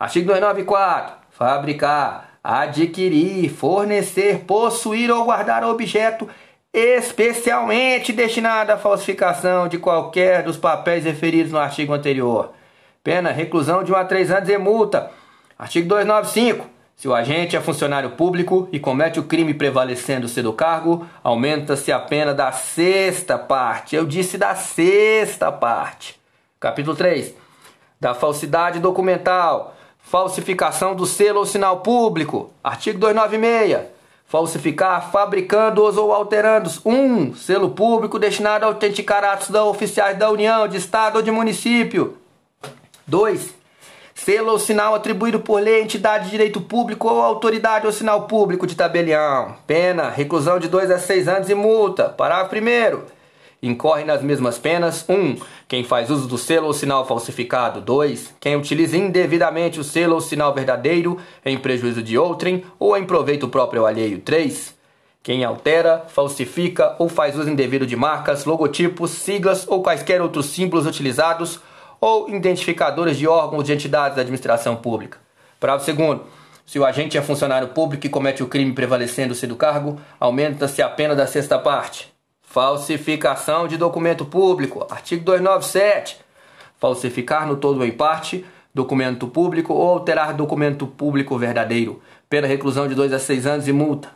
Artigo 294 fabricar, adquirir, fornecer, possuir ou guardar objeto especialmente destinado à falsificação de qualquer dos papéis referidos no artigo anterior. Pena, reclusão de 1 a 3 anos e multa. Artigo 295. Se o agente é funcionário público e comete o crime prevalecendo-se do cargo, aumenta-se a pena da sexta parte. Eu disse da sexta parte. Capítulo 3. Da falsidade documental falsificação do selo ou sinal público. Artigo 296. Falsificar, fabricando-os ou alterando-os. 1. Um, selo público destinado a autenticar atos da oficiais da União, de Estado ou de município. 2. Selo ou sinal atribuído por lei, entidade de direito público ou autoridade ou sinal público de tabelião. Pena, reclusão de 2 a 6 anos e multa. Parágrafo 1 incorre nas mesmas penas 1. Um, quem faz uso do selo ou sinal falsificado. 2. Quem utiliza indevidamente o selo ou sinal verdadeiro em prejuízo de outrem ou em proveito próprio alheio. 3. Quem altera, falsifica ou faz uso indevido de marcas, logotipos, siglas ou quaisquer outros símbolos utilizados ou identificadores de órgãos de entidades da administração pública. Parágrafo 2. Se o agente é funcionário público e comete o crime prevalecendo-se do cargo, aumenta-se a pena da sexta parte. Falsificação de documento público. Artigo 297. Falsificar no todo ou em parte documento público ou alterar documento público verdadeiro. Pena reclusão de 2 a 6 anos e multa.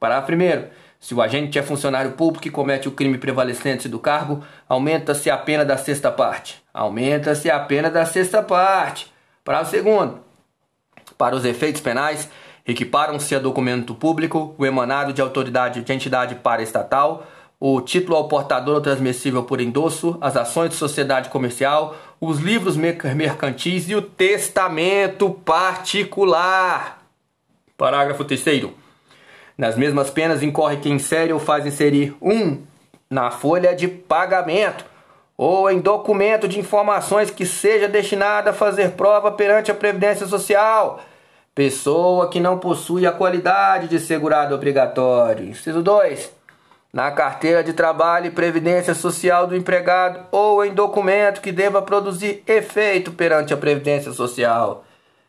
Parágrafo 1. Se o agente é funcionário público e comete o crime prevalecente do cargo, aumenta-se a pena da sexta parte. Aumenta-se a pena da sexta parte. Parágrafo 2. Para os efeitos penais, equiparam-se a documento público o emanado de autoridade de entidade paraestatal o título ao portador transmissível por endosso, as ações de sociedade comercial, os livros mercantis e o testamento particular. Parágrafo 3 Nas mesmas penas incorre quem insere ou faz inserir um na folha de pagamento ou em documento de informações que seja destinado a fazer prova perante a Previdência Social. Pessoa que não possui a qualidade de segurado obrigatório. Inciso 2 na carteira de trabalho e previdência social do empregado ou em documento que deva produzir efeito perante a previdência social.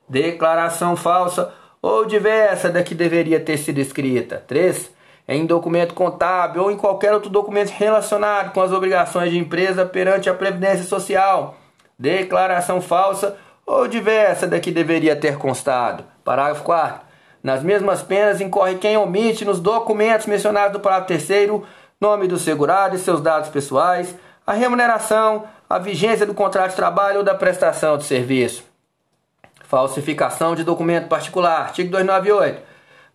Declaração falsa ou diversa da que deveria ter sido escrita. 3. Em documento contábil ou em qualquer outro documento relacionado com as obrigações de empresa perante a previdência social. Declaração falsa ou diversa da que deveria ter constado. Parágrafo 4 nas mesmas penas incorre quem omite nos documentos mencionados do parágrafo terceiro nome do segurado e seus dados pessoais, a remuneração, a vigência do contrato de trabalho ou da prestação de serviço. Falsificação de documento particular. Artigo 298.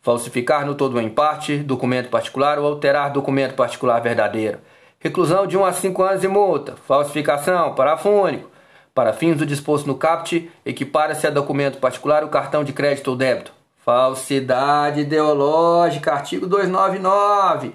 Falsificar no todo ou em parte documento particular ou alterar documento particular verdadeiro. Reclusão de 1 a 5 anos e multa. Falsificação. Parágrafo único. Para fins do disposto no CAPT, equipara-se a documento particular o cartão de crédito ou débito. Falsidade ideológica, artigo 299.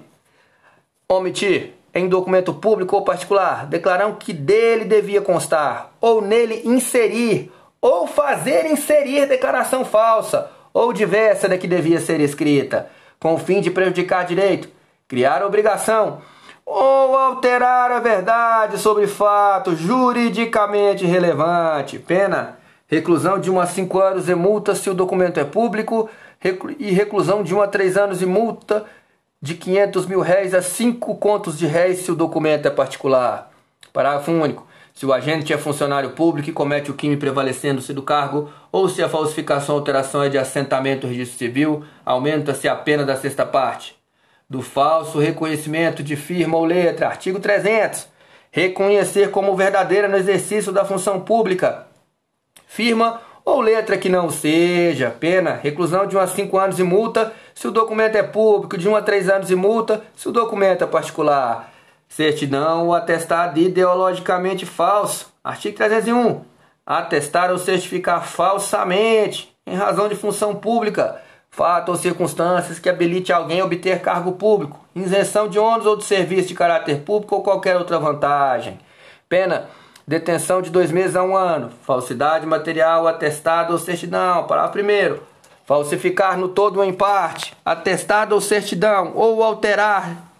Omitir em documento público ou particular, declarando que dele devia constar, ou nele inserir, ou fazer inserir declaração falsa, ou diversa da que devia ser escrita, com o fim de prejudicar direito, criar obrigação, ou alterar a verdade sobre fato juridicamente relevante. Pena reclusão de 1 a 5 anos e multa se o documento é público, e reclusão de 1 a 3 anos e multa de 500 mil réis a 5 contos de réis se o documento é particular. Parágrafo único. Se o agente é funcionário público e comete o crime prevalecendo-se do cargo, ou se a falsificação ou alteração é de assentamento ou registro civil, aumenta-se a pena da sexta parte. do falso reconhecimento de firma ou letra. Artigo 300. Reconhecer como verdadeira no exercício da função pública firma ou letra que não seja. Pena, reclusão de 1 a 5 anos e multa se o documento é público, de 1 a 3 anos e multa se o documento é particular. Certidão ou atestado ideologicamente falso. Artigo 301. Atestar ou certificar falsamente, em razão de função pública, fato ou circunstâncias que habilite alguém a obter cargo público, isenção de ônus ou de serviço de caráter público ou qualquer outra vantagem. Pena, detenção de dois meses a um ano, falsidade material, atestado ou certidão. Parágrafo primeiro. Falsificar no todo ou em parte, atestado ou certidão, ou alterar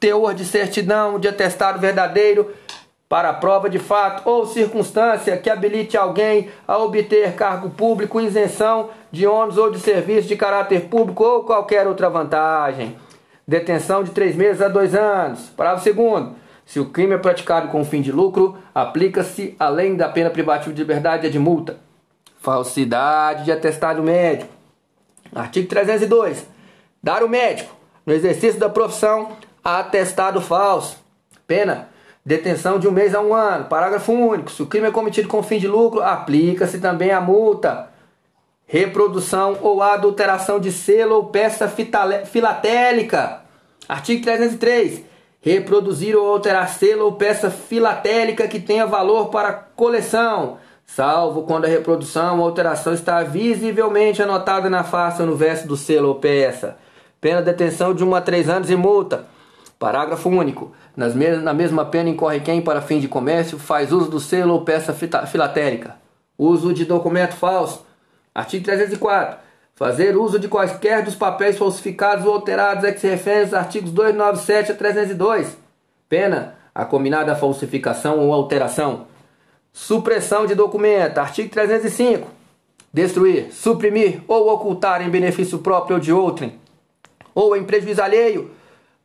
teor de certidão de atestado verdadeiro para prova de fato ou circunstância que habilite alguém a obter cargo público, isenção de ônus ou de serviço de caráter público ou qualquer outra vantagem. Detenção de três meses a dois anos. Parágrafo segundo. Se o crime é praticado com fim de lucro, aplica-se, além da pena privativa de liberdade, a de multa. Falsidade de atestado médico. Artigo 302. Dar o médico, no exercício da profissão, atestado falso. Pena detenção de um mês a um ano. Parágrafo único. Se o crime é cometido com fim de lucro, aplica-se também a multa. Reprodução ou adulteração de selo ou peça filatélica. Artigo 303. Reproduzir ou alterar selo ou peça filatélica que tenha valor para coleção, salvo quando a reprodução ou alteração está visivelmente anotada na face ou no verso do selo ou peça. Pena de detenção de 1 a 3 anos e multa. Parágrafo único. Nas me na mesma pena incorre quem, para fim de comércio, faz uso do selo ou peça filatélica. Uso de documento falso. Artigo 304. Fazer uso de quaisquer dos papéis falsificados ou alterados a que se artigos 297 a 302. Pena. A combinada falsificação ou alteração. Supressão de documento. Artigo 305. Destruir, suprimir ou ocultar em benefício próprio ou de outrem, ou em prejuízo alheio,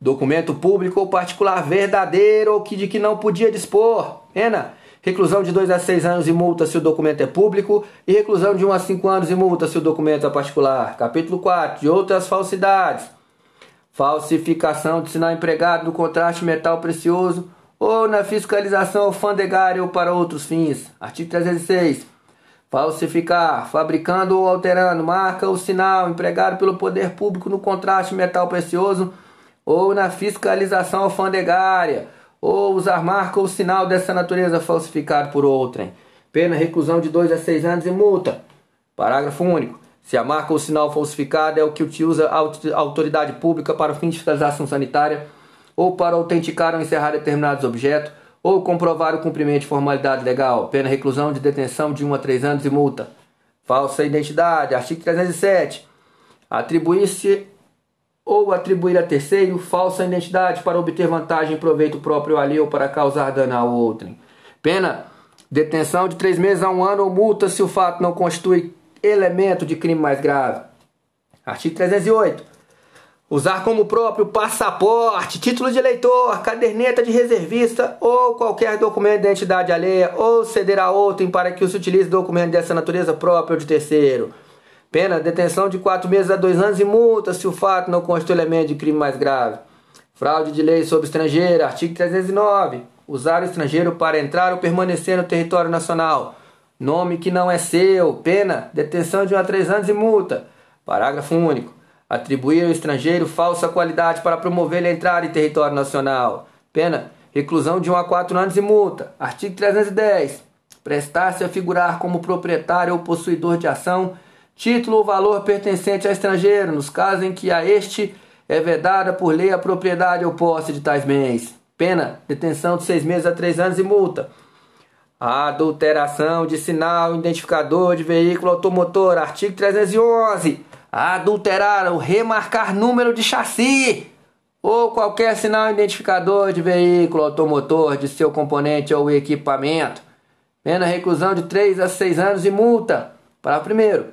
documento público ou particular verdadeiro ou que de que não podia dispor. Pena. Reclusão de 2 a 6 anos e multa se o documento é público e reclusão de 1 a 5 anos e multa se o documento é particular. Capítulo 4. De outras falsidades. Falsificação de sinal empregado no contraste metal precioso ou na fiscalização alfandegária ou para outros fins. Artigo 306. Falsificar, fabricando ou alterando marca ou sinal empregado pelo poder público no contraste metal precioso ou na fiscalização alfandegária, ou usar marca ou sinal dessa natureza falsificado por outrem. Pena reclusão de 2 a 6 anos e multa. Parágrafo único. Se a marca ou sinal falsificado é o que utiliza a autoridade pública para o fim de fiscalização sanitária, ou para autenticar ou encerrar determinados objetos, ou comprovar o cumprimento de formalidade legal. Pena reclusão de detenção de 1 a 3 anos e multa. Falsa identidade. Artigo 307. Atribuir-se ou atribuir a terceiro falsa identidade para obter vantagem e proveito próprio ali ou para causar dano a outrem. Pena: detenção de três meses a um ano ou multa se o fato não constitui elemento de crime mais grave. Artigo 308. Usar como próprio passaporte, título de eleitor, caderneta de reservista ou qualquer documento de identidade alheia ou ceder a outrem para que se utilize documento dessa natureza próprio de terceiro. Pena, detenção de quatro meses a dois anos e multa se o fato não constitui elemento de crime mais grave. Fraude de lei sobre estrangeiro, artigo 309. Usar o estrangeiro para entrar ou permanecer no território nacional. Nome que não é seu. Pena, detenção de um a três anos e multa. Parágrafo único. Atribuir ao estrangeiro falsa qualidade para promover a entrada em território nacional. Pena, reclusão de um a quatro anos e multa. Artigo 310. Prestar-se a figurar como proprietário ou possuidor de ação título ou valor pertencente a estrangeiro, nos casos em que a este é vedada por lei a propriedade ou posse de tais bens. Pena, detenção de seis meses a três anos e multa. Adulteração de sinal identificador de veículo automotor, artigo 311. Adulterar ou remarcar número de chassi ou qualquer sinal identificador de veículo automotor de seu componente ou equipamento. Pena reclusão de 3 a 6 anos e multa. Para primeiro,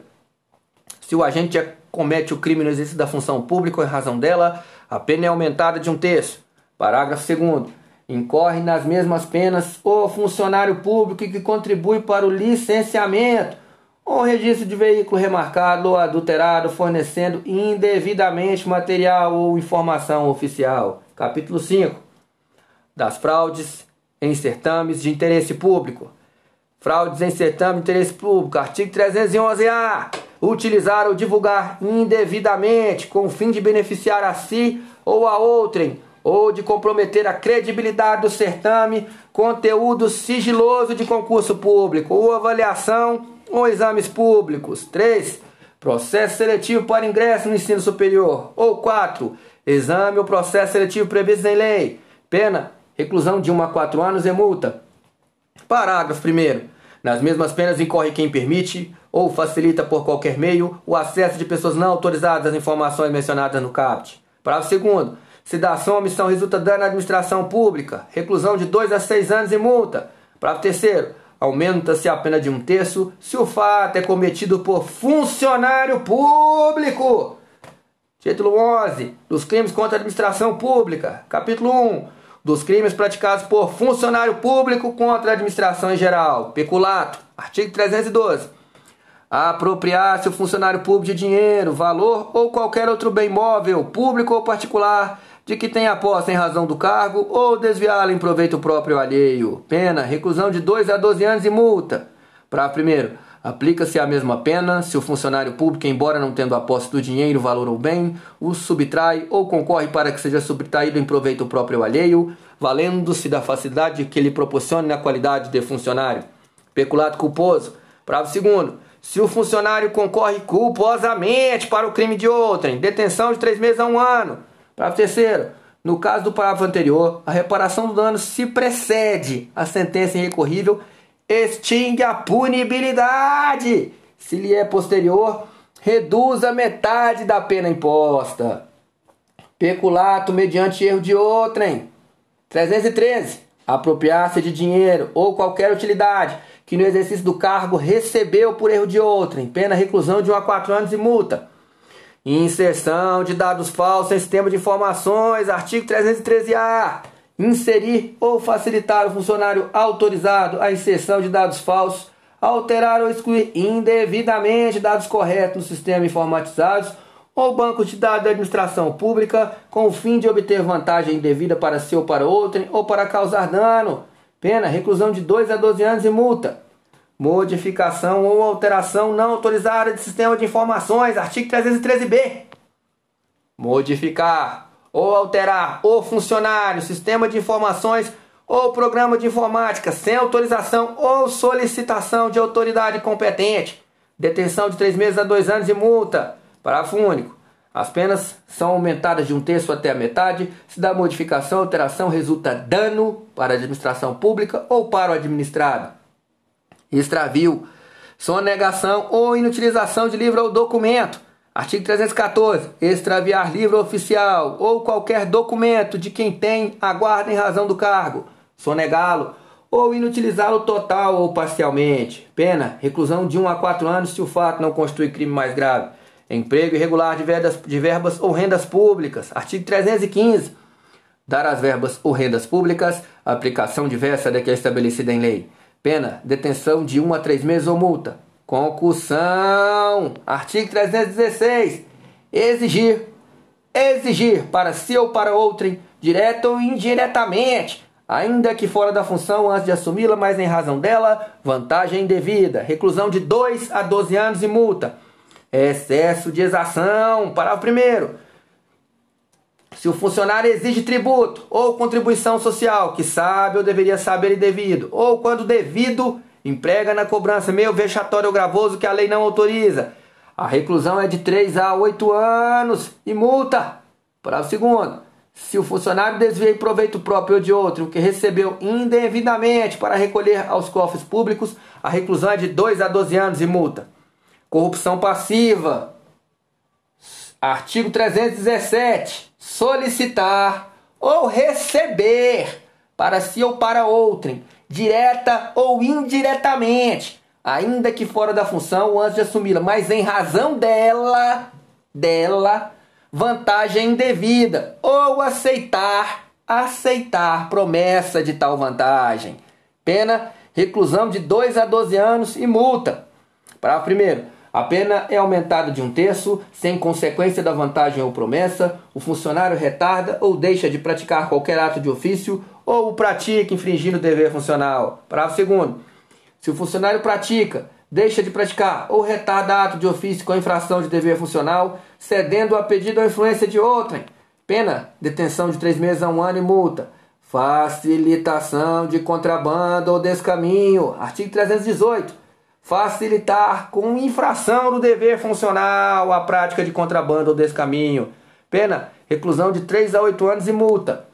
se o agente comete o crime no exercício da função pública ou em razão dela, a pena é aumentada de um terço. Parágrafo 2 Incorre nas mesmas penas o funcionário público que contribui para o licenciamento ou registro de veículo remarcado ou adulterado, fornecendo indevidamente material ou informação oficial. Capítulo 5. Das fraudes em certames de interesse público. Fraudes em certame de interesse público. Artigo 311-A. Utilizar ou divulgar indevidamente com o fim de beneficiar a si ou a outrem ou de comprometer a credibilidade do certame, conteúdo sigiloso de concurso público ou avaliação ou exames públicos. 3. Processo seletivo para ingresso no ensino superior. Ou 4. Exame ou processo seletivo previsto em lei. Pena, reclusão de 1 a 4 anos e multa. Parágrafo 1. Nas mesmas penas incorre quem permite ou facilita por qualquer meio o acesso de pessoas não autorizadas às informações mencionadas no CAPT. Parágrafo 2. Se da ação ou omissão resulta dano à administração pública, reclusão de 2 a 6 anos e multa. Parágrafo 3. Aumenta-se a pena de um terço se o fato é cometido por funcionário público. Título 11. Dos crimes contra a administração pública. Capítulo 1. Dos crimes praticados por funcionário público contra a administração em geral. Peculato. Artigo 312 apropriar-se o funcionário público de dinheiro, valor ou qualquer outro bem móvel, público ou particular, de que tenha posse em razão do cargo ou desviá-lo em proveito próprio alheio. Pena, reclusão de 2 a 12 anos e multa. Para primeiro, aplica-se a mesma pena se o funcionário público, embora não tendo a posse do dinheiro, valor ou bem, o subtrai ou concorre para que seja subtraído em proveito próprio alheio, valendo-se da facilidade que lhe proporcione na qualidade de funcionário. Peculato culposo. Parágrafo segundo. Se o funcionário concorre culposamente para o crime de outrem, detenção de três meses a um ano, Parágrafo terceiro. No caso do parágrafo anterior, a reparação do dano se precede a sentença irrecorrível, extingue a punibilidade. Se lhe é posterior, reduz a metade da pena imposta. Peculato mediante erro de outrem. 313. Apropriar-se de dinheiro ou qualquer utilidade que no exercício do cargo recebeu por erro de outrem. Pena reclusão de 1 a 4 anos e multa. Inserção de dados falsos em sistema de informações, artigo 313-A. Inserir ou facilitar o funcionário autorizado a inserção de dados falsos, alterar ou excluir indevidamente dados corretos no sistema informatizados ou banco de dados da administração pública com o fim de obter vantagem indevida para si ou para outrem ou para causar dano. Pena, reclusão de 2 a 12 anos e multa modificação ou alteração não autorizada de sistema de informações, artigo 313b. Modificar ou alterar o funcionário, sistema de informações ou programa de informática sem autorização ou solicitação de autoridade competente. Detenção de três meses a dois anos e multa. Parágrafo único. As penas são aumentadas de um terço até a metade se da modificação ou alteração resulta dano para a administração pública ou para o administrado extravio, sonegação ou inutilização de livro ou documento. Artigo 314. Extraviar livro oficial ou qualquer documento de quem tem a guarda em razão do cargo. Sonegá-lo ou inutilizá-lo total ou parcialmente. Pena: reclusão de 1 a 4 anos se o fato não constitui crime mais grave. Emprego irregular de verbas, de verbas ou rendas públicas. Artigo 315. Dar as verbas ou rendas públicas aplicação diversa daquela estabelecida em lei. Pena, detenção de 1 a 3 meses ou multa. Concussão. Artigo 316. Exigir. Exigir para si ou para outrem, direto ou indiretamente, ainda que fora da função antes de assumi-la, mas em razão dela, vantagem indevida. Reclusão de 2 a 12 anos e multa. Excesso de exação. Parágrafo primeiro se o funcionário exige tributo ou contribuição social, que sabe ou deveria saber e devido, ou quando devido, emprega na cobrança meio vexatório gravoso que a lei não autoriza, a reclusão é de 3 a 8 anos e multa. Parágrafo segundo. Se o funcionário desvia em proveito próprio ou de outro o que recebeu indevidamente para recolher aos cofres públicos, a reclusão é de 2 a 12 anos e multa. Corrupção passiva. Artigo 317 solicitar ou receber para si ou para outrem, direta ou indiretamente, ainda que fora da função antes de assumi-la, mas em razão dela, dela, vantagem indevida, ou aceitar, aceitar promessa de tal vantagem. Pena reclusão de 2 a 12 anos e multa. Parágrafo 1. A pena é aumentada de um terço, sem consequência da vantagem ou promessa, o funcionário retarda ou deixa de praticar qualquer ato de ofício ou pratica infringindo o dever funcional. Parágrafo 2. Se o funcionário pratica, deixa de praticar ou retarda ato de ofício com infração de dever funcional, cedendo a pedido ou influência de outrem, pena, detenção de três meses a um ano e multa. Facilitação de contrabando ou descaminho. Artigo 318 facilitar com infração do dever funcional a prática de contrabando ou descaminho. Pena, reclusão de 3 a 8 anos e multa.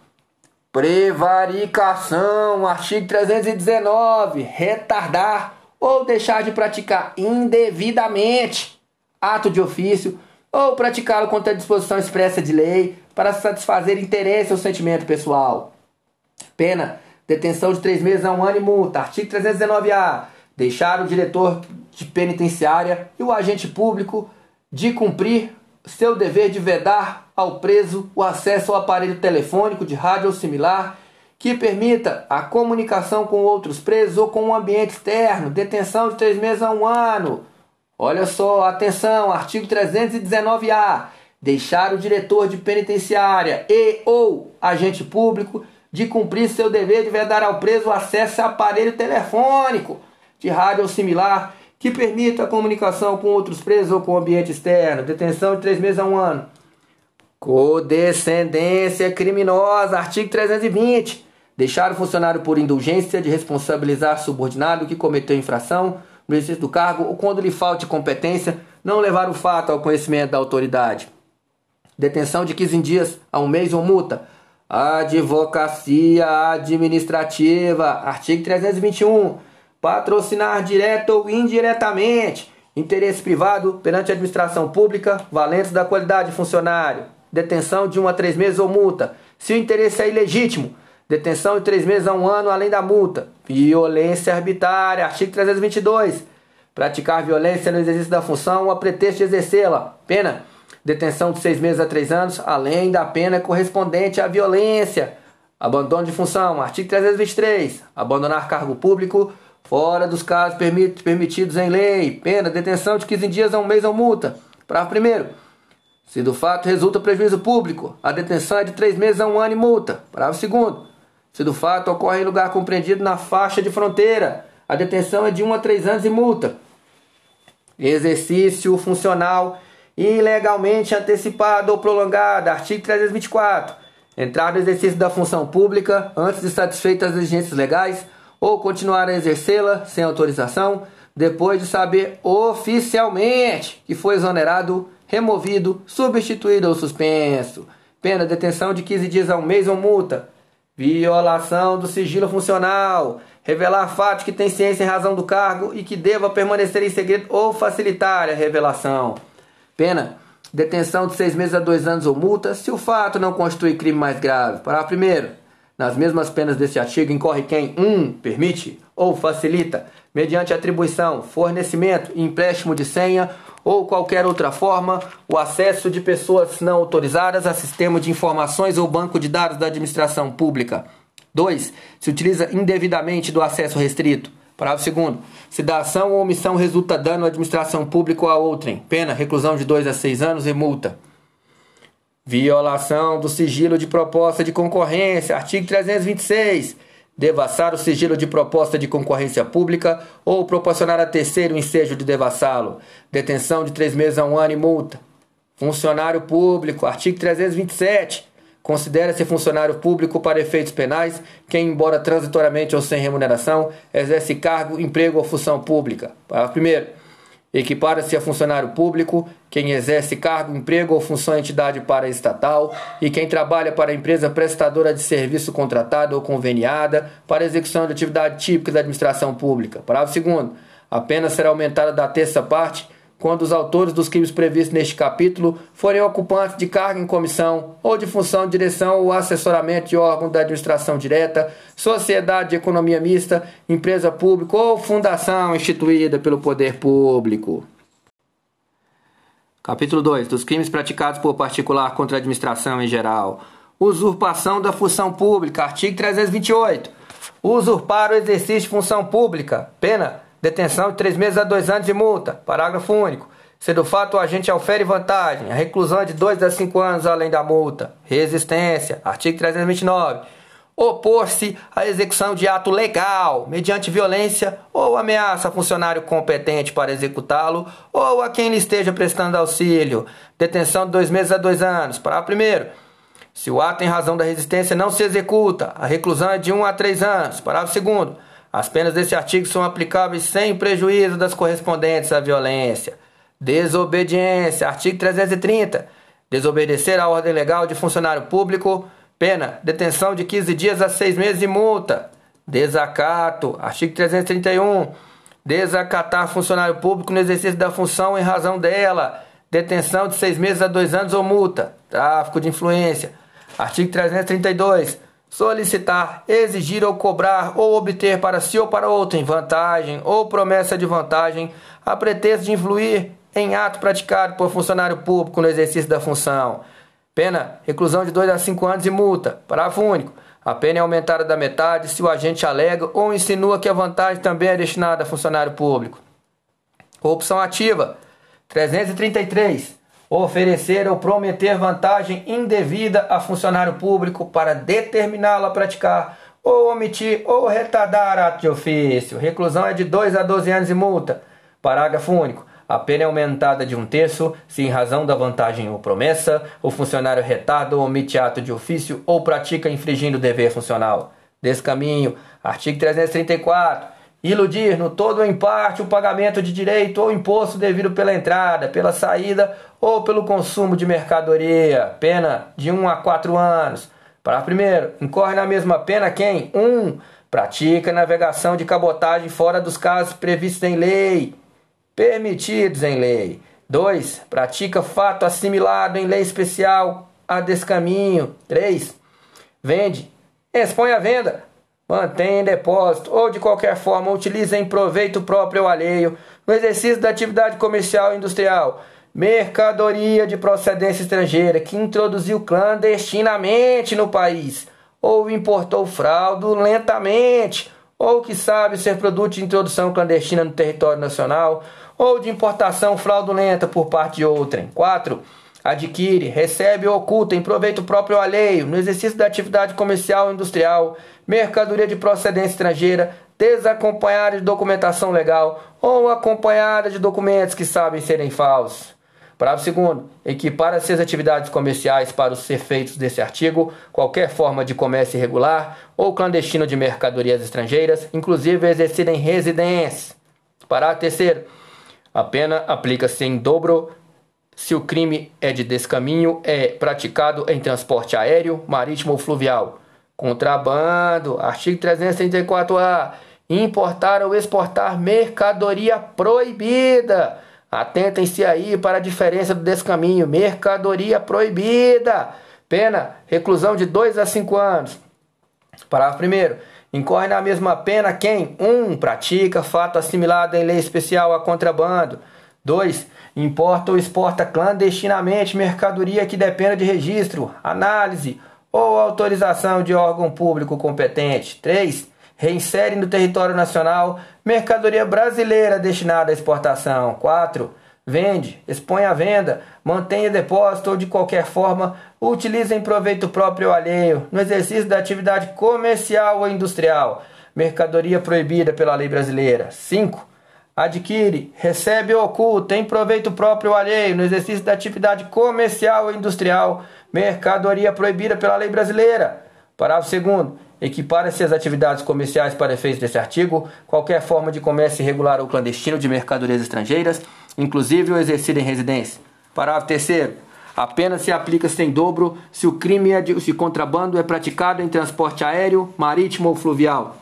Prevaricação, artigo 319, retardar ou deixar de praticar indevidamente ato de ofício ou praticá-lo contra a disposição expressa de lei para satisfazer interesse ou sentimento pessoal. Pena, detenção de 3 meses a um ano e multa. Artigo 319-A deixar o diretor de penitenciária e o agente público de cumprir seu dever de vedar ao preso o acesso ao aparelho telefônico, de rádio ou similar que permita a comunicação com outros presos ou com o um ambiente externo, detenção de três meses a um ano. Olha só, atenção, artigo 319-A. Deixar o diretor de penitenciária e ou agente público de cumprir seu dever de vedar ao preso acesso ao aparelho telefônico de rádio ou similar que permita a comunicação com outros presos ou com o ambiente externo, detenção de três meses a um ano. Codescendência criminosa, artigo 320. Deixar o funcionário por indulgência de responsabilizar subordinado que cometeu infração no exercício do cargo ou quando lhe falte competência, não levar o fato ao conhecimento da autoridade. Detenção de 15 dias a um mês ou multa. Advocacia administrativa, artigo 321 patrocinar direto ou indiretamente, interesse privado perante a administração pública, valentes da qualidade de funcionário, detenção de um a três meses ou multa, se o interesse é ilegítimo, detenção de três meses a um ano além da multa, violência arbitrária, artigo 322, praticar violência no exercício da função a pretexto de exercê-la, pena, detenção de seis meses a três anos, além da pena correspondente à violência, abandono de função, artigo 323, abandonar cargo público, fora dos casos permitidos em lei, pena, detenção de 15 dias a um mês ou multa. Parágrafo primeiro. Se do fato resulta prejuízo público, a detenção é de três meses a um ano e multa. Parágrafo segundo. Se do fato ocorre em lugar compreendido na faixa de fronteira, a detenção é de um a três anos e multa. Exercício funcional ilegalmente antecipado ou prolongado. Artigo 324. Entrar no exercício da função pública antes de satisfeitas as exigências legais ou continuar a exercê-la sem autorização, depois de saber oficialmente que foi exonerado, removido, substituído ou suspenso. Pena detenção de 15 dias a um mês ou multa. Violação do sigilo funcional. Revelar fatos que tem ciência em razão do cargo e que deva permanecer em segredo ou facilitar a revelação. Pena detenção de seis meses a dois anos ou multa se o fato não constitui crime mais grave. Parágrafo primeiro. Nas mesmas penas deste artigo incorre quem 1. Um, permite ou facilita, mediante atribuição, fornecimento, empréstimo de senha ou qualquer outra forma, o acesso de pessoas não autorizadas a sistema de informações ou banco de dados da administração pública. 2. Se utiliza indevidamente do acesso restrito. Parágrafo 2. Se da ação ou omissão resulta dano à administração pública ou a outrem, pena, reclusão de 2 a 6 anos e multa. Violação do sigilo de proposta de concorrência, artigo 326. Devassar o sigilo de proposta de concorrência pública ou proporcionar a terceiro ensejo de devassá-lo. Detenção de três meses a um ano e multa. Funcionário público, artigo 327. Considera-se funcionário público para efeitos penais quem, embora transitoriamente ou sem remuneração, exerce cargo, emprego ou função pública. Parágrafo 1. Equipara-se a funcionário público quem exerce cargo, emprego ou função em entidade paraestatal e quem trabalha para empresa prestadora de serviço contratada ou conveniada para execução de atividade típica da administração pública. Parágrafo 2. A pena será aumentada da terça parte quando os autores dos crimes previstos neste capítulo forem ocupantes de cargo em comissão ou de função de direção ou assessoramento de órgão da administração direta, sociedade de economia mista, empresa pública ou fundação instituída pelo poder público. Capítulo 2. Dos crimes praticados por particular contra a administração em geral. Usurpação da função pública. Artigo 328. Usurpar o exercício de função pública. Pena detenção de três meses a dois anos de multa. Parágrafo único. Se do fato o agente ofere vantagem, a reclusão é de dois a cinco anos além da multa. Resistência. Artigo 329 opor-se à execução de ato legal, mediante violência ou ameaça a funcionário competente para executá-lo ou a quem lhe esteja prestando auxílio. Detenção de dois meses a dois anos. Parágrafo primeiro. Se o ato em razão da resistência não se executa, a reclusão é de um a três anos. Parágrafo segundo. As penas deste artigo são aplicáveis sem prejuízo das correspondentes à violência. Desobediência. Artigo 330. Desobedecer à ordem legal de funcionário público Pena: detenção de 15 dias a 6 meses e multa. Desacato. Artigo 331. Desacatar funcionário público no exercício da função em razão dela. Detenção de 6 meses a 2 anos ou multa. Tráfico de influência. Artigo 332. Solicitar, exigir ou cobrar ou obter para si ou para outro em vantagem ou promessa de vantagem a pretexto de influir em ato praticado por funcionário público no exercício da função Pena, reclusão de 2 a 5 anos e multa. Parágrafo único. A pena é aumentada da metade se o agente alega ou insinua que a vantagem também é destinada a funcionário público. Corrupção ativa. 333. Oferecer ou prometer vantagem indevida a funcionário público para determiná-lo a praticar ou omitir ou retardar ato de ofício. Reclusão é de 2 a 12 anos e multa. Parágrafo único. A pena é aumentada de um terço se, em razão da vantagem ou promessa, o funcionário retarda ou omite ato de ofício ou pratica infringindo o dever funcional. Desse caminho, artigo 334. Iludir no todo ou em parte o pagamento de direito ou imposto devido pela entrada, pela saída ou pelo consumo de mercadoria. Pena de 1 a 4 anos. Para primeiro, incorre na mesma pena quem 1. Um, pratica navegação de cabotagem fora dos casos previstos em lei permitidos em lei. 2. Pratica fato assimilado em lei especial a descaminho. 3. Vende, expõe à venda, mantém em depósito ou de qualquer forma utiliza em proveito próprio ou alheio no exercício da atividade comercial e industrial mercadoria de procedência estrangeira que introduziu clandestinamente no país ou importou fraudulentamente ou que sabe ser produto de introdução clandestina no território nacional ou de importação fraudulenta por parte de outrem. 4. Adquire, recebe ou oculta em proveito próprio alheio, no exercício da atividade comercial ou industrial, mercadoria de procedência estrangeira, desacompanhada de documentação legal ou acompanhada de documentos que sabem serem falsos. Parágrafo 2. Equipara as atividades comerciais para os efeitos desse artigo qualquer forma de comércio irregular ou clandestino de mercadorias estrangeiras, inclusive exercida em residência. Parágrafo 3. A pena aplica-se em dobro se o crime é de descaminho, é praticado em transporte aéreo, marítimo ou fluvial. Contrabando, artigo 334-A. Importar ou exportar mercadoria proibida. Atentem-se aí para a diferença do descaminho. Mercadoria proibida. Pena, reclusão de 2 a 5 anos. Parágrafo 1 Incorre na mesma pena quem 1. Um, pratica fato assimilado em lei especial a contrabando. 2. Importa ou exporta clandestinamente mercadoria que dependa de registro, análise ou autorização de órgão público competente. 3. Reinsere no território nacional mercadoria brasileira destinada à exportação. 4 vende, expõe à venda, mantenha depósito ou de qualquer forma utiliza em proveito próprio ou alheio, no exercício da atividade comercial ou industrial, mercadoria proibida pela lei brasileira. 5. Adquire, recebe ou oculta em proveito próprio ou alheio, no exercício da atividade comercial ou industrial, mercadoria proibida pela lei brasileira. Parágrafo 2 Equipara-se as atividades comerciais para efeitos desse artigo qualquer forma de comércio irregular ou clandestino de mercadorias estrangeiras, inclusive o exercido em residência. Parágrafo 3 a pena se aplica sem dobro se o crime é de, se contrabando é praticado em transporte aéreo, marítimo ou fluvial.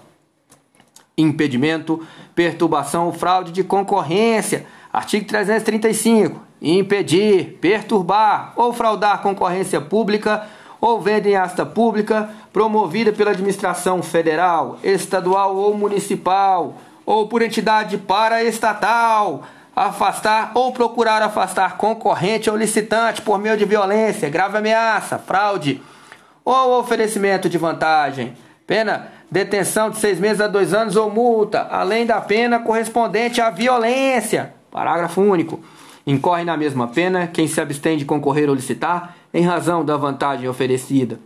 Impedimento, perturbação ou fraude de concorrência. Artigo 335. Impedir, perturbar ou fraudar concorrência pública ou venda em asta pública promovida pela administração federal, estadual ou municipal, ou por entidade paraestatal, afastar ou procurar afastar concorrente ou licitante por meio de violência, grave ameaça, fraude ou oferecimento de vantagem. Pena detenção de seis meses a dois anos ou multa, além da pena correspondente à violência. Parágrafo único. Incorre na mesma pena quem se abstém de concorrer ou licitar em razão da vantagem oferecida.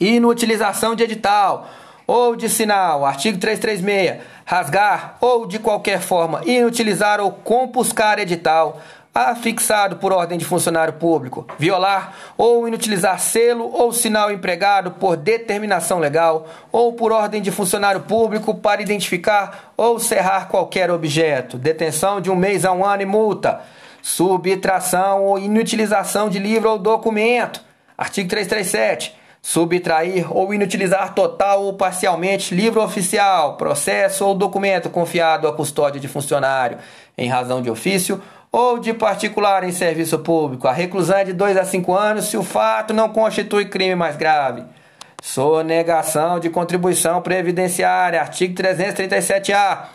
Inutilização de edital ou de sinal, artigo 336, rasgar ou de qualquer forma inutilizar ou compuscar edital afixado por ordem de funcionário público, violar ou inutilizar selo ou sinal empregado por determinação legal ou por ordem de funcionário público para identificar ou cerrar qualquer objeto, detenção de um mês a um ano e multa, subtração ou inutilização de livro ou documento, artigo 337. Subtrair ou inutilizar total ou parcialmente livro oficial, processo ou documento confiado à custódia de funcionário em razão de ofício ou de particular em serviço público. A reclusão é de 2 a 5 anos se o fato não constitui crime mais grave. Sonegação de contribuição previdenciária, artigo 337-A.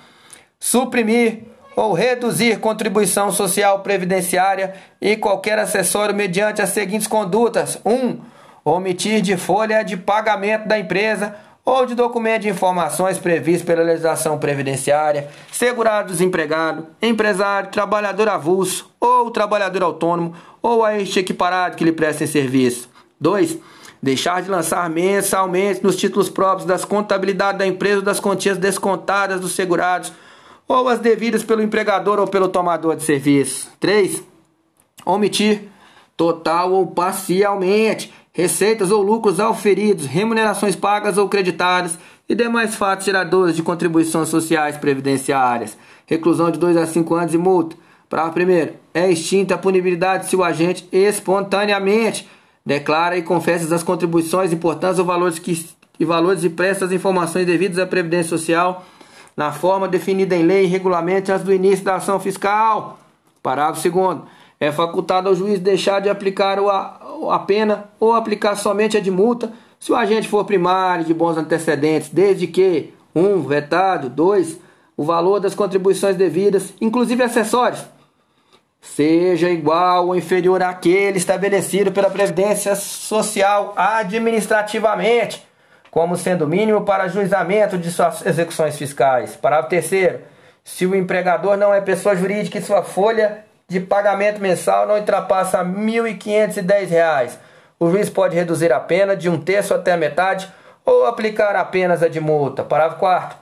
Suprimir ou reduzir contribuição social previdenciária e qualquer acessório mediante as seguintes condutas: 1. Um, omitir de folha de pagamento da empresa ou de documento de informações previsto pela legislação previdenciária, segurado desempregado, empresário, trabalhador avulso ou trabalhador autônomo ou a este equiparado que lhe prestem serviço. 2. Deixar de lançar mensalmente nos títulos próprios das contabilidades da empresa das quantias descontadas dos segurados ou as devidas pelo empregador ou pelo tomador de serviço. 3. Omitir total ou parcialmente receitas ou lucros auferidos, remunerações pagas ou creditadas e demais fatos geradores de contribuições sociais previdenciárias. Reclusão de 2 a 5 anos e multa. Parágrafo primeiro. É extinta a punibilidade se o agente espontaneamente declara e confessa as contribuições importantes ou valores que e valores e presta as informações devidas à Previdência Social na forma definida em lei e regulamento antes do início da ação fiscal. Parágrafo segundo é facultado ao juiz deixar de aplicar a, a pena ou aplicar somente a de multa se o agente for primário de bons antecedentes, desde que 1. Um, vetado, 2. O valor das contribuições devidas, inclusive acessórios, seja igual ou inferior àquele estabelecido pela Previdência Social administrativamente, como sendo mínimo para juizamento de suas execuções fiscais. Parágrafo 3. Se o empregador não é pessoa jurídica e sua folha de pagamento mensal não ultrapassa R$ 1.510. O juiz pode reduzir a pena de um terço até a metade ou aplicar apenas a de multa. Parágrafo 4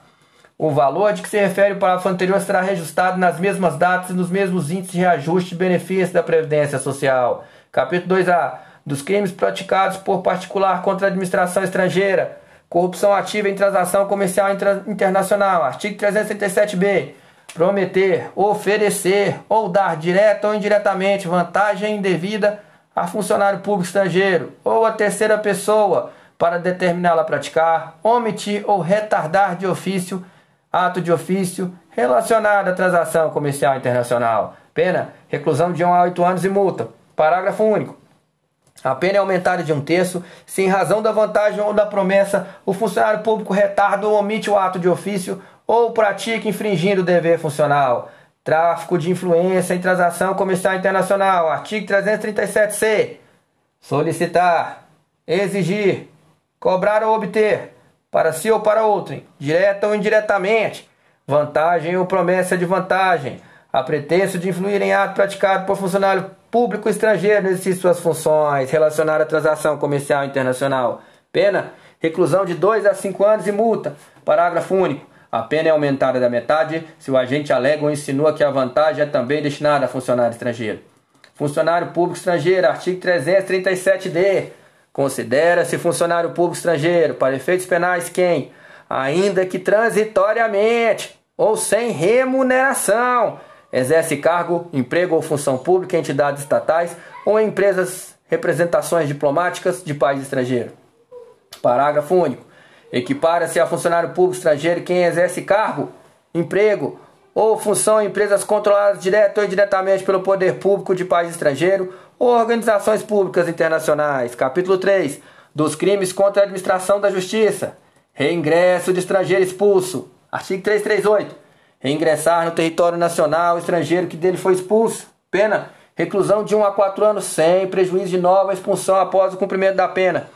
O valor de que se refere o parágrafo anterior será reajustado nas mesmas datas e nos mesmos índices de reajuste de benefício da Previdência Social. Capítulo 2A. Dos crimes praticados por particular contra a administração estrangeira. Corrupção ativa em transação comercial internacional. Artigo 337b prometer, oferecer ou dar direta ou indiretamente vantagem indevida a funcionário público estrangeiro ou a terceira pessoa para determiná-la a praticar, omitir ou retardar de ofício ato de ofício relacionado à transação comercial internacional. Pena: reclusão de 1 a 8 anos e multa. Parágrafo único. A pena é aumentada de um terço se, em razão da vantagem ou da promessa, o funcionário público retarda ou omite o ato de ofício ou pratica infringindo o dever funcional. Tráfico de influência em transação comercial internacional. Artigo 337c. Solicitar, exigir, cobrar ou obter, para si ou para outrem, direta ou indiretamente, vantagem ou promessa de vantagem, a pretexto de influir em ato praticado por funcionário público estrangeiro no exercício suas funções relacionadas à transação comercial internacional. Pena: reclusão de 2 a 5 anos e multa. Parágrafo único. A pena é aumentada da metade se o agente alega ou insinua que a vantagem é também destinada a funcionário estrangeiro. Funcionário público estrangeiro, artigo 337-D. Considera-se funcionário público estrangeiro, para efeitos penais, quem, ainda que transitoriamente ou sem remuneração, exerce cargo, emprego ou função pública em entidades estatais ou em empresas, representações diplomáticas de país estrangeiro. Parágrafo único. Equipara-se a funcionário público estrangeiro quem exerce cargo, emprego ou função em empresas controladas direto ou indiretamente pelo poder público de país estrangeiro ou organizações públicas internacionais. Capítulo 3 dos crimes contra a administração da justiça. Reingresso de estrangeiro expulso. Artigo 338. Reingressar no território nacional estrangeiro que dele foi expulso. Pena: reclusão de 1 a 4 anos sem prejuízo de nova expulsão após o cumprimento da pena.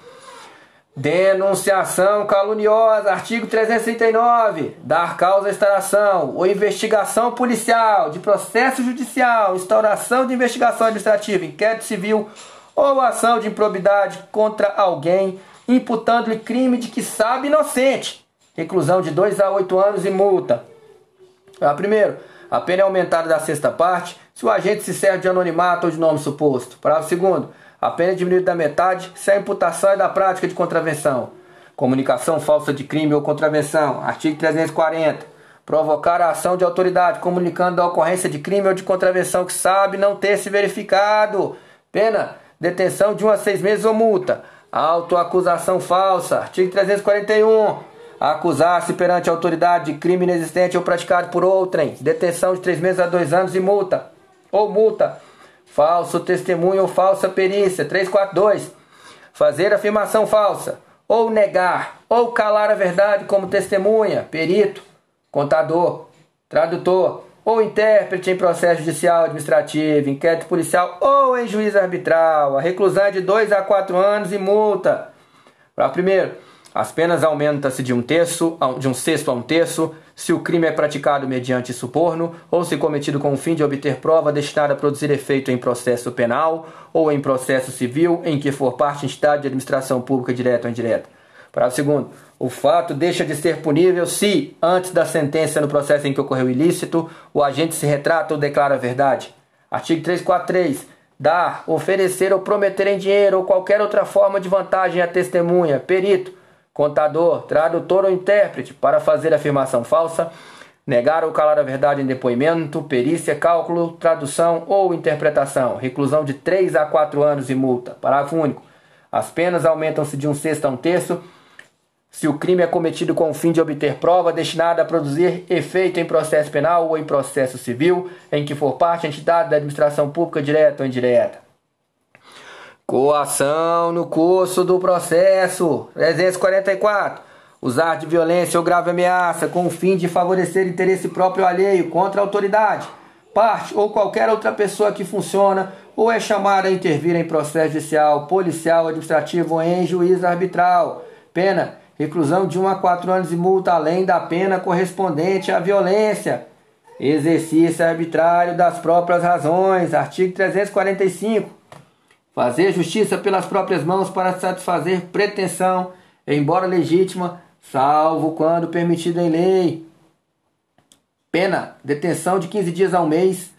Denunciação caluniosa, artigo 339. Dar causa à instauração ou investigação policial, de processo judicial, instauração de investigação administrativa, inquérito civil ou ação de improbidade contra alguém, imputando-lhe crime de que sabe inocente. Reclusão de 2 a 8 anos e multa. Ah, primeiro, a pena é aumentada da sexta parte se o agente se serve de anonimato ou de nome suposto. Parágrafo segundo, a pena é diminuída da metade se a imputação é da prática de contravenção. Comunicação falsa de crime ou contravenção. Artigo 340. Provocar a ação de autoridade comunicando da ocorrência de crime ou de contravenção que sabe não ter se verificado. Pena detenção de 1 a 6 meses ou multa. Autoacusação falsa. Artigo 341. Acusar-se perante a autoridade de crime inexistente ou praticado por outrem. Detenção de 3 meses a 2 anos e multa. Ou multa. Falso testemunho ou falsa perícia. 342. Fazer afirmação falsa. Ou negar. Ou calar a verdade como testemunha. Perito. Contador. Tradutor ou intérprete em processo judicial administrativo, inquérito policial ou em juiz arbitral. A reclusão é de 2 a 4 anos e multa. Para primeiro, as penas aumentam-se de um terço, de um sexto a um terço, se o crime é praticado mediante suborno ou se cometido com o fim de obter prova destinada a produzir efeito em processo penal ou em processo civil em que for parte entidade de administração pública direta ou indireta. Parágrafo segundo. O fato deixa de ser punível se, antes da sentença no processo em que ocorreu o ilícito, o agente se retrata ou declara a verdade. Artigo 343. Dar, oferecer ou prometer em dinheiro ou qualquer outra forma de vantagem à testemunha, perito, contador, tradutor ou intérprete para fazer afirmação falsa, negar ou calar a verdade em depoimento, perícia, cálculo, tradução ou interpretação, reclusão de 3 a 4 anos e multa. Parágrafo único. As penas aumentam-se de um sexto a um terço se o crime é cometido com o fim de obter prova destinada a produzir efeito em processo penal ou em processo civil, em que for parte a entidade da administração pública direta ou indireta. Coação no curso do processo. 344. Usar de violência ou grave ameaça com o fim de favorecer interesse próprio alheio contra a autoridade, parte ou qualquer outra pessoa que funciona ou é chamada a intervir em processo judicial, policial, administrativo ou em juízo arbitral. Pena reclusão de 1 a 4 anos e multa além da pena correspondente à violência. Exercício arbitrário das próprias razões. Artigo 345. Fazer justiça pelas próprias mãos para satisfazer pretensão, embora legítima, salvo quando permitida em lei. Pena: detenção de 15 dias ao mês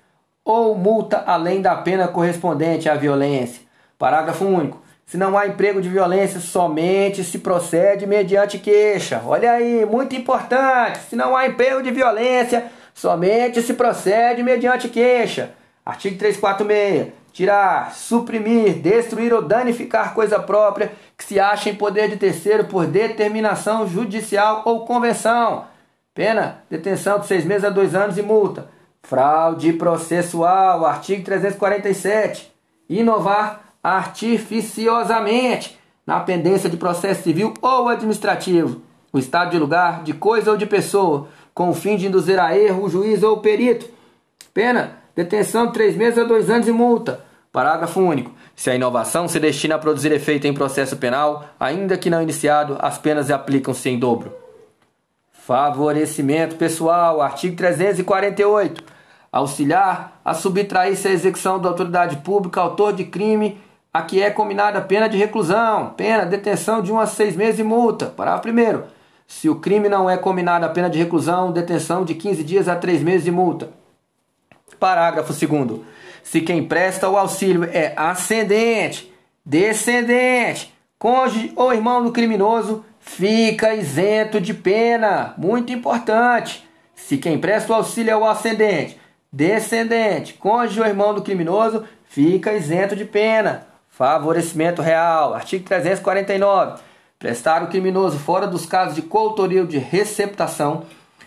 ou multa além da pena correspondente à violência. Parágrafo único. Se não há emprego de violência, somente se procede mediante queixa. Olha aí, muito importante. Se não há emprego de violência, somente se procede mediante queixa. Artigo 346. Tirar, suprimir, destruir ou danificar coisa própria que se acha em poder de terceiro por determinação judicial ou convenção. Pena, detenção de seis meses a dois anos e multa. Fraude processual, artigo 347. Inovar artificiosamente na pendência de processo civil ou administrativo, o estado de lugar, de coisa ou de pessoa, com o fim de induzir a erro o juiz ou o perito. Pena, detenção de três meses a dois anos e multa. Parágrafo único. Se a inovação se destina a produzir efeito em processo penal, ainda que não iniciado, as penas aplicam-se em dobro. Favorecimento pessoal, artigo 348. Auxiliar a subtrair-se à execução da autoridade pública autor de crime a que é combinada pena de reclusão, pena, detenção de 1 a 6 meses e multa. Parágrafo primeiro. Se o crime não é combinado a pena de reclusão, detenção de 15 dias a 3 meses de multa. Parágrafo segundo. Se quem presta o auxílio é ascendente, descendente, cônjuge ou irmão do criminoso, fica isento de pena. Muito importante. Se quem presta o auxílio é o ascendente, descendente, cônjuge ou irmão do criminoso, fica isento de pena. Favorecimento real. Artigo 349. Prestar o criminoso fora dos casos de coautoria ou de receptação.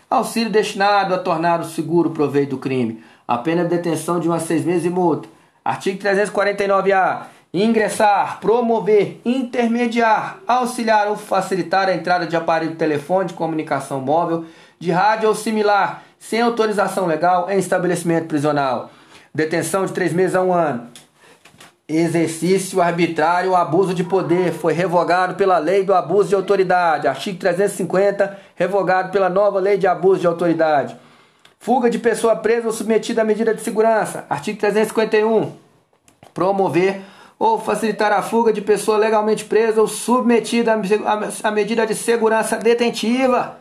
Auxílio destinado a tornar o seguro proveito do crime. A pena de detenção de um a seis meses e multa. Artigo 349-A. Ingressar, promover, intermediar, auxiliar ou facilitar a entrada de aparelho de telefone de comunicação móvel, de rádio ou similar, sem autorização legal em estabelecimento prisional. Detenção de três meses a um ano Exercício arbitrário ou abuso de poder foi revogado pela Lei do Abuso de Autoridade. Artigo 350, revogado pela nova Lei de Abuso de Autoridade. Fuga de pessoa presa ou submetida à medida de segurança. Artigo 351. Promover ou facilitar a fuga de pessoa legalmente presa ou submetida à medida de segurança detentiva.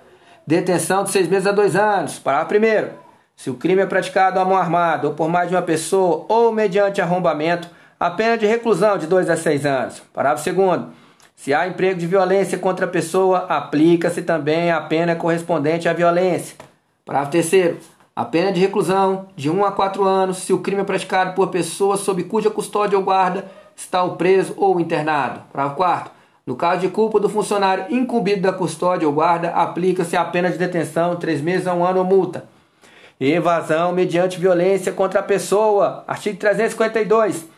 Detenção de seis meses a dois anos. Parágrafo primeiro. Se o crime é praticado à mão armada ou por mais de uma pessoa ou mediante arrombamento, a pena de reclusão de 2 a 6 anos. Parágrafo 2 Se há emprego de violência contra a pessoa, aplica-se também a pena correspondente à violência. Parágrafo 3 A pena de reclusão de 1 a 4 anos se o crime é praticado por pessoa sob cuja custódia ou guarda está o preso ou internado. Parágrafo 4 No caso de culpa do funcionário incumbido da custódia ou guarda, aplica-se a pena de detenção de 3 meses a 1 ano ou multa. Evasão mediante violência contra a pessoa. Artigo 352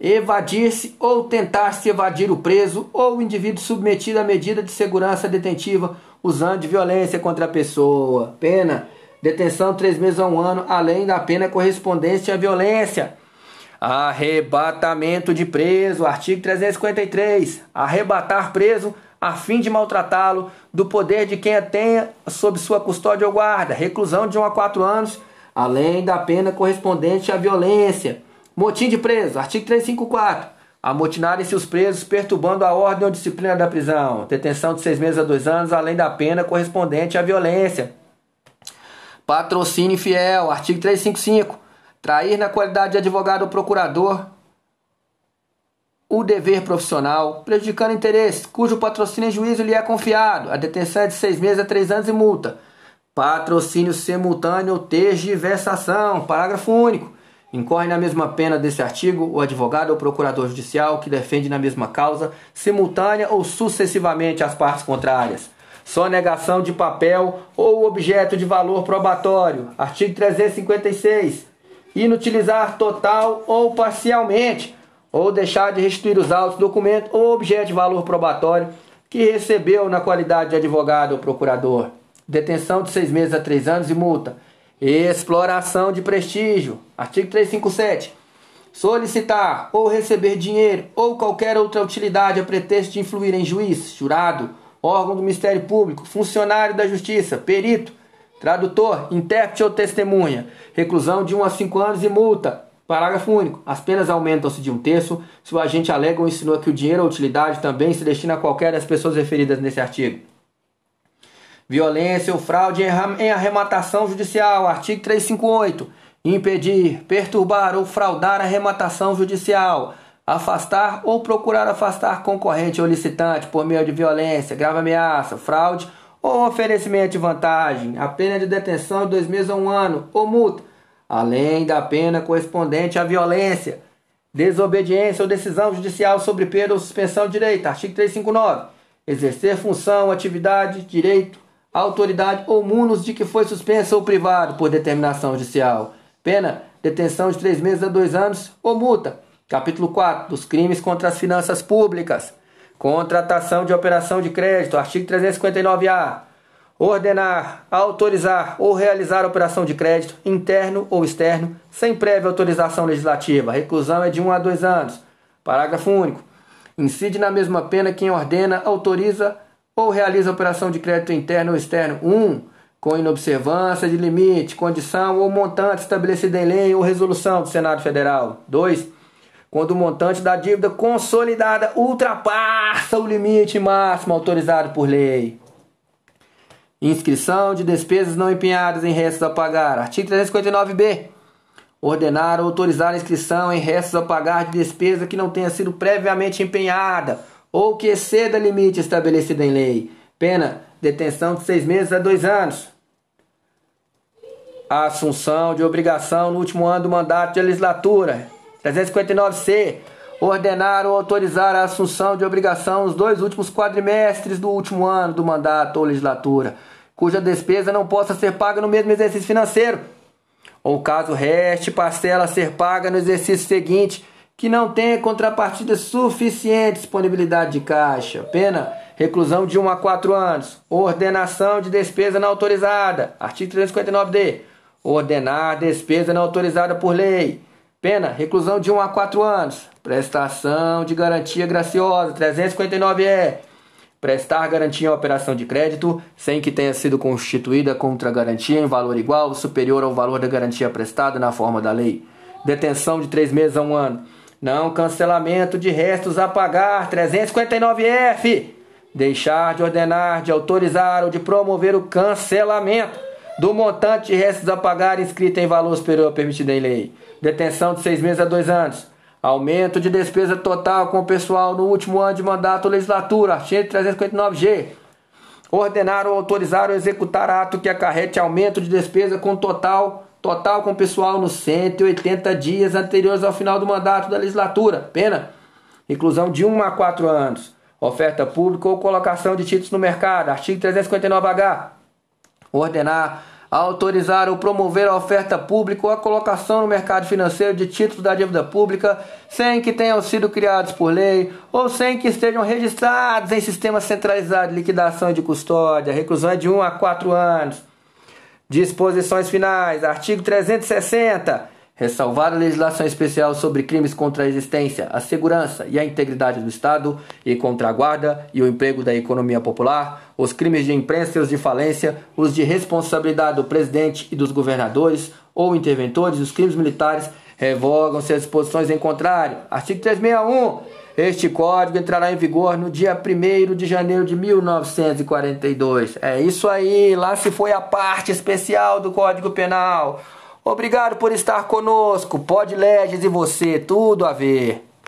evadir-se ou tentar-se evadir o preso ou o indivíduo submetido à medida de segurança detentiva usando de violência contra a pessoa. Pena: detenção três meses a um ano, além da pena correspondente à violência. Arrebatamento de preso, artigo 353. Arrebatar preso a fim de maltratá-lo do poder de quem a tenha sob sua custódia ou guarda. Reclusão de 1 a 4 anos, além da pena correspondente à violência. Motim de preso, artigo 354. Amotinarem-se os presos, perturbando a ordem ou disciplina da prisão. Detenção de seis meses a dois anos, além da pena correspondente à violência. Patrocínio fiel, artigo 355. Trair na qualidade de advogado ou procurador o dever profissional, prejudicando interesses, cujo patrocínio em juízo lhe é confiado. A detenção é de seis meses a três anos e multa. Patrocínio simultâneo ou tergiversação. Parágrafo único. Incorre na mesma pena desse artigo o advogado ou procurador judicial que defende na mesma causa, simultânea ou sucessivamente as partes contrárias. Sonegação de papel ou objeto de valor probatório. Artigo 356. Inutilizar total ou parcialmente, ou deixar de restituir os autos, documento ou objeto de valor probatório que recebeu na qualidade de advogado ou procurador. Detenção de seis meses a três anos e multa Exploração de prestígio. Artigo 357. Solicitar ou receber dinheiro ou qualquer outra utilidade a pretexto de influir em juiz, jurado, órgão do Ministério Público, funcionário da Justiça, perito, tradutor, intérprete ou testemunha. Reclusão de 1 a 5 anos e multa. Parágrafo único. As penas aumentam-se de um terço se o agente alega ou insinua que o dinheiro ou utilidade também se destina a qualquer das pessoas referidas nesse artigo. Violência ou fraude em arrematação judicial, artigo 358. Impedir, perturbar ou fraudar a arrematação judicial. Afastar ou procurar afastar concorrente ou licitante por meio de violência, grave ameaça, fraude ou oferecimento de vantagem. A pena de detenção de dois meses a um ano ou multa, além da pena correspondente à violência. Desobediência ou decisão judicial sobre perda ou suspensão de direito. Artigo 359. Exercer função, atividade, direito autoridade ou munus de que foi suspenso ou privado por determinação judicial. Pena, detenção de três meses a dois anos ou multa. Capítulo 4 dos crimes contra as finanças públicas. Contratação de operação de crédito. Artigo 359-A. Ordenar, autorizar ou realizar operação de crédito, interno ou externo, sem prévia autorização legislativa. reclusão é de 1 um a 2 anos. Parágrafo único. Incide na mesma pena quem ordena, autoriza ou realiza operação de crédito interno ou externo. 1. Um, com inobservância de limite, condição ou montante estabelecido em lei ou resolução do Senado Federal. 2. Quando o montante da dívida consolidada ultrapassa o limite máximo autorizado por lei. Inscrição de despesas não empenhadas em restos a pagar. Artigo 359b. Ordenar ou autorizar a inscrição em restos a pagar de despesa que não tenha sido previamente empenhada ou que exceda limite estabelecido em lei. Pena, detenção de seis meses a dois anos. Assunção de obrigação no último ano do mandato de legislatura. 359C. Ordenar ou autorizar a assunção de obrigação nos dois últimos quadrimestres do último ano do mandato ou legislatura, cuja despesa não possa ser paga no mesmo exercício financeiro. Ou caso reste parcela a ser paga no exercício seguinte, que não tenha contrapartida suficiente disponibilidade de caixa. Pena, reclusão de 1 a 4 anos. Ordenação de despesa não autorizada. Artigo 359D. Ordenar despesa não autorizada por lei. Pena, reclusão de 1 a 4 anos. Prestação de garantia graciosa, 359E. Prestar garantia em operação de crédito sem que tenha sido constituída contra garantia em valor igual ou superior ao valor da garantia prestada na forma da lei. Detenção de 3 meses a 1 ano. Não cancelamento de restos a pagar, 359F. Deixar de ordenar, de autorizar ou de promover o cancelamento do montante de restos a pagar inscrito em valor superior permitido em lei. Detenção de seis meses a dois anos. Aumento de despesa total com o pessoal no último ano de mandato legislatura, artigo 359G. Ordenar ou autorizar ou executar ato que acarrete aumento de despesa com total total com o pessoal nos 180 dias anteriores ao final do mandato da legislatura. Pena: inclusão de 1 a 4 anos. Oferta pública ou colocação de títulos no mercado, artigo 359H ordenar, autorizar ou promover a oferta pública ou a colocação no mercado financeiro de títulos da dívida pública sem que tenham sido criados por lei ou sem que estejam registrados em sistema centralizado de liquidação e de custódia. Reclusão é de 1 a 4 anos. Disposições finais. Artigo 360 ressalvar a legislação especial sobre crimes contra a existência, a segurança e a integridade do Estado e contra a guarda e o emprego da economia popular, os crimes de imprensa e os de falência, os de responsabilidade do presidente e dos governadores ou interventores, os crimes militares, revogam-se as disposições em contrário. Artigo 361. Este código entrará em vigor no dia 1 de janeiro de 1942. É isso aí, lá se foi a parte especial do Código Penal. Obrigado por estar conosco. Pode Leges e você, tudo a ver.